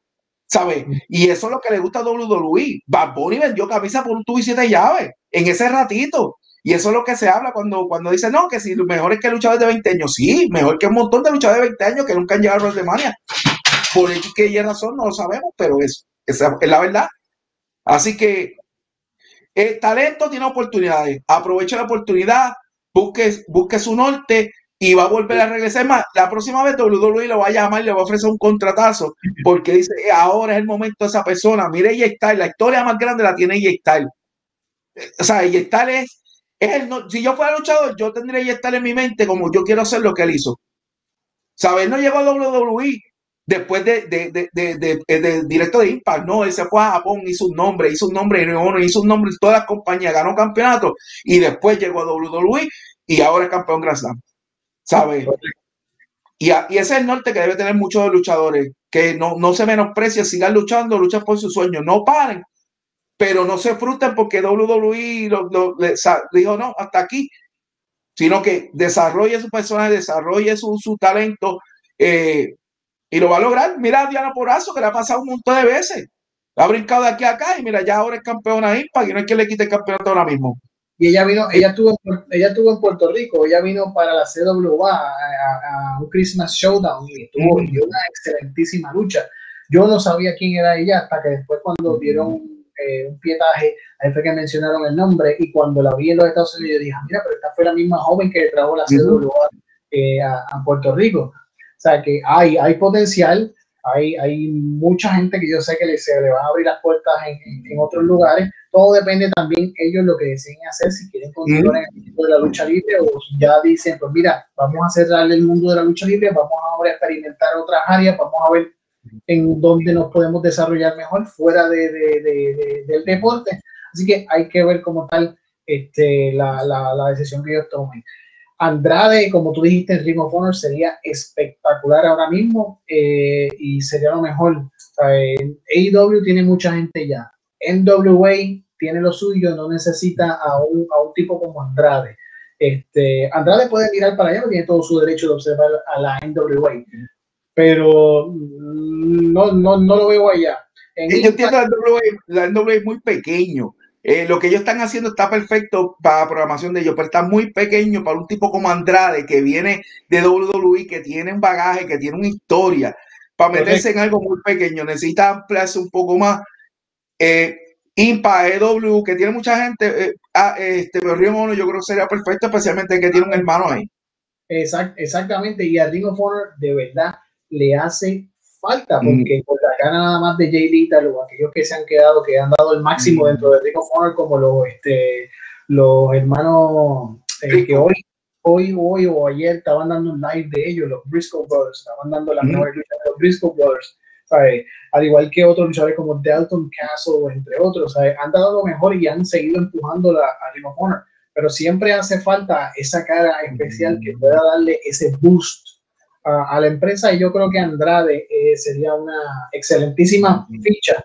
¿sabes? Y eso es lo que le gusta a WWE. Bad Bunny vendió camisa por un tubo y siete llaves en ese ratito. Y eso es lo que se habla cuando, cuando dice, no, que si mejor es que luchadores de 20 años. Sí, mejor que un montón de luchadores de 20 años que nunca han llegado a WrestleMania. Por qué razón no lo sabemos, pero es, es la verdad. Así que el talento tiene oportunidades. Aproveche la oportunidad, busque, su norte y va a volver a regresar más. La próxima vez WWE lo va a llamar y le va a ofrecer un contratazo porque dice, eh, ahora es el momento de esa persona. Mire, ella está, la historia más grande la tiene ella está. O sea, ella está es, es el, si yo fuera luchador, yo tendría ella estar en mi mente como yo quiero hacer lo que él hizo. ¿Sabes? No llegó a WWE después de, de, de, de, directo de Impact, no, él se fue a Japón, hizo un nombre, hizo un nombre hizo un nombre en todas las compañías, ganó campeonato y después llegó a WWE y ahora es campeón Grand Slam. ¿sabes? Y, y, ese es el norte que debe tener muchos luchadores, que no, no se menosprecia, sigan luchando, luchan por sus sueños, no paren, pero no se frustren porque WWE lo, dijo no, hasta aquí, sino que desarrolle su personaje, desarrolle su, su talento eh, y lo va a lograr. Mira a Diana Porazo, que le ha pasado un montón de veces. Ha brincado de aquí a acá y mira, ya ahora es campeona Impact y no es que le quite el campeonato ahora mismo y ella vino, ella estuvo, ella estuvo en Puerto Rico, ella vino para la CWA a, un Christmas Showdown y tuvo una excelentísima lucha. Yo no sabía quién era ella hasta que después cuando dieron eh, un pietaje, ahí fue que mencionaron el nombre y cuando la vi en los Estados Unidos dije, mira, pero esta fue la misma joven que trajo la CWA eh, a, a, Puerto Rico. O sea que hay, hay potencial, hay, hay mucha gente que yo sé que se le van a abrir las puertas en, en otros lugares, todo depende también ellos lo que deseen hacer, si quieren continuar en el mundo de la lucha libre o ya dicen, pues mira, vamos a cerrar el mundo de la lucha libre, vamos ahora a experimentar otras áreas, vamos a ver en dónde nos podemos desarrollar mejor fuera de, de, del deporte. Así que hay que ver como tal este, la, la, la, decisión que ellos tomen. Andrade, como tú dijiste, el Ring of Honor sería espectacular ahora mismo eh, y sería lo mejor. AEW tiene mucha gente ya. NWA tiene lo suyo, no necesita a un, a un tipo como Andrade. Este, Andrade puede mirar para allá, tiene todo su derecho de observar a la NWA, pero no, no, no lo veo allá. yo entiendo la NWA, la NWA es muy pequeño. Eh, lo que ellos están haciendo está perfecto para la programación de ellos, pero está muy pequeño para un tipo como Andrade que viene de WWE, que tiene un bagaje, que tiene una historia. Para meterse en algo muy pequeño, necesita ampliarse un poco más eh, Impa, EW, que tiene mucha gente, eh, ah, este, pero Río Mono yo creo que sería perfecto, especialmente que tiene un hermano ahí. Exact, exactamente, y a Ring of Honor de verdad le hace falta, mm. porque por acá nada más de Jay Lethal o aquellos que se han quedado, que han dado el máximo mm. dentro de Ring of Honor, como los, este, los hermanos eh, que hoy, hoy, hoy o ayer estaban dando un live de ellos, los Briscoe Brothers, estaban dando la mm. mejor lucha de los Briscoe Brothers al igual que otros luchadores como Dalton Castle, entre otros, han dado lo mejor y han seguido empujando a Ring of Honor, pero siempre hace falta esa cara especial que pueda darle ese boost a, la empresa y yo creo que Andrade eh, sería una excelentísima ficha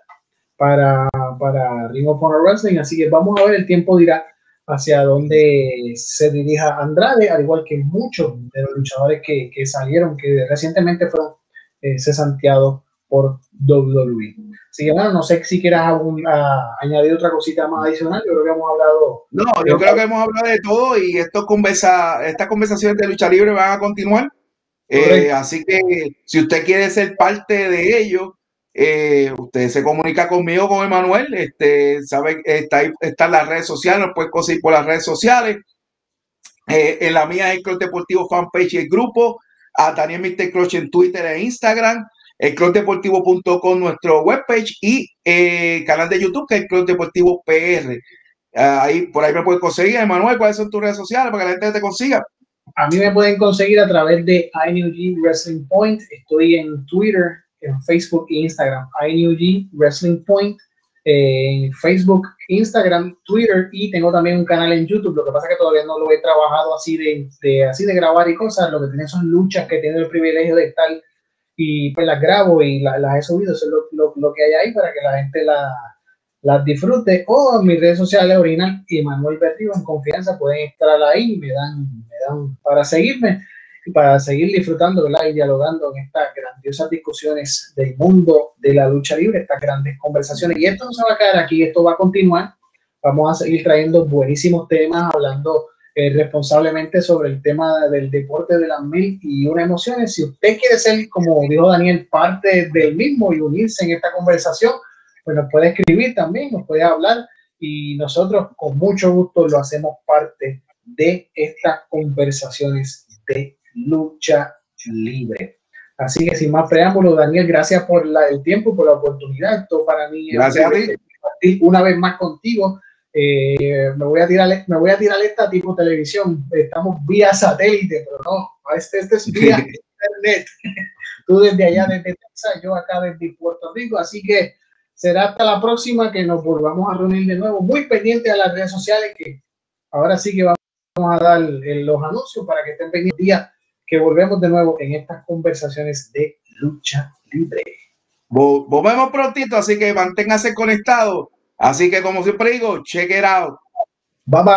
para, para Ring of Honor Wrestling, así que vamos a ver, el tiempo dirá hacia dónde se dirija Andrade, al igual que muchos de los luchadores que, que salieron, que recientemente fueron eh, cesanteados por WWE. Así que bueno, no sé si quieras añadir otra cosita más adicional, yo creo que hemos hablado. No, yo creo que hemos hablado de todo y esto conversa, estas conversaciones de lucha libre van a continuar. Eh, así que si usted quiere ser parte de ello, eh, usted se comunica conmigo, con Emanuel. Este, sabe, está están las redes sociales, nos puede conseguir por las redes sociales. Eh, en la mía es el Club Deportivo Fanpage y el grupo. A Daniel Mr. Croce en Twitter e Instagram. El clubdeportivo.com, nuestro webpage y eh, canal de YouTube, que es el Club Deportivo PR. ahí, por ahí me puedes conseguir. Emanuel, ¿cuáles son tus redes sociales para que la gente te consiga? A mí me pueden conseguir a través de iNewG Wrestling Point. Estoy en Twitter, en Facebook e Instagram. iNewG Wrestling Point. En Facebook, Instagram, Twitter y tengo también un canal en YouTube. Lo que pasa es que todavía no lo he trabajado así de, así de grabar y cosas. Lo que tiene son luchas que tiene el privilegio de estar y pues las grabo y las he subido. Eso es lo, que hay ahí para que la gente la, las disfrute. O en mis redes sociales original y Manuel Berrío en confianza pueden estar ahí. Me dan para seguirme y para seguir disfrutando y dialogando en estas grandiosas discusiones del mundo de la lucha libre, estas grandes conversaciones. Y esto no se va a quedar aquí, esto va a continuar. Vamos a seguir trayendo buenísimos temas, hablando eh, responsablemente sobre el tema del deporte de las mil y una emociones. Si usted quiere ser, como dijo Daniel, parte del mismo y unirse en esta conversación, pues nos puede escribir también, nos puede hablar y nosotros con mucho gusto lo hacemos parte de estas conversaciones de lucha libre. Así que sin más preámbulos, Daniel, gracias por el tiempo, por la oportunidad. Esto para mí gracias a ti. una vez más contigo. Eh, me voy a tirar me voy a tirar esta tipo televisión. Estamos vía satélite, pero no, este, este es vía internet. Tú desde allá, desde Texas, yo acá desde Puerto Rico. Así que será hasta la próxima que nos volvamos a reunir de nuevo. Muy pendiente a las redes sociales que ahora sí que vamos a dar los anuncios para que estén pendientes día que volvemos de nuevo en estas conversaciones de lucha libre. Volvemos prontito, así que manténgase conectado. Así que como siempre digo, check it out. Bye bye.